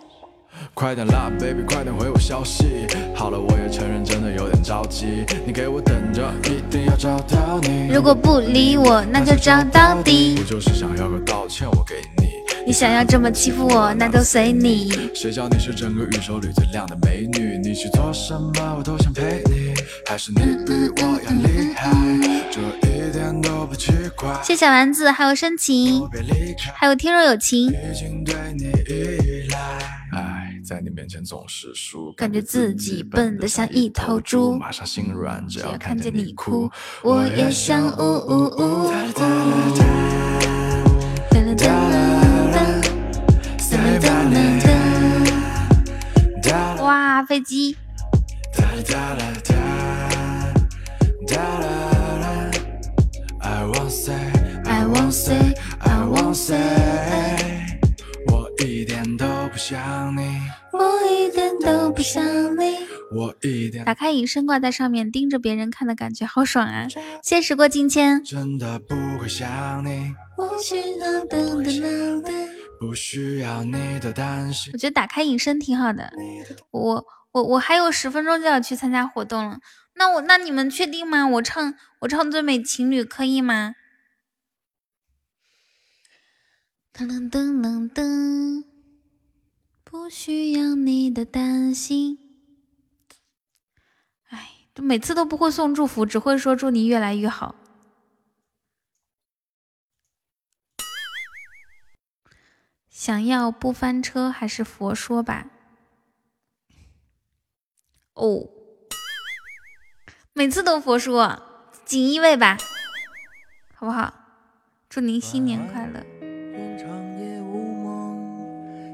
快点啦，baby，快点回我消息。好了，我也承认真的有点着急，你给我等着，一定要找到你。如果不理我，那就找到底不。就是想要个道歉，我给你。你想要这么欺负我，那都随你。谁叫你是整个宇宙里最靓的美女？你去做什么我都想陪你，还是你比我要厉害？这一点都不奇怪。谢小丸子，还有深情，还有天若有情，已经对你依赖。爱在你面前总是输，感觉自己笨得像一头猪马上心软，只只要要看看见你哭哭，，我也想呜呜呜。哇，飞机！I won't say, I won't say, I won't say，我一点都不想你，我一点都不想你。我一点打开隐身挂在上面，盯着别人看的感觉好爽啊！谢谢时过境迁。真的不会想你，我需要等等等等。不需要你的担心我。觉得打开隐身挺好的。我我我还有十分钟就要去参加活动了，那我那你们确定吗？我唱我唱最美情侣可以吗？噔噔噔噔噔，不需要你的担心。哎，就每次都不会送祝福，只会说祝你越来越好。想要不翻车还是佛说吧？哦，每次都佛说，锦衣卫吧，好不好？祝您新年快乐！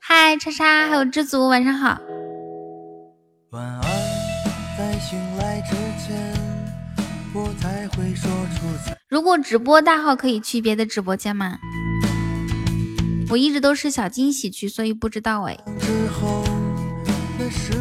嗨，叉叉，还有知足，晚上好。晚安，在醒来之前，我才会说出如果直播大号可以去别的直播间吗？我一直都是小惊喜区，所以不知道哎。之后，那是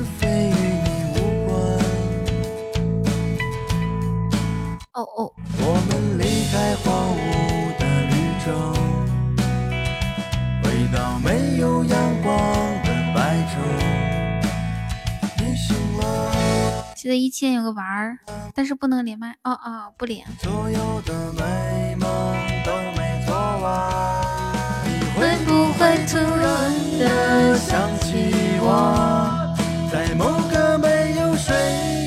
了，记得一七年有个玩儿，但是不能连麦。哦哦，不连。所有的美梦都没做完。你会不会突然的想起我，在某个没有睡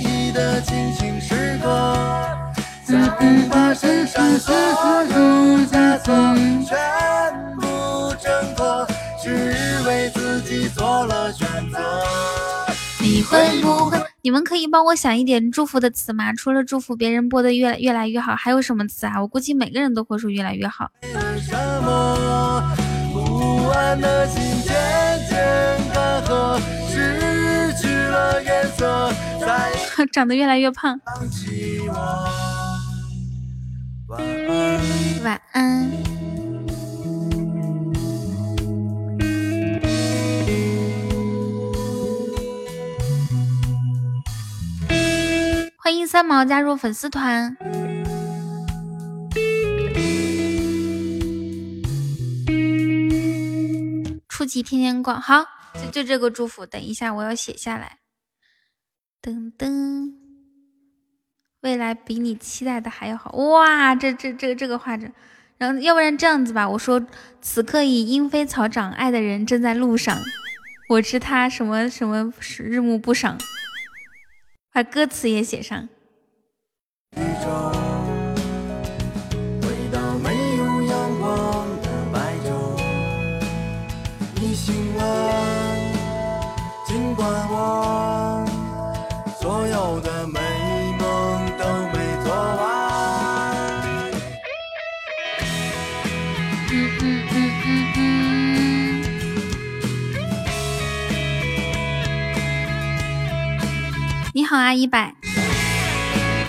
意的清醒时光，在无法伸删所有枷锁，全部挣脱，只为自己做了选择。你会不会？你们可以帮我想一点祝福的词吗？除了祝福别人播的越越来越好，还有什么词啊？我估计每个人都会说越来越好。什么？不安的心渐渐干涸，失去了颜色，再长得越来越胖。晚安。欢迎三毛加入粉丝团。初级天天逛，好，就就这个祝福，等一下我要写下来。噔噔，未来比你期待的还要好，哇，这这这这个画着，然后要不然这样子吧，我说此刻已莺飞草长，爱的人正在路上，我知他什么什么日暮不赏，把歌词也写上。好啊，一百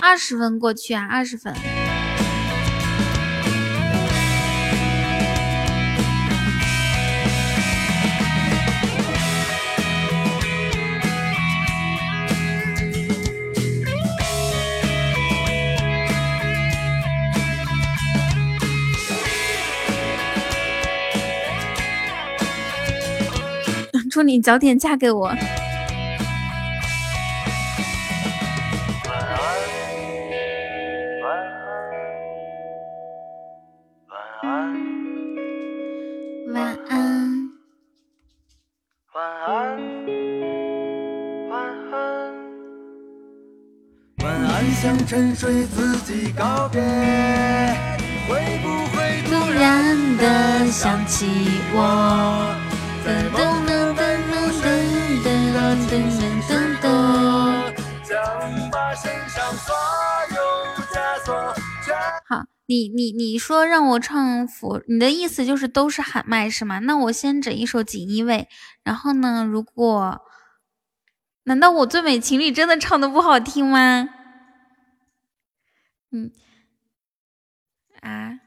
二十分过去啊，二十分。祝你早点嫁给我。沉睡自己告别。会不会突然的想起我。噔噔噔噔噔噔噔噔噔噔。将把身上所有枷锁好，你你你说让我唱佛，你的意思就是都是喊麦是吗？那我先整一首锦衣卫，然后呢，如果难道我最美情侣真的唱的不好听吗？嗯，啊，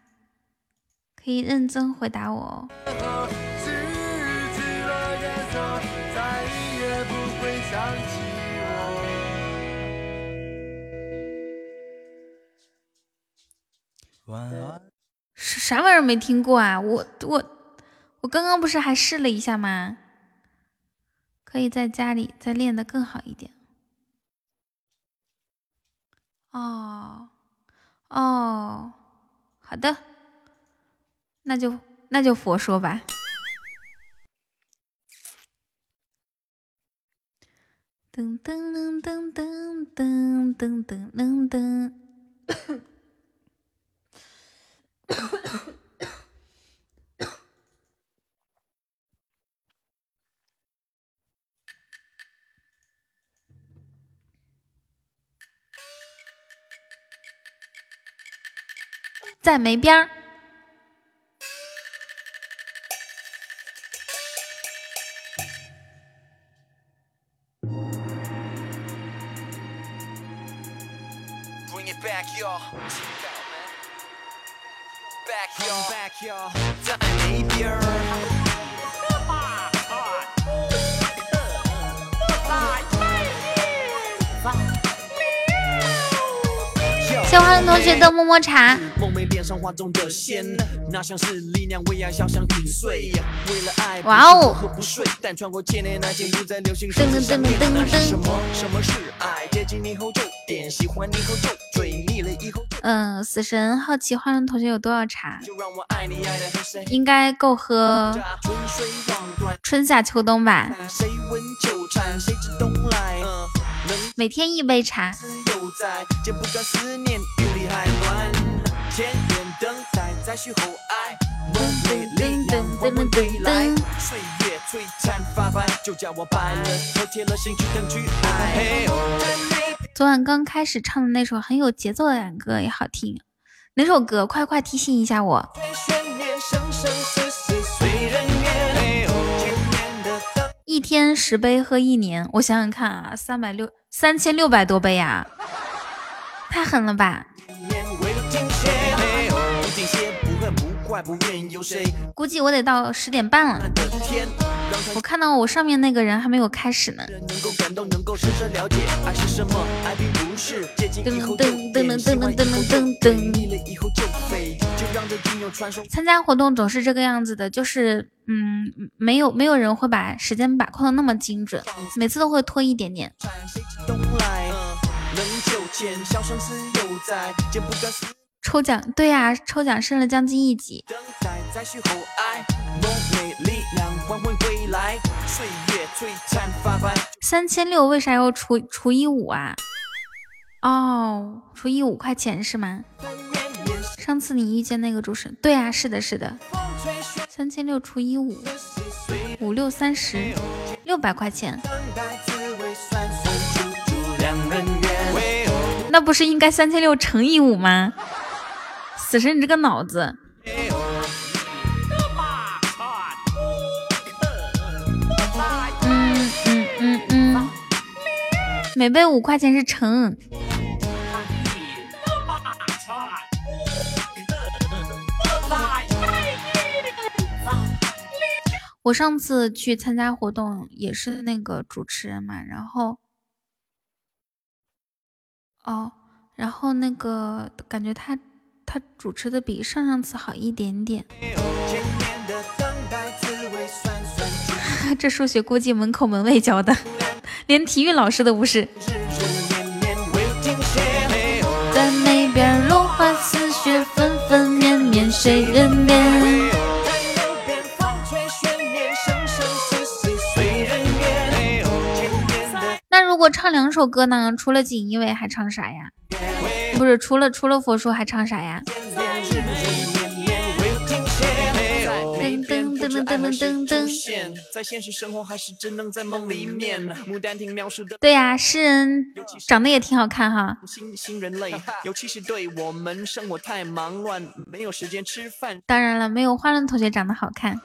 可以认真回答我哦。是啥玩意儿没听过啊？我我我刚刚不是还试了一下吗？可以在家里再练得更好一点。哦哦，好的，那就那就佛说吧。噔噔噔噔噔噔噔噔噔 在没边儿。欢的同学的么么茶。哇哦！噔噔噔噔噔噔。嗯，死神好奇，欢迎同学有多少茶？应该够喝春夏秋冬吧。每天一杯茶。昨晚刚开始唱的那首很有节奏的歌也好听，哪首歌？快快提醒一下我。悬念天十杯喝一年，我想想看啊，三百六三千六百多杯呀，太狠了吧！估计我得到十点半了。我看到我上面那个人还没有开始呢。噔噔噔噔噔噔噔噔。参加活动总是这个样子的，就是嗯，没有没有人会把时间把控的那么精准，每次都会拖一点点。抽奖，对呀，抽奖升了将近一级。三千六为啥要除除以五啊？哦，除以五块钱是吗？上次你遇见那个主持人，对啊，是的，是的。三千六除以五，五六三十，六百块钱。那不是应该三千六乘以五吗？死神，你这个脑子！嗯嗯嗯嗯，每杯五块钱是成。我上次去参加活动也是那个主持人嘛，然后，哦，然后那个感觉他。他主持的比上上次好一点点。这数学估计门口门卫教的，连体育老师都不是。在那边落花似雪，纷纷绵绵，谁人怜？我唱两首歌呢，除了锦衣卫还唱啥呀？不是除了除了佛说，还唱啥呀？噔噔噔噔噔噔噔。对呀，诗人长得也挺好看哈。当然了，没有花轮同学长得好看。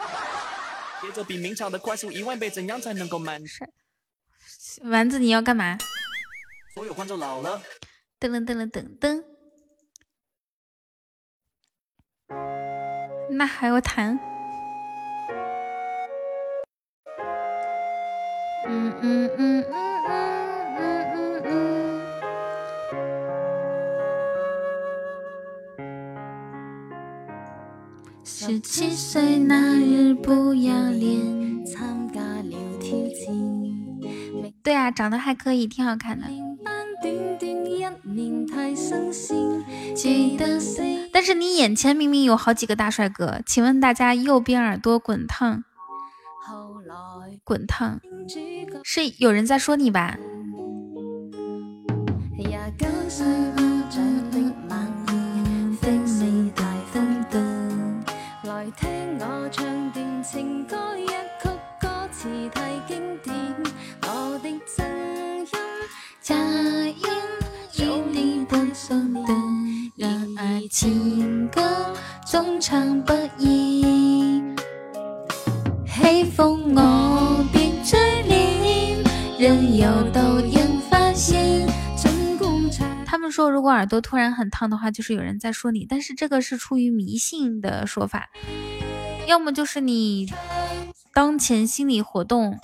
丸子，你要干嘛？所有观众老了。噔噔噔噔噔噔，那还要弹？嗯嗯嗯嗯嗯嗯嗯十七岁那日不要脸，参加了挑战。对啊，长得还可以，挺好看的。但是你眼前明明有好几个大帅哥，请问大家右边耳朵滚烫？滚烫，是有人在说你吧？情歌总唱不厌，喜欢我别追恋，任由导演发现。他们说，如果耳朵突然很烫的话，就是有人在说你，但是这个是出于迷信的说法，要么就是你当前心理活动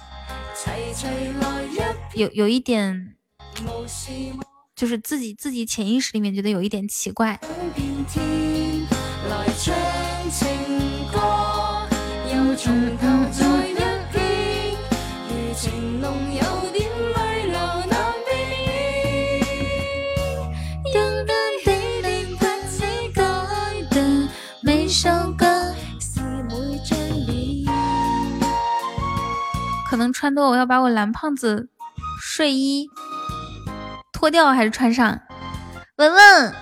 有有一点。就是自己自己潜意识里面觉得有一点奇怪。可能穿多，我要把我蓝胖子睡衣。脱掉还是穿上？文文。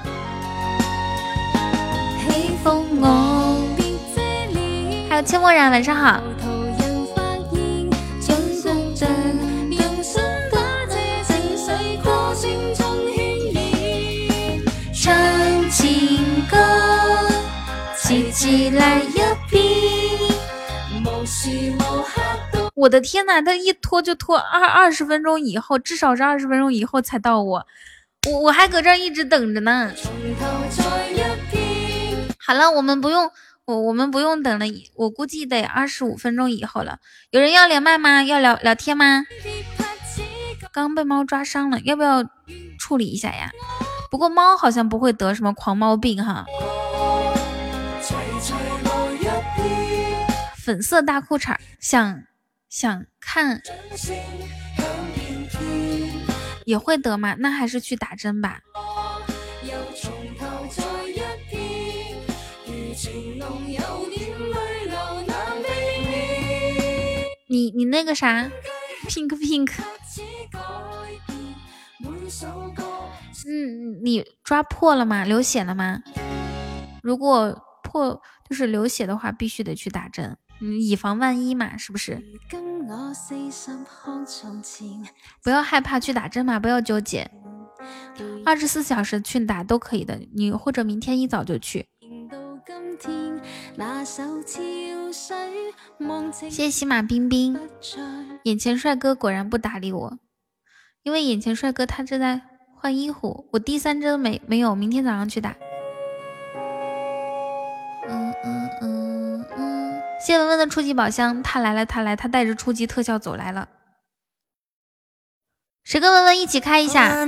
还有清墨然，晚上好。唱情歌，来，我的天呐，他一拖就拖二二十分钟以后，至少是二十分钟以后才到我，我我还搁这儿一直等着呢。好了，我们不用我我们不用等了，我估计得二十五分钟以后了。有人要连麦吗？要聊聊天吗？刚被猫抓伤了，要不要处理一下呀？不过猫好像不会得什么狂猫病哈。粉色大裤衩，想想看，也会得吗？那还是去打针吧。你你那个啥，pink pink，嗯，你抓破了吗？流血了吗？如果破就是流血的话，必须得去打针。以防万一嘛，是不是？不要害怕去打针嘛，不要纠结，二十四小时去打都可以的。你或者明天一早就去。谢谢喜马冰冰，眼前帅哥果然不搭理我，因为眼前帅哥他正在换衣服。我第三针没没有，明天早上去打。谢文文的初级宝箱，他来了，他来，他带着初级特效走来了。谁跟文文一起开一下？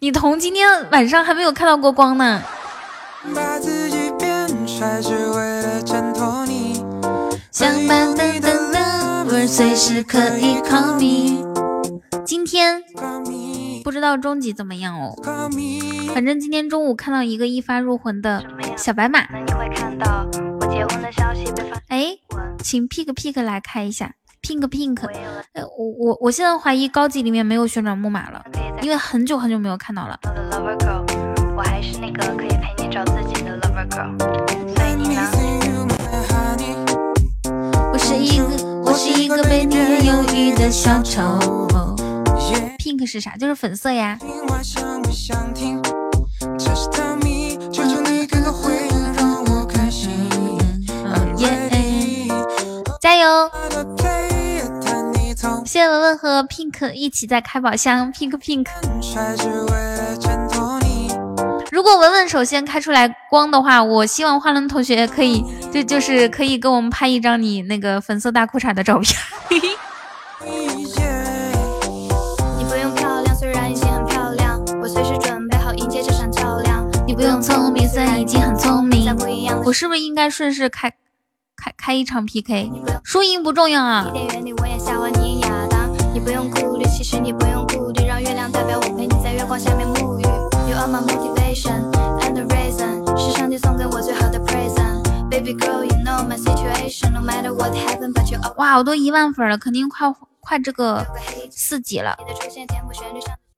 你从今天晚上还没有看到过光呢。今天不知道终极怎么样哦，反正今天中午看到一个一发入魂的小白马。哎，请 pick pick 来开一下，pink pink。哎，我我我现在怀疑高级里面没有旋转木马了，因为很久很久没有看到了。我还是那个可以陪你找自己的 lover girl，所以你呢？我是一个我是一个被你忧郁的小丑。pink 是啥？就是粉色呀。加油！谢谢文文和 Pink 一起在开宝箱，Pink Pink。如果文文首先开出来光的话，我希望花轮同学可以就就是可以给我们拍一张你那个粉色大裤衩的照片。你不用漂亮，虽然已经很漂亮，我随时准备好迎接这场较量。你不用聪明，虽然已经很聪明。我是不是应该顺势开？开开一场 PK，输赢不重要啊。哇，我都一万粉了，肯定快快这个四级了。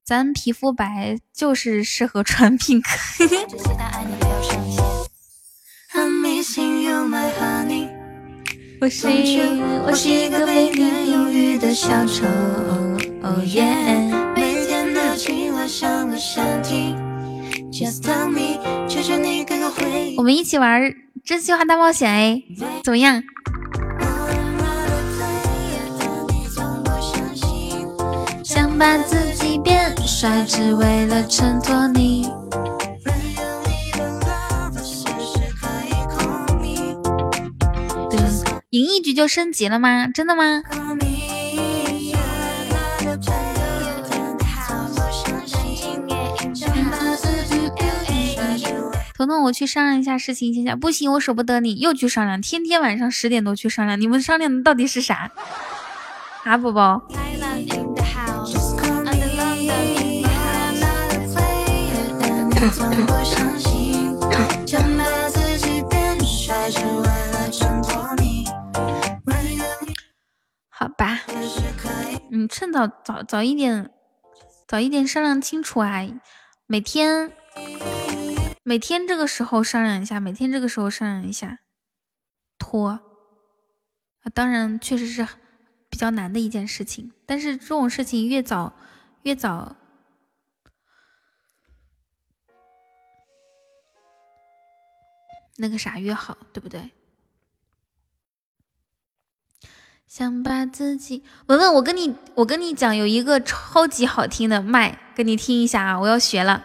咱皮肤白就是适合穿 pink。我是我是一个被你忧郁的小丑，哦耶！每天的情话像个傻听，Just tell me，求求你给个回应。我们一起玩真心话大冒险哎，怎么样？想把自己变帅，只为了衬托你。赢一局就升级了吗？真的吗？彤彤，我去商量一下事情，先下不行，我舍不得你，又去商量，天天晚上十点多去商量，你们商量的到底是啥？啊，宝宝。吧，嗯，趁早早早一点，早一点商量清楚啊！每天每天这个时候商量一下，每天这个时候商量一下，拖啊，当然确实是比较难的一件事情，但是这种事情越早越早那个啥越好，对不对？想把自己文文，我跟你我跟你讲，有一个超级好听的麦，跟你听一下啊，我要学了。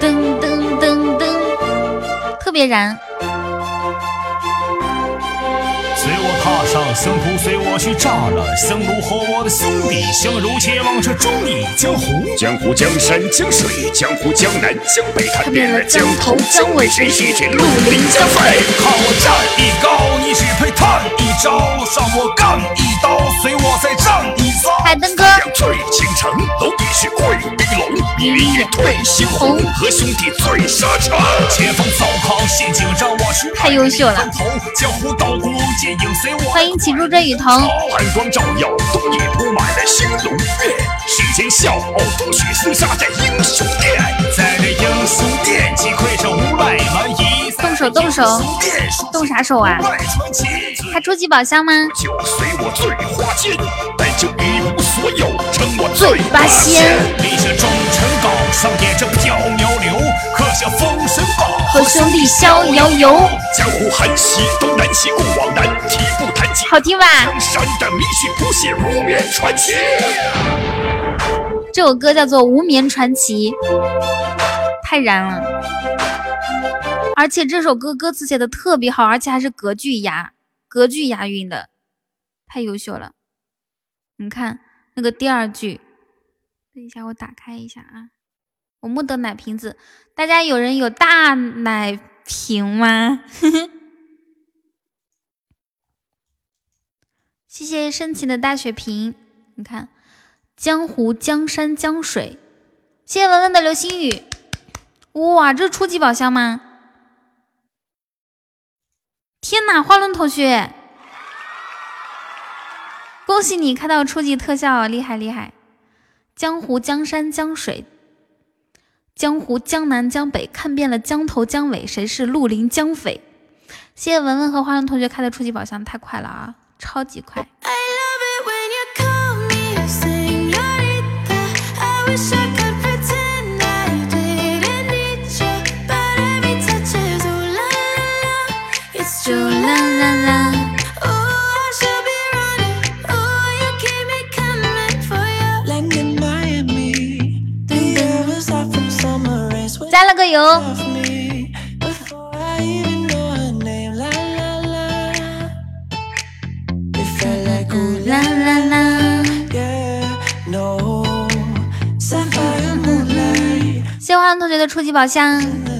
噔噔噔噔，特别燃。随我上征途，随我去炸了香炉，和我的兄弟相如前往这忠义江湖。江湖江山江水，江湖江南江北，看遍了江头江尾，谁是这绿林江匪？看我战艺高，你只配探一招，让我干一刀，随我再战一遭。海灯哥，醉倾城，蝼蚁是贵宾龙，命运也退猩红，和兄弟醉沙场。前方糟糠陷阱，让我去太优秀了。江湖刀光剑影，随我。欢迎起入这雨桐。寒光照耀，东野铺满了星龙月。世间笑傲风雪，厮杀在英雄殿。在这英雄殿，击溃这无赖蛮夷。动手动手，动啥手啊？还初级宝箱吗？就随我醉花间，但就一无所有，称我醉八仙。立下忠臣岗，上演这缥缈流，刻下封神榜，和兄弟逍遥游。江湖寒溪东南西，故往南，提步探金。好听吧？江山的迷信谱写无眠传奇。这首歌叫做《无眠传奇》，太燃了！而且这首歌歌词写的特别好，而且还是隔句押，隔句押韵的，太优秀了。你看那个第二句，等一下我打开一下啊，我木的奶瓶子，大家有人有大奶瓶吗？谢谢深情的大血瓶，你看。江湖江山江水，谢谢文文的流星雨。哇，这是初级宝箱吗？天哪，花轮同学，恭喜你开到初级特效，厉害厉害！江湖江山江水，江湖江南江北，看遍了江头江尾，谁是绿林江匪？谢谢文文和花轮同学开的初级宝箱，太快了啊，超级快！加了个油。谢欢同学的初级宝箱。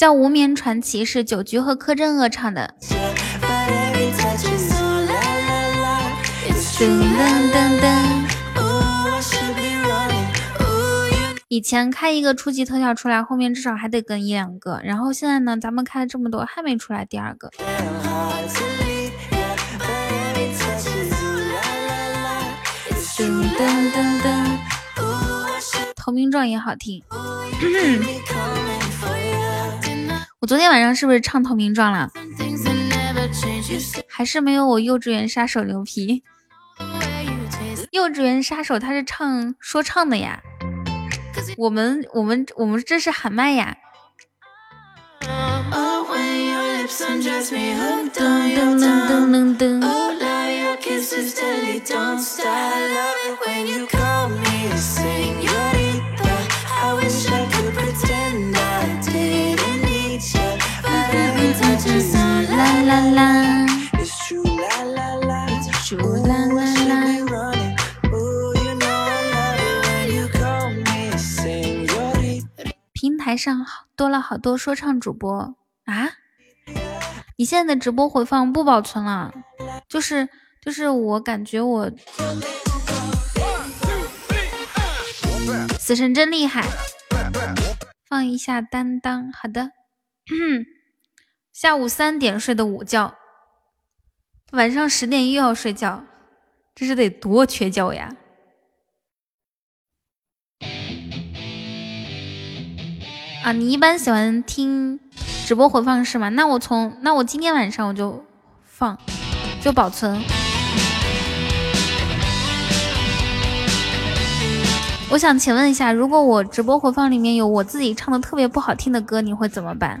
叫《无眠传奇》，是九局和柯震恶唱的。以前开一个初级特效出来，后面至少还得跟一两个，然后现在呢，咱们开了这么多，还没出来第二个。投名状也好听。我昨天晚上是不是唱投名状了？还是没有我幼稚园杀手牛皮？幼稚园杀手他是唱说唱的呀，我们我们我们这是喊麦呀。啦啦，平台上多了好多说唱主播啊！你现在的直播回放不保存了，就是就是我感觉我。死神真厉害。放一下担当，好的。下午三点睡的午觉，晚上十点又要睡觉，这是得多缺觉呀！啊，你一般喜欢听直播回放是吗？那我从那我今天晚上我就放，就保存。我想请问一下，如果我直播回放里面有我自己唱的特别不好听的歌，你会怎么办？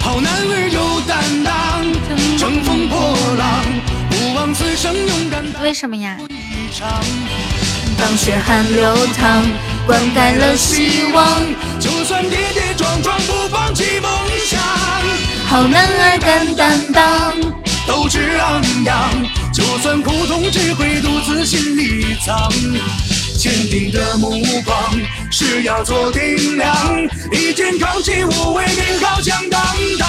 好男儿有担当，乘风破浪，不枉此生勇敢。为什么呀？当血汗流淌，灌溉了希望，就算跌跌撞撞，不放弃梦想。好男儿敢担当，斗志昂扬，就算苦痛只会独自心里藏。坚定的目光是要做顶梁，一肩扛起无畏，名号响当当。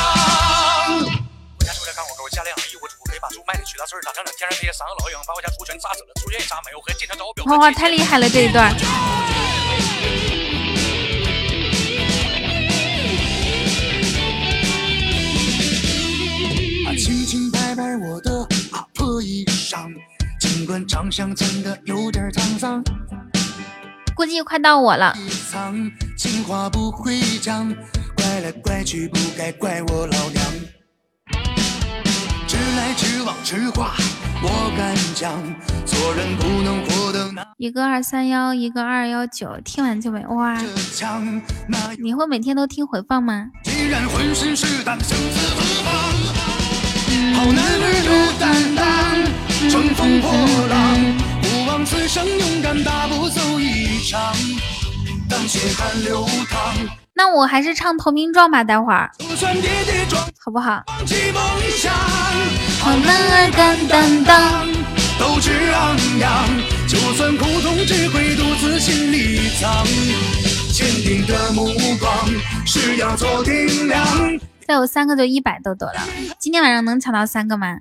我家住在我，各位家里养一窝猪，可以把猪卖了娶大孙儿，打成两天然别伤老硬，把我家猪全杀死了，出现一杀没有和经常找我表。哇哇，太厉害了这一段。轻轻拍拍我的阿破衣裳。尽管长相真的有点沧桑，估计快到我了。我老娘。直来直往直话，我敢讲，做人不能活得那。一个二三幺，一个二幺九，听完就没哇。你会每天都听回放吗？既然浑身是胆，生死何妨？好男儿有担当。乘风破浪，此生勇敢，大步走一场。当血汗流淌，那我还是唱投名状吧，待会儿，好不好？好男儿敢担当，斗志昂扬，就算苦痛只会独自心里藏。坚定的目光是要做顶梁。再有三个就一百豆豆了，今天晚上能抢到三个吗？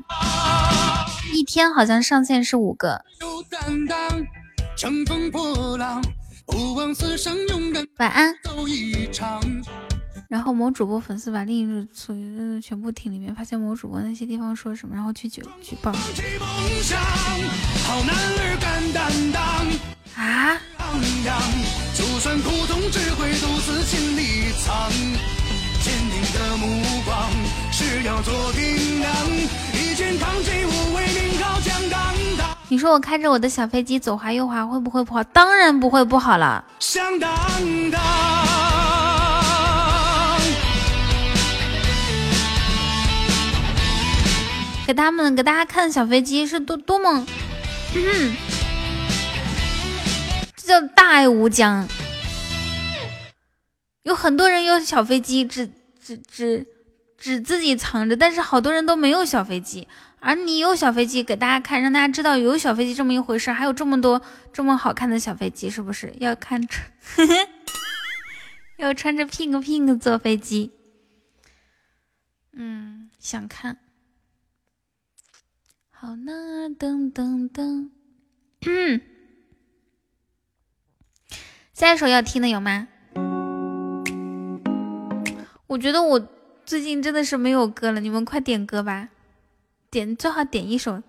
一天好像上线是五个。晚安。走一场然后某主播粉丝把另一个所有的全部听里面，发现某主播那些地方说什么，然后去举举报。啊？坚定的目光是要做顶梁，一肩扛起无畏，名号。你说我开着我的小飞机左滑右滑会不会不好？当然不会不好了。给他们给大家看小飞机是多多么，这叫大爱无疆。有很多人有小飞机，只只只只自己藏着，但是好多人都没有小飞机，而你有小飞机给大家看，让大家知道有小飞机这么一回事，还有这么多这么好看的小飞机，是不是要看着？要穿着 pink pink 坐飞机？嗯，想看。好呢，噔噔噔。嗯，下一首要听的有吗？我觉得我最近真的是没有歌了，你们快点歌吧，点最好点一首，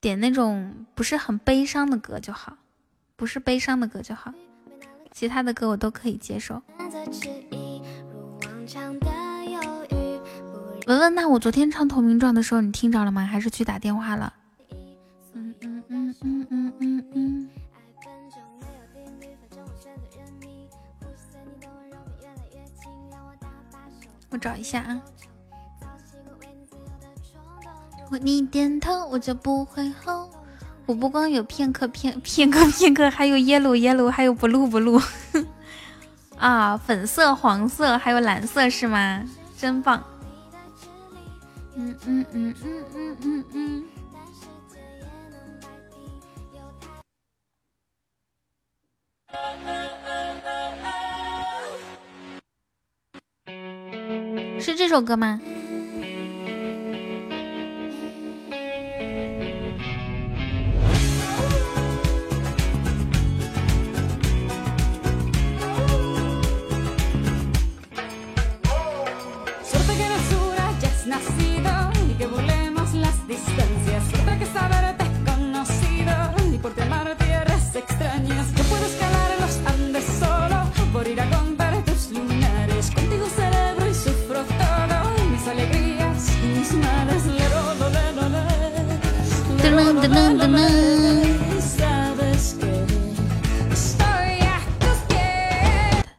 点那种不是很悲伤的歌就好，不是悲伤的歌就好，其他的歌我都可以接受。文文，那我昨天唱投名状的时候你听着了吗？还是去打电话了？嗯嗯嗯嗯嗯嗯嗯。我找一下啊，你点头，我就不会后。我不光有片刻片片刻片刻，还有 yellow yellow，还有 blue blue。啊，粉色、黄色还有蓝色是吗？真棒。嗯嗯嗯嗯嗯嗯嗯。是这首歌吗？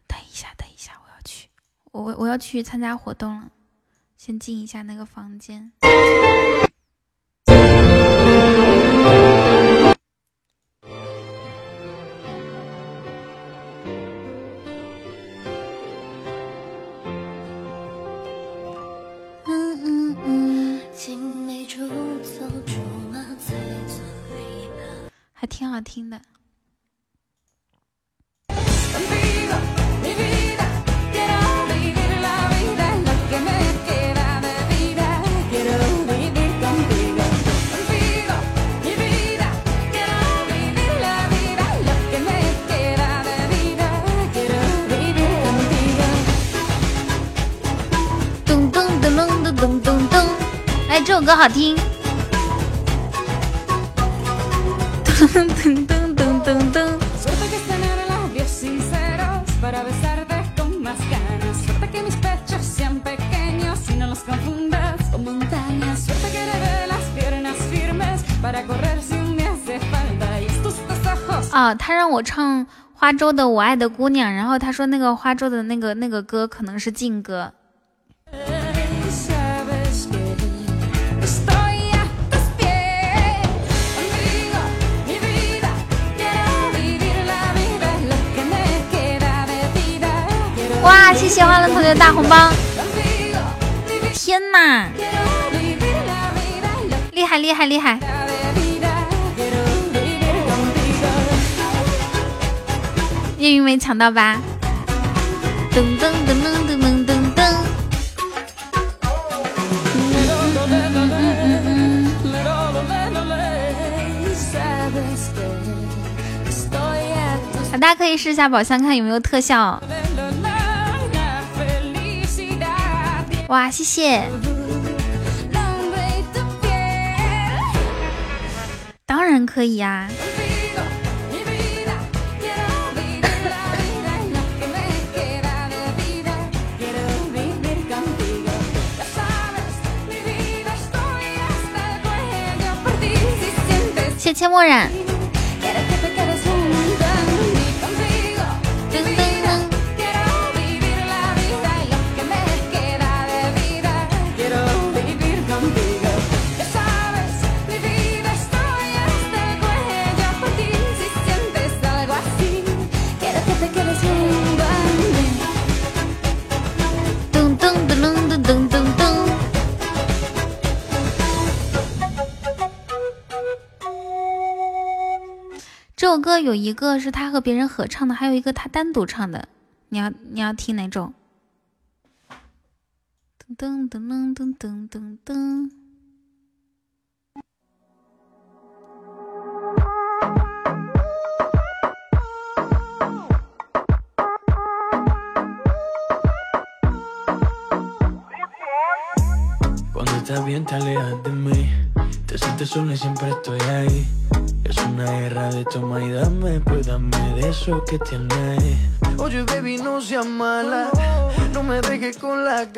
等一下，等一下，我要去，我我要去参加活动了，先进一下那个房间。听的咚咚咚咚咚咚咚，哎，这首歌好听。噔噔噔噔噔。啊，他让我唱花粥的《我爱的姑娘》，然后他说那个花粥的那个那个歌可能是禁歌。谢谢花轮同学大红包！天哪，厉害厉害厉害！叶云没抢到吧？噔噔噔噔噔噔噔！大家可以试一下宝箱，看有没有特效。哇，谢谢！当然可以呀。谢切墨染。首歌有一个是他和别人合唱的，还有一个他单独唱的。你要你要听哪种？噔噔噔噔噔噔噔。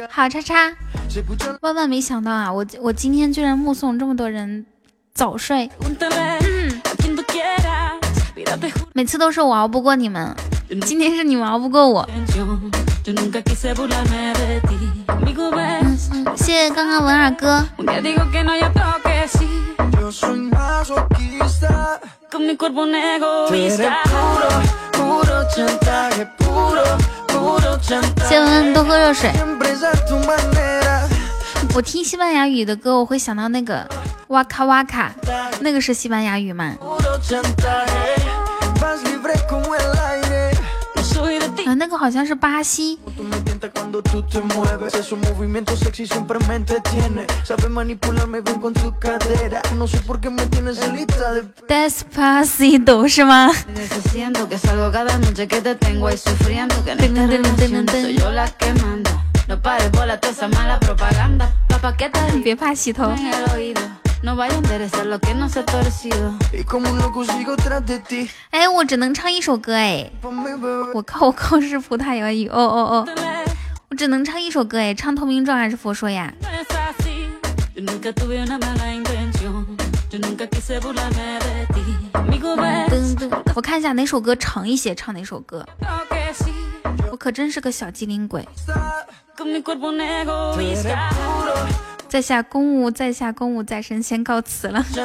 好叉叉，万万没想到啊！我我今天居然目送这么多人早睡，每次都是我熬不过你们，今天是你们熬不过我。谢谢刚刚文尔哥。谢文文多喝热水。我听西班牙语的歌，我会想到那个哇卡哇卡，那个是西班牙语吗？啊，那个好像是巴西。Despacito 是吗？别怕洗头。哎，我只能唱一首歌哎，我靠我靠是葡萄牙语哦哦哦，我只能唱一首歌哎，唱投名状还是佛说呀？我看一下哪首歌长一些，唱哪首歌。我可真是个小机灵鬼。在下公务，在下公务在身，先告辞了。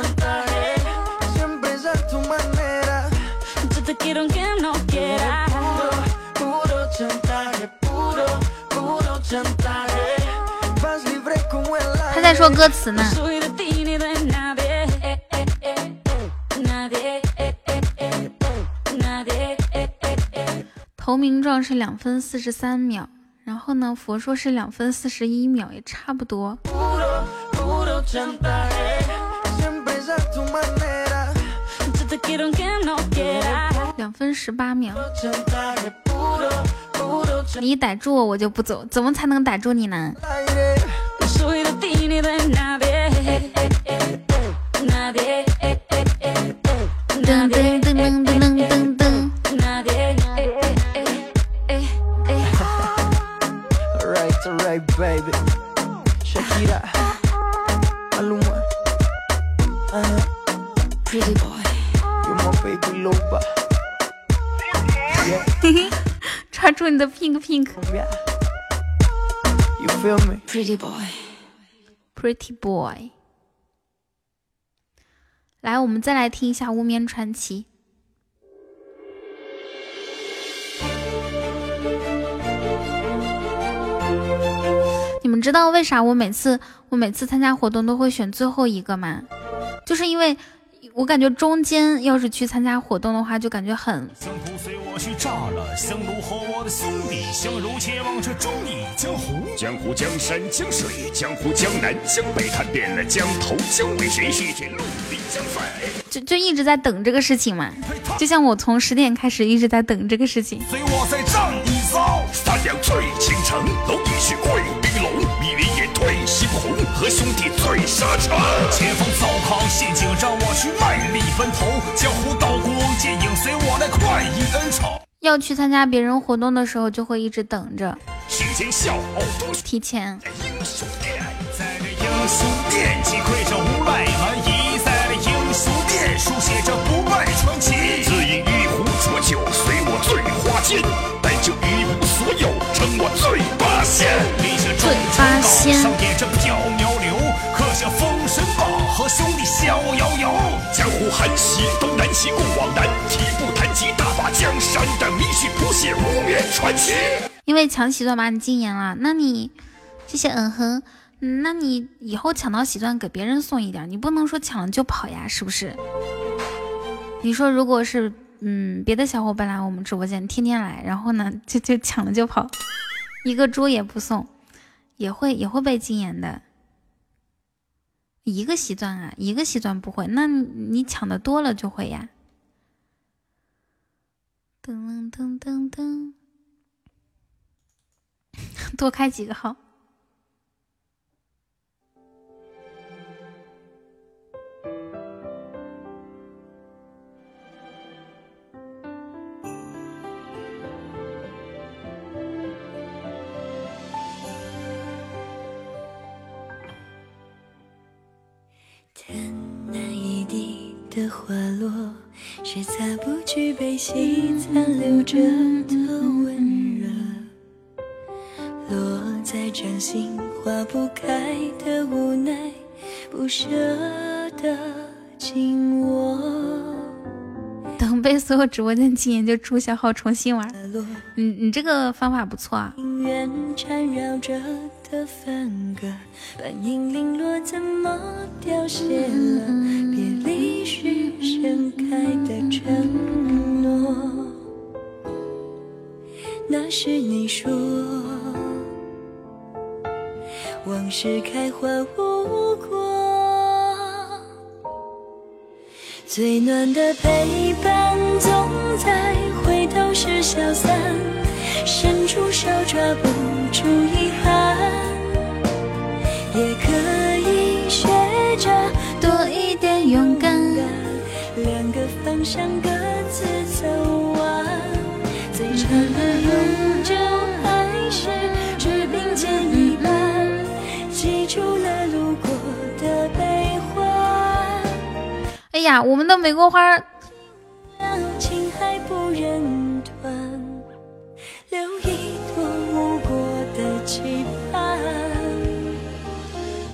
他在说歌词呢。投名状是两分四十三秒。然后呢？佛说是两分四十一秒，也差不多。两分十八秒。你逮住我，我就不走。怎么才能逮住你呢？噔噔噔噔噔 right, baby. Shakira, Maluma, uh, pretty boy, you're my baby loba. Yeah. 抓住你的 pink pink. Yeah. You feel me? Pretty boy. Pretty boy. 来，我们再来听一下《无眠传奇》。你们知道为啥我每次我每次参加活动都会选最后一个吗？就是因为我感觉中间要是去参加活动的话，就感觉很。去炸了，香炉和我的兄弟，相如且往这忠义江湖，江湖江山江水，江湖江南江北，看遍了江头江尾，谁是江水？就就一直在等这个事情嘛，就像我从十点开始一直在等这个事情。随我再战一遭，三两醉倾城，和兄弟醉沙场。前方糟糠陷阱，让我去卖力奔头，江湖刀光剑影，随我来快意恩仇。要去参加别人活动的时候，就会一直等着。提前。英雄殿，在这英雄殿，击溃这无赖蛮夷，在这英雄殿书写着不败传奇。自饮一壶浊酒，随我醉花间，但这一无所有，称我醉八仙。醉八仙。上演着缥缈流，刻下封神榜，和兄弟逍遥游。江湖寒溪东南西，共往南，提步谈及大把江山的迷信，谱写无眠传奇。因为抢喜钻把你禁言了，那你谢谢嗯哼，那你以后抢到喜钻给别人送一点，你不能说抢了就跑呀，是不是？你说如果是嗯别的小伙伴来我们直播间，天天来，然后呢就就抢了就跑，一个猪也不送，也会也会被禁言的。一个喜钻啊，一个喜钻不会，那你抢的多了就会呀。噔噔噔噔，多开几个号。的花落。是擦不去悲喜残留着的温热，落在掌心。花不开的无奈，不舍得紧握。等被所有直播间禁言，就注销号重新玩。你你这个方法不错啊。庭院缠绕着的分割，半影零落，怎么凋谢了？别离时盛开的承诺，那是你说。往事开花无果，最暖的陪伴总在回头时消散，伸出手抓不住遗憾，两个方向各自走完，最长的永久还是只并肩一半。记住了路过的悲欢。哎呀，我们的玫瑰花，情还不忍断，留一朵无果的期盼。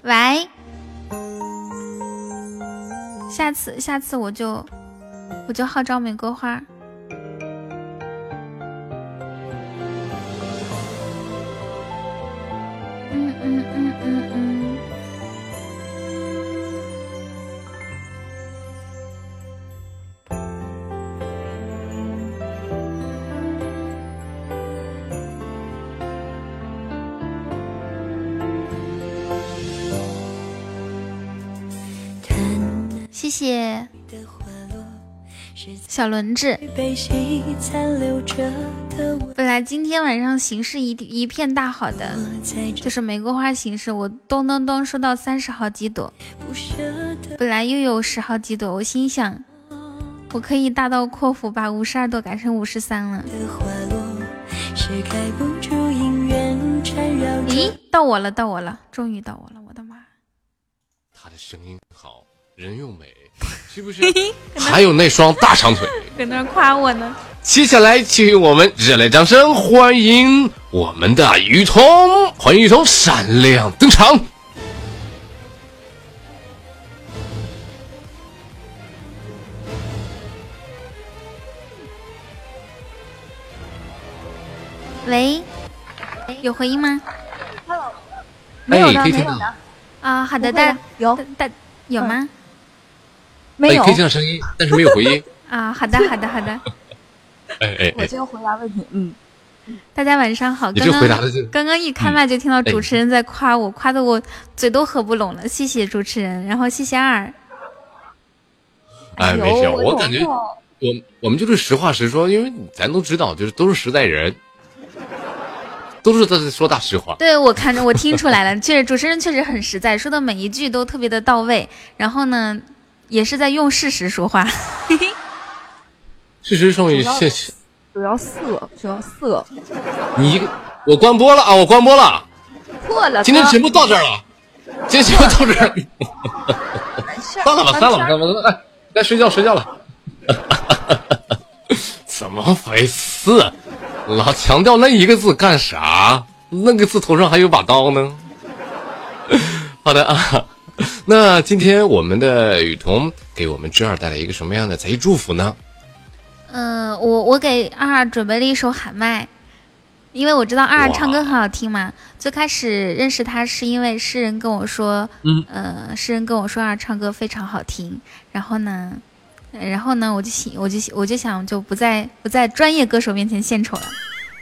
喂，下次下次我就我就号召玫瑰花。谢谢小轮子。本来今天晚上形势一一片大好的，就是玫瑰花形势，我咚咚咚收到三十好几朵，本来又有十好几朵，我心想，我可以大刀阔斧把五十二朵改成五十三了。咦，到我了，到我了，终于到我了，我的妈！他的声音好，人又美，是不是？还有那双大长腿。搁那夸我呢。接下来，请用我们热烈掌声欢迎我们的雨桐，欢迎雨桐闪亮登场。喂，有回音吗？哎，可以听到。啊，好的，大有大有吗？没有哎，可以听到声音，但是没有回音。啊，好的，好的，好的。哎哎哎，我就回答问题，嗯，大家晚上好。刚刚回答的就刚刚一开麦就听到主持人在夸我，夸的我嘴都合不拢了。谢谢主持人，然后谢谢二。哎，没事，我感觉我我们就是实话实说，因为咱都知道，就是都是实在人，都是在说大实话。对我看着我听出来了，确实主持人确实很实在，说的每一句都特别的到位。然后呢，也是在用事实说话。事实胜于现实。主要色，主要色，你一个，我关播了啊！我关播了。错了。今天节目到这儿了，今天节目到这儿 了。算了吧，算了吧，算了吧，哎，该睡觉睡觉了。怎么回事？老强调那一个字干啥？那个字头上还有把刀呢。好的啊，那今天我们的雨桐给我们之二带来一个什么样的才艺祝福呢？嗯、我我给二二准备了一首喊麦，因为我知道二二唱歌很好听嘛。最开始认识他是因为诗人跟我说，嗯，呃，诗人跟我说二二唱歌非常好听，然后呢，呃然后呢，我就想，我就我就想就不在不在专业歌手面前献丑了，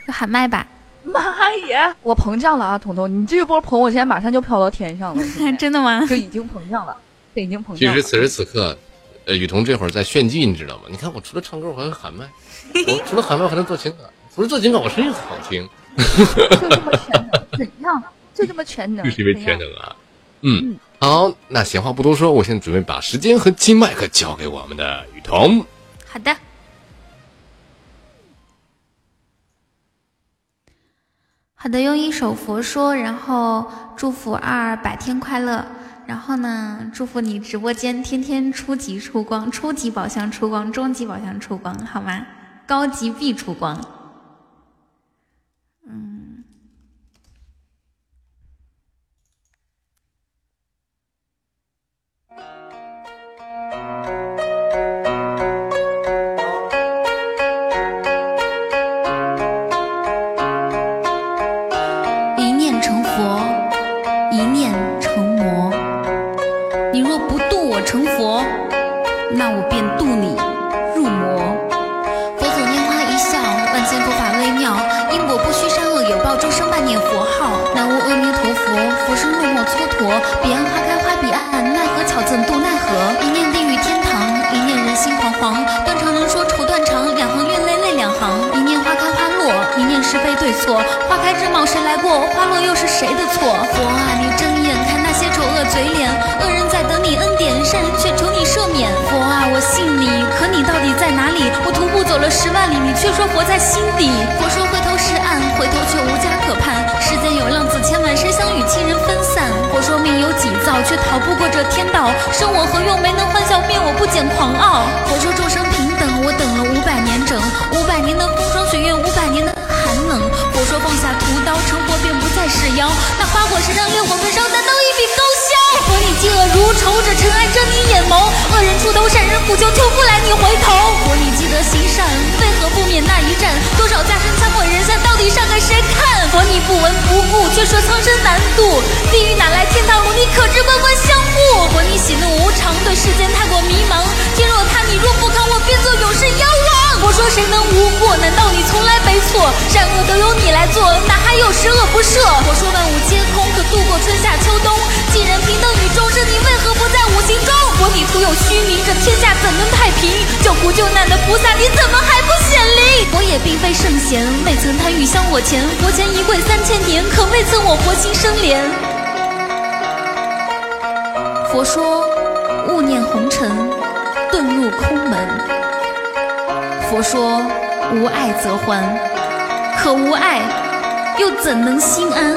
就喊麦吧。妈耶！我膨胀了啊，彤彤，你这一波捧我，现在马上就飘到天上了，真的吗？就已经膨胀了，这已经膨胀了。其实此时此刻，呃，雨桐这会儿在炫技，你知道吗？你看我除了唱歌，我还会喊麦，我 除了喊麦，我还能做情感，除了做情感，我声音好听，就这么全能，怎样？就这么全能，就是因为全能啊。嗯，好，那闲话不多说，我现在准备把时间和金麦克交给我们的雨桐。好的。好的，用一首佛说，然后祝福二百天快乐。然后呢，祝福你直播间天天初级出光，初级宝箱出光，中级宝箱出光，好吗？高级必出光。是谁的错？佛啊，你睁眼看那些丑恶嘴脸，恶人在等你恩典，善人却求你赦免。佛啊，我信你，可你到底在哪里？我徒步走了十万里，你却说佛在心底。佛说回头是岸，回头却无家可盼。世间有浪子千万，谁想与亲人分散？佛说命由己造，却逃不过这天道。生我何用？没能欢笑，灭我不减狂傲。佛说众生平等，我等了五百年整，五百年的风霜雪月，五百年的。放下屠刀，成佛便不再是妖。那花果山上烈火焚烧，难道一笔勾销？佛你嫉恶如仇，这尘埃遮你眼眸。恶人出头，善人苦求，求不来你回头。佛你积德行善，为何不免那一战？多少家臣惨毁人散，到底善给谁看？佛你不闻不顾，却说苍生难渡。地狱哪来天堂路？你可知官官相护？佛你喜怒无常，对世间太过迷茫。天若塌，你若不扛，我便做永世妖王。佛说谁能无过？难道你从来没错？善恶都由你来做，哪还有十恶不赦？我说万物皆空，可度过春夏秋冬。既然平等与众生，你为何不在五行中？佛你徒有虚名，这天下怎能太平？救苦救难的菩萨，你怎么还不显灵？佛也并非圣贤，未曾贪欲香我钱。佛前一跪三千年，可未曾我佛心生怜。佛说勿念红尘，遁入空门。佛说无爱则欢，可无爱又怎能心安？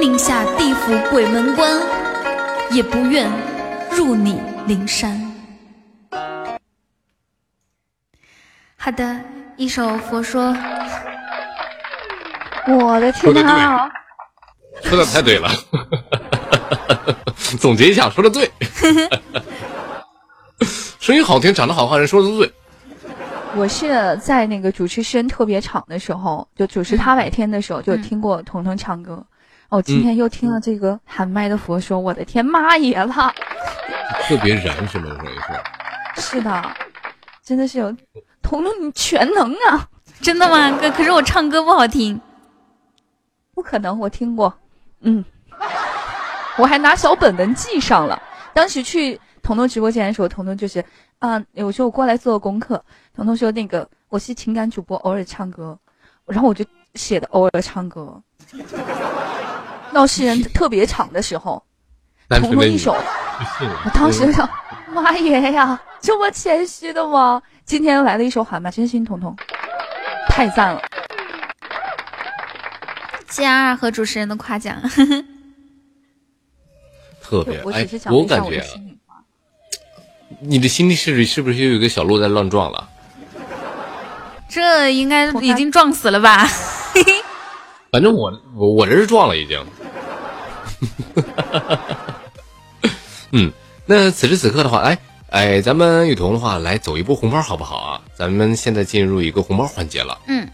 宁下地府鬼门关，也不愿入你灵山。好的，一首佛说。我的天哪！说的太对了，总结一下，说的对，声音好听，长得好看，人说的都对。我是在那个主持时间特别长的时候，就主持他百天的时候，就听过彤彤唱歌。哦，今天又听了这个喊麦的佛说，我的天妈耶了！特别燃是吗？回事？是的，真的是有彤彤，你全能啊！真的吗？可可是我唱歌不好听。不可能，我听过，嗯，我还拿小本本记上了。当时去彤彤直播间的时候，彤彤就是啊，我说我过来做功课，彤彤说那个我是情感主播，偶尔唱歌，然后我就写的偶尔唱歌。闹事人特别长的时候，彤彤一首，我当时想，妈耶呀，这么谦虚的吗？今天来了一首喊麦，真心彤彤，太赞了。谢谢二和主持人的夸奖，特别哎，我感觉啊，你的心里是是不是又有一个小鹿在乱撞了？这应该已经撞死了吧？反正我我我这是撞了已经。嗯，那此时此刻的话，哎哎，咱们雨桐的话来走一波红包好不好啊？咱们现在进入一个红包环节了。嗯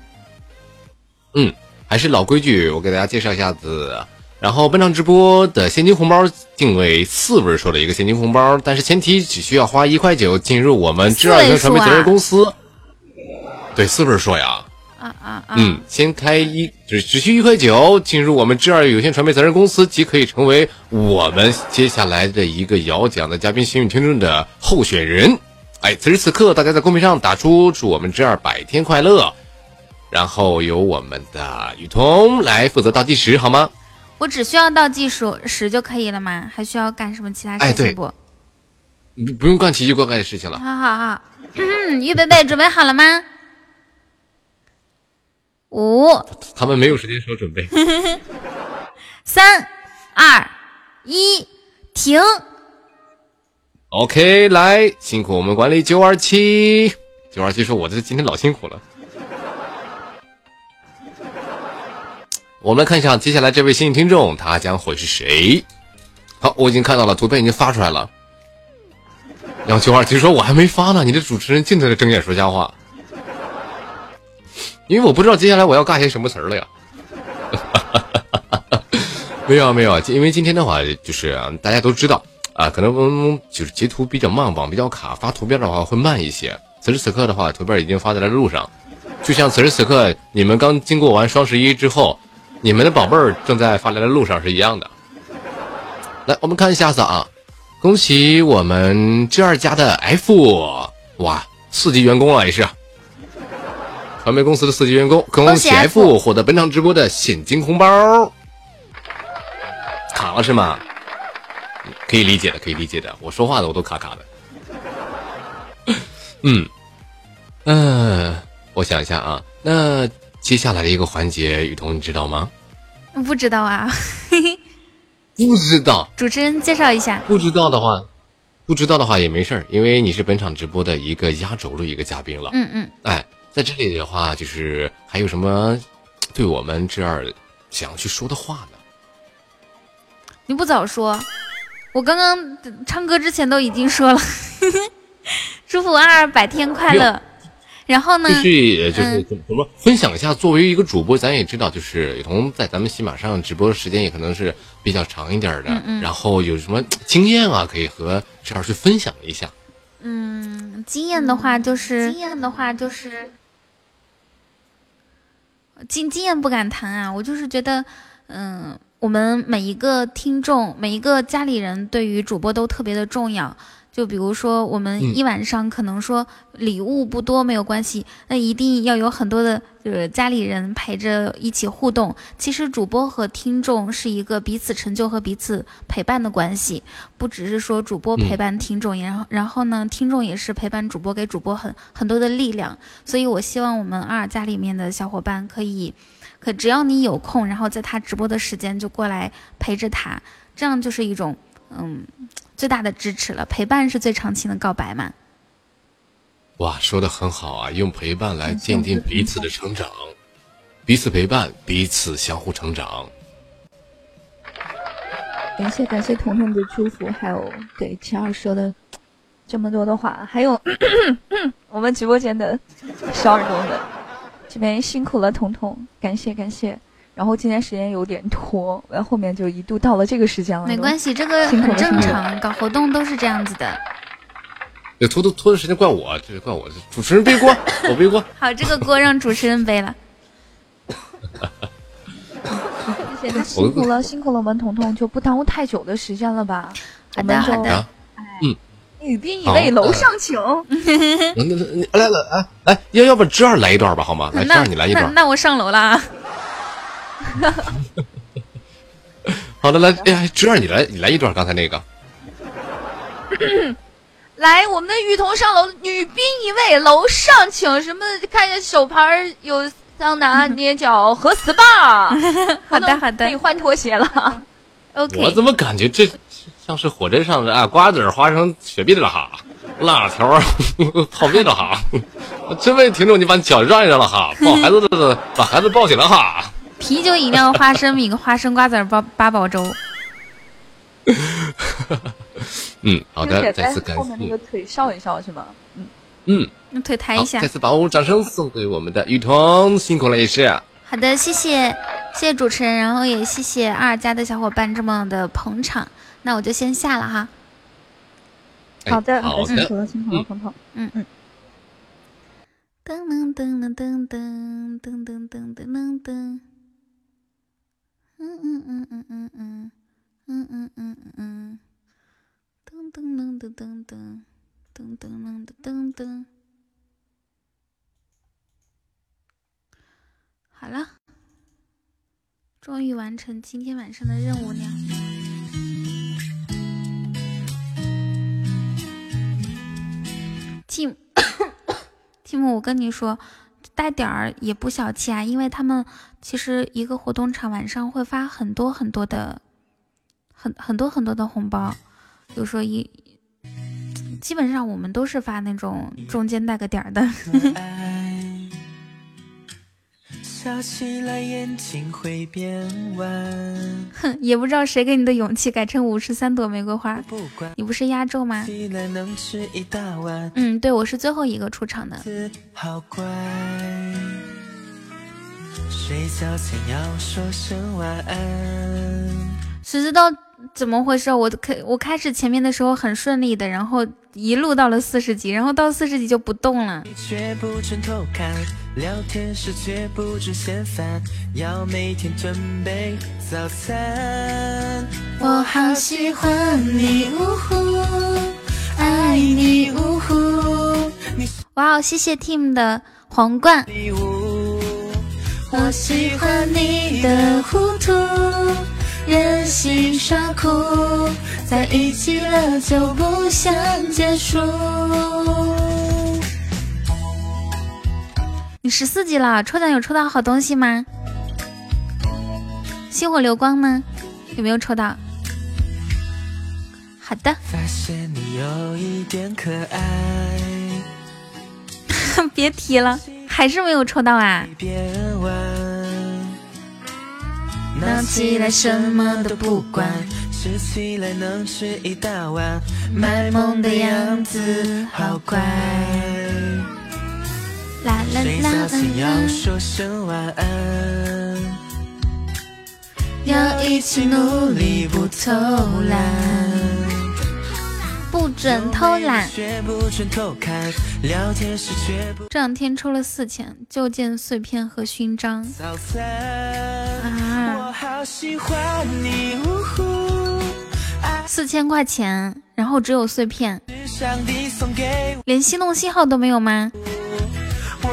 嗯。还是老规矩，我给大家介绍一下子。然后本场直播的现金红包定为四位数的一个现金红包，但是前提只需要花一块九进入我们知二元传媒责任公司。对，四位数呀。啊啊啊！嗯，先开一只只需一块九进入我们知二有限传媒责任公司，即可以成为我们接下来的一个摇奖的嘉宾幸运听众的候选人。哎，此时此刻，大家在公屏上打出“祝我们知二百天快乐”。然后由我们的雨桐来负责倒计时，好吗？我只需要倒计数时就可以了吗？还需要干什么其他事情不？不不用干奇奇怪怪的事情了。好好好，嗯预备备，准备好了吗？五。他们没有时间说准备。三二一，停。OK，来，辛苦我们管理九二七。九二七说：“我这今天老辛苦了。”我们来看一下接下来这位幸运听众，他将会是谁？好，我已经看到了图片，已经发出来了。然后九二七说：“我还没发呢，你这主持人净在这睁眼说瞎话。”因为我不知道接下来我要尬些什么词儿了呀。没有没有，因为今天的话就是大家都知道啊，可能就是截图比较慢，网比较卡，发图片的话会慢一些。此时此刻的话，图片已经发在了路上，就像此时此刻你们刚经过完双十一之后，你们的宝贝儿正在发来的路上是一样的。来，我们看一下子啊，恭喜我们 G 二家的 F，哇，四级员工了也是。传媒公司的四级员工，恭喜 F 获得本场直播的现金红包。卡了是吗？可以理解的，可以理解的。我说话的我都卡卡的。嗯嗯，我想一下啊，那接下来的一个环节，雨桐你知道吗？不知道啊。不知道。主持人介绍一下。不知道的话，不知道的话也没事儿，因为你是本场直播的一个压轴的一个嘉宾了。嗯嗯。哎。在这里的话，就是还有什么对我们这儿想要去说的话呢？你不早说，我刚刚唱歌之前都已经说了，祝福二百天快乐。然后呢？就是就是怎么分享一下？作为一个主播，咱也知道，就是雨桐在咱们喜马上直播的时间也可能是比较长一点的。嗯嗯。然后有什么经验啊，可以和这儿去分享一下？嗯，经验的话就是，经验的话就是。经经验不敢谈啊，我就是觉得，嗯，我们每一个听众，每一个家里人对于主播都特别的重要。就比如说，我们一晚上可能说礼物不多没有关系，那一定要有很多的，就是家里人陪着一起互动。其实主播和听众是一个彼此成就和彼此陪伴的关系，不只是说主播陪伴听众，然后然后呢，听众也是陪伴主播，给主播很很多的力量。所以我希望我们二家里面的小伙伴可以，可只要你有空，然后在他直播的时间就过来陪着他，这样就是一种，嗯。最大的支持了，陪伴是最长情的告白嘛？哇，说的很好啊！用陪伴来鉴定彼此的成长，彼此陪伴，彼此相互成长。感谢感谢彤彤的祝福，还有对晴儿说的这么多的话，还有 我们直播间的小耳朵们，这边辛苦了，彤彤，感谢感谢。然后今天时间有点拖，然后后面就一度到了这个时间了。没关系，这个 很正常，搞活动都是这样子的。这拖拖拖的时间怪我，这是怪我，主持人背锅，我背锅。好，这个锅让主持人背了。谢谢，辛苦了，辛苦了，我们彤彤就不耽误太久的时间了吧？好的，好的。嗯，女宾已位，楼上请。来来来，来，要要不这儿来一段吧，好吗？来，这儿你来一段。那我上楼了。好的，来，哎呀，侄儿，你来，你来一段刚才那个。来，我们的雨桐上楼，女宾一位，楼上请。什么？看见手牌有桑拿、捏脚和 SPA。好的，好的，可以换拖鞋了。OK。我怎么感觉这像是火车上的啊？瓜子、花生、雪碧的哈，辣条、泡面的哈。这位听众，你把脚让一让了哈，抱孩子的把孩子抱起来哈。啤酒、饮料、花生米、花生瓜子八八宝粥。嗯，好的，再次感谢。后面那个腿笑一笑是吗？嗯嗯，用腿抬一下。再次把我们掌声送给我们的雨桐，辛苦了也是。好的，谢谢谢谢主持人，然后也谢谢二家的小伙伴这么的捧场，那我就先下了哈。好的，好的，辛苦了，辛苦了，鹏鹏。嗯嗯。噔噔噔噔噔噔噔噔噔噔噔。嗯嗯嗯嗯嗯嗯嗯嗯嗯嗯，噔噔噔噔噔噔噔噔噔噔噔，好了，终于完成今天晚上的任务了。Tim，Tim，我跟你说。带点儿也不小气啊，因为他们其实一个活动场晚上会发很多很多的，很很多很多的红包，比如说一，基本上我们都是发那种中间带个点儿的。笑起来眼睛会变弯。哼，也不知道谁给你的勇气改成五十三朵玫瑰花。不你不是压轴吗？嗯，对，我是最后一个出场的。睡觉前要说声晚安。谁知道怎么回事？我开我开始前面的时候很顺利的，然后一路到了四十级，然后到四十级就不动了。却不准偷看，聊天时却不准嫌烦，要每天准备早餐。我好喜欢你，呜呼，爱你，呜呼。哇哦，谢谢 Team 的皇冠。我喜欢你的糊涂。任性耍酷，在一起了就不想结束。你十四级了，抽奖有抽到好东西吗？星火流光呢？有没有抽到？好的。发现你有一点可爱。别提了，还是没有抽到啊。闹起来什么都不管，吃起来能吃一大碗，卖萌的样子好乖。啦啦啦前要说声晚安，要一起努力不偷懒，不准偷懒。这两天抽了四千，就件碎片和勋章。啊。四千块钱，然后只有碎片，连心动信号都没有吗？好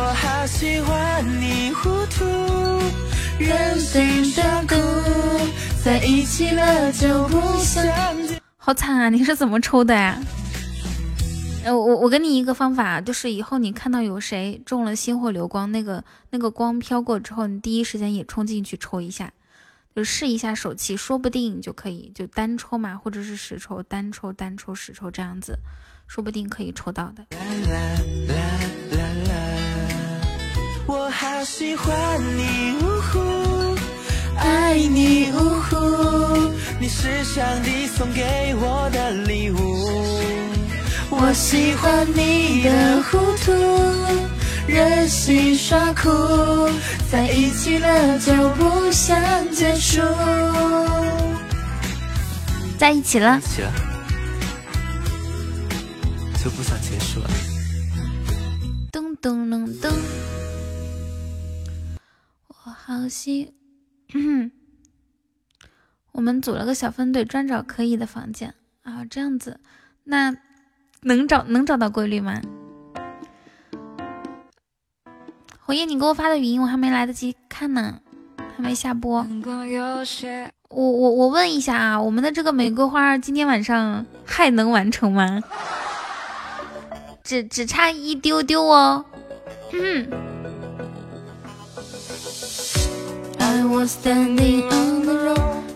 惨啊！你是怎么抽的呀？呃，我我给你一个方法，就是以后你看到有谁中了星火流光，那个那个光飘过之后，你第一时间也冲进去抽一下。就试一下手气，说不定就可以就单抽嘛，或者是十抽单抽单抽十抽这样子，说不定可以抽到的。我好喜欢你，呜呼，爱你，呜呼，你是上帝送给我的礼物。我喜欢你的糊涂。任性耍酷，在一起了就不想结束。在一起了起了，就不想结束了。咚咚隆咚，我好喜。我们组了个小分队，专找可以的房间啊，这样子，那能找能找到规律吗？火焰，你给我发的语音我还没来得及看呢，还没下播。我我我问一下啊，我们的这个玫瑰花今天晚上还能完成吗？只只差一丢丢哦。嗯。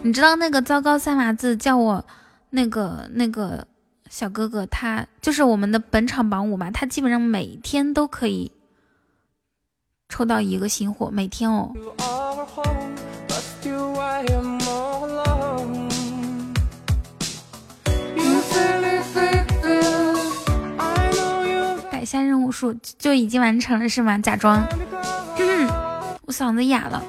你知道那个糟糕三码字叫我那个那个小哥哥，他就是我们的本场榜五嘛，他基本上每天都可以。抽到一个新货，每天哦。改下任务数就已经完成了是吗？假装，我嗓子哑了。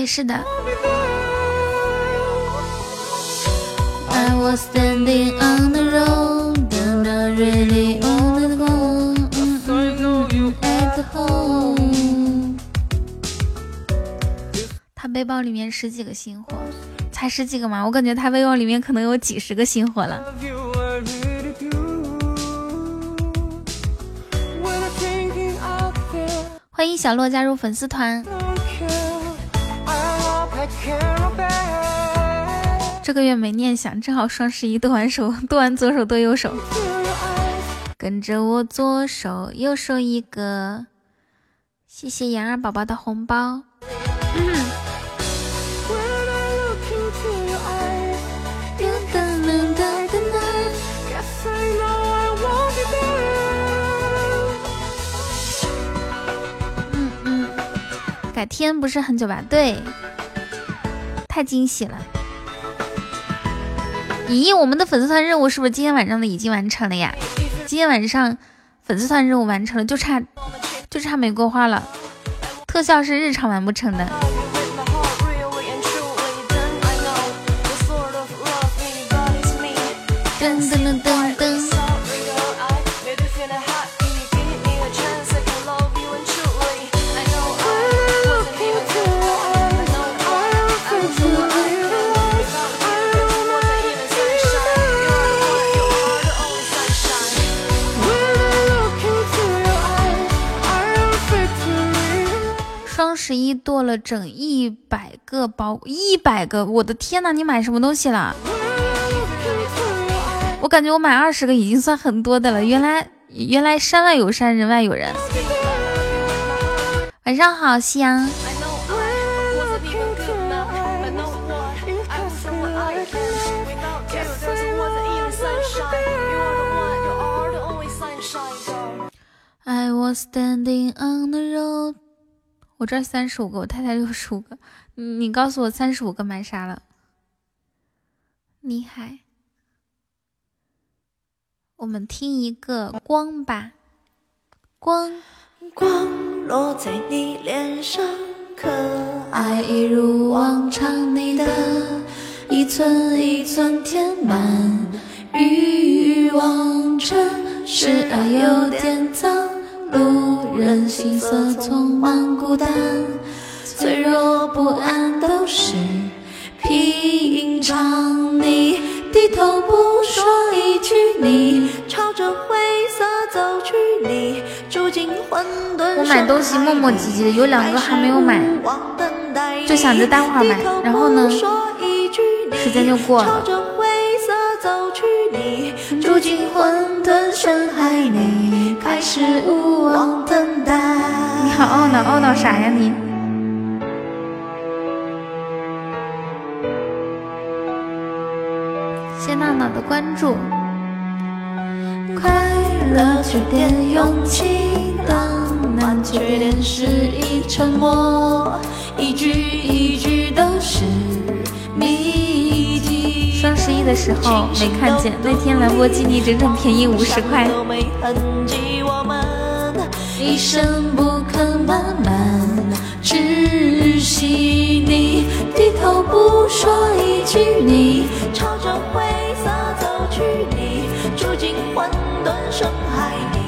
对，是的。他背包里面十几个星火，才十几个吗？我感觉他背包里面可能有几十个星火了。欢迎小洛加入粉丝团。这个月没念想，正好双十一剁完手，剁完左手剁右手，跟着我左手右手一个，谢谢妍儿宝宝的红包。改天不是很久吧？对，太惊喜了。咦，我们的粉丝团任务是不是今天晚上的已经完成了呀？今天晚上粉丝团任务完成了，就差就差玫瑰花了。特效是日常完不成的。噔噔噔噔。十一剁了整一百个包，一百个！我的天呐，你买什么东西了？我感觉我买二十个已经算很多的了。原来，原来山外有山，人外有人。晚上好，夕阳。I was standing on the road。我这三十五个，我太太六十五个。你告诉我三十五个买啥了？厉害！我们听一个光吧，光光落在你脸上，可爱一如往常，你的一寸一寸填满欲望城市爱有点脏，路人行色匆忙孤单，脆弱不安都是平常。你低头不说一句，你朝着灰色走去，你住进混沌。我买东西磨磨唧唧的，有两个还没有买，就想着待会儿买，然后呢，时间就过了。住进混沌深海里，开始无望等待。你好懊恼，懊恼啥呀你？谢娜娜的关注。快乐缺点勇气，浪漫缺点失意沉默，一句一句都是谜题。双十一的时候没看见，那天兰博基尼整整便宜五十块。一生不肯慢慢窒息，你低头不说一句，你朝着灰色走去，你住进混沌深海里，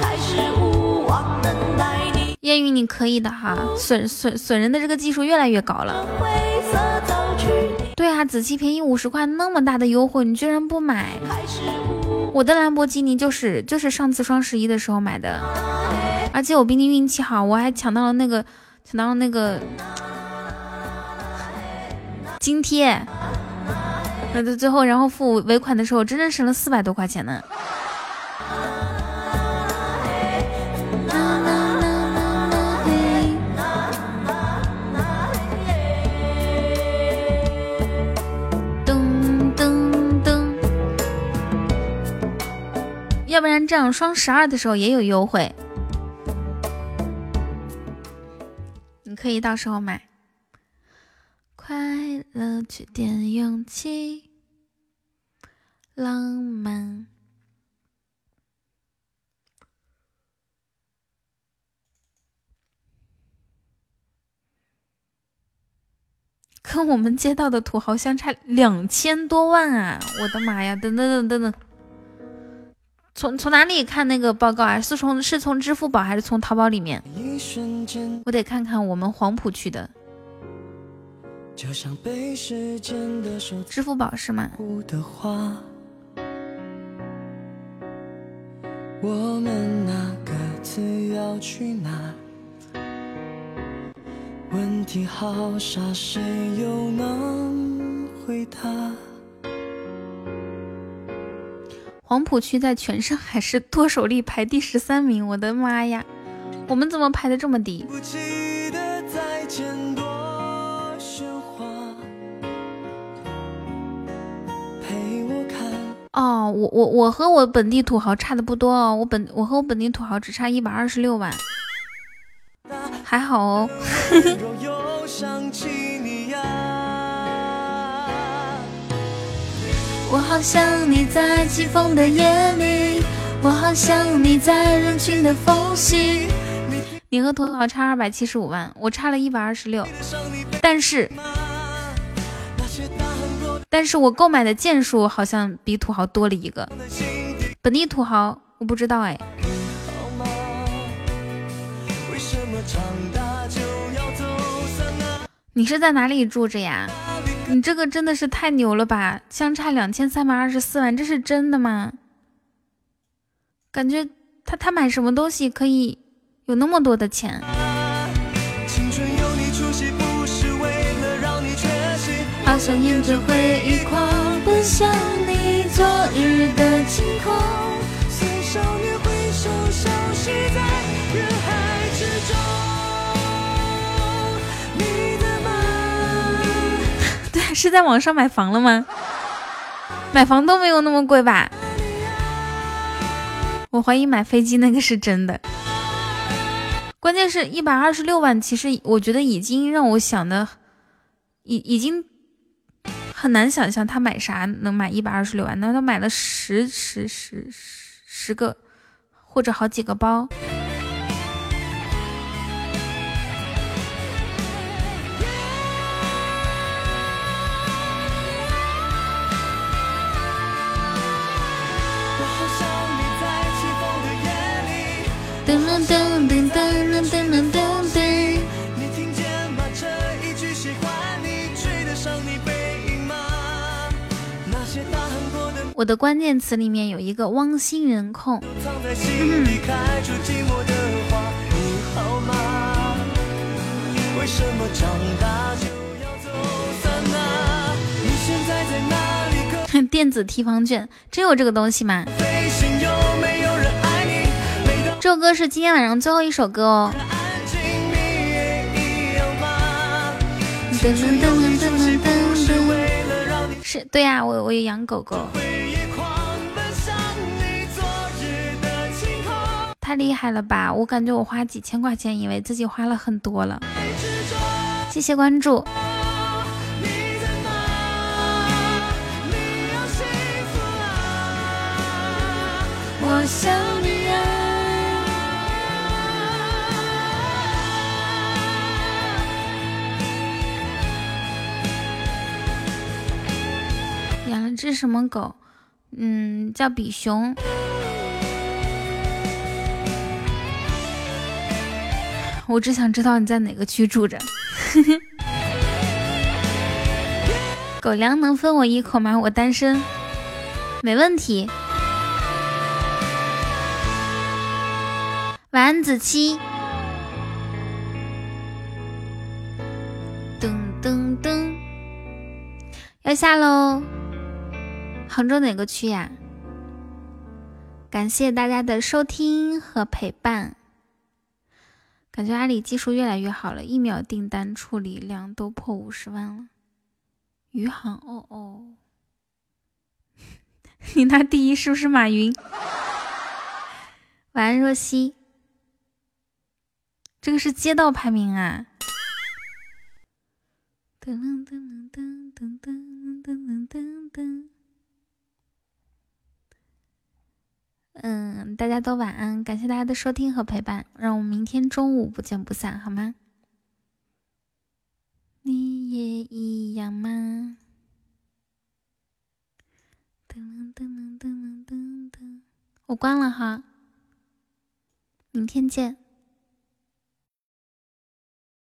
开始无望等待你。艳遇你可以的哈，损损损人的这个技术越来越高了。对啊，紫气便宜五十块，那么大的优惠，你居然不买？我的兰博基尼就是就是上次双十一的时候买的，而且我比你运气好，我还抢到了那个抢到那个津贴，那到最后然后付尾款的时候，真正省了四百多块钱呢。要不然这样双十二的时候也有优惠，可以到时候买。快乐缺点勇气，浪漫。跟我们街道的土豪相差两千多万啊！我的妈呀！等等等等等，从从哪里看那个报告啊？是从是从支付宝还是从淘宝里面？我得看看我们黄埔区的支付宝是吗？我们那各自要去哪？问题好傻，谁又能回答？黄浦区在全上海市剁手力排第十三名，我的妈呀！我们怎么排的这么低？不记得再见多喧哗。哦，我我我和我本地土豪差的不多哦，我本我和我本地土豪只差一百二十六万，还好哦。我好想你在起风的夜里，我好想你在人群的缝隙。你和土豪差二百七十五万，我差了一百二十六，但是，但是我购买的件数好像比土豪多了一个。本地土豪我不知道哎。你是在哪里住着呀？你这个真的是太牛了吧！相差两千三百二十四万，这是真的吗？感觉他他买什么东西可以有那么多的钱？好想沿着回忆狂奔向你昨日的晴空，是在网上买房了吗？买房都没有那么贵吧？我怀疑买飞机那个是真的。关键是一百二十六万，其实我觉得已经让我想的，已已经很难想象他买啥能买一百二十六万。那他买了十十十十十个，或者好几个包。噔噔噔噔噔噔噔噔噔。我的关键词里面有一个汪星人控。电子提防券真有这个东西吗？这首歌是今天晚上最后一首歌哦。是对呀，我我有养狗狗。太厉害了吧！我感觉我花几千块钱，以为自己花了很多了。谢谢关注。我想养了只什么狗？嗯，叫比熊。我只想知道你在哪个区住着。狗粮能分我一口吗？我单身，没问题。晚安，子期。噔噔噔，要下喽。杭州哪个区呀？感谢大家的收听和陪伴。感觉阿里技术越来越好了，一秒订单处理量都破五十万了。余杭哦哦，你那第一是不是马云？晚安若曦，这个是街道排名啊。噔噔噔噔噔噔噔噔。嗯，大家都晚安，感谢大家的收听和陪伴，让我们明天中午不见不散，好吗？你也一样吗？噔噔噔噔噔噔，我关了哈，明天见。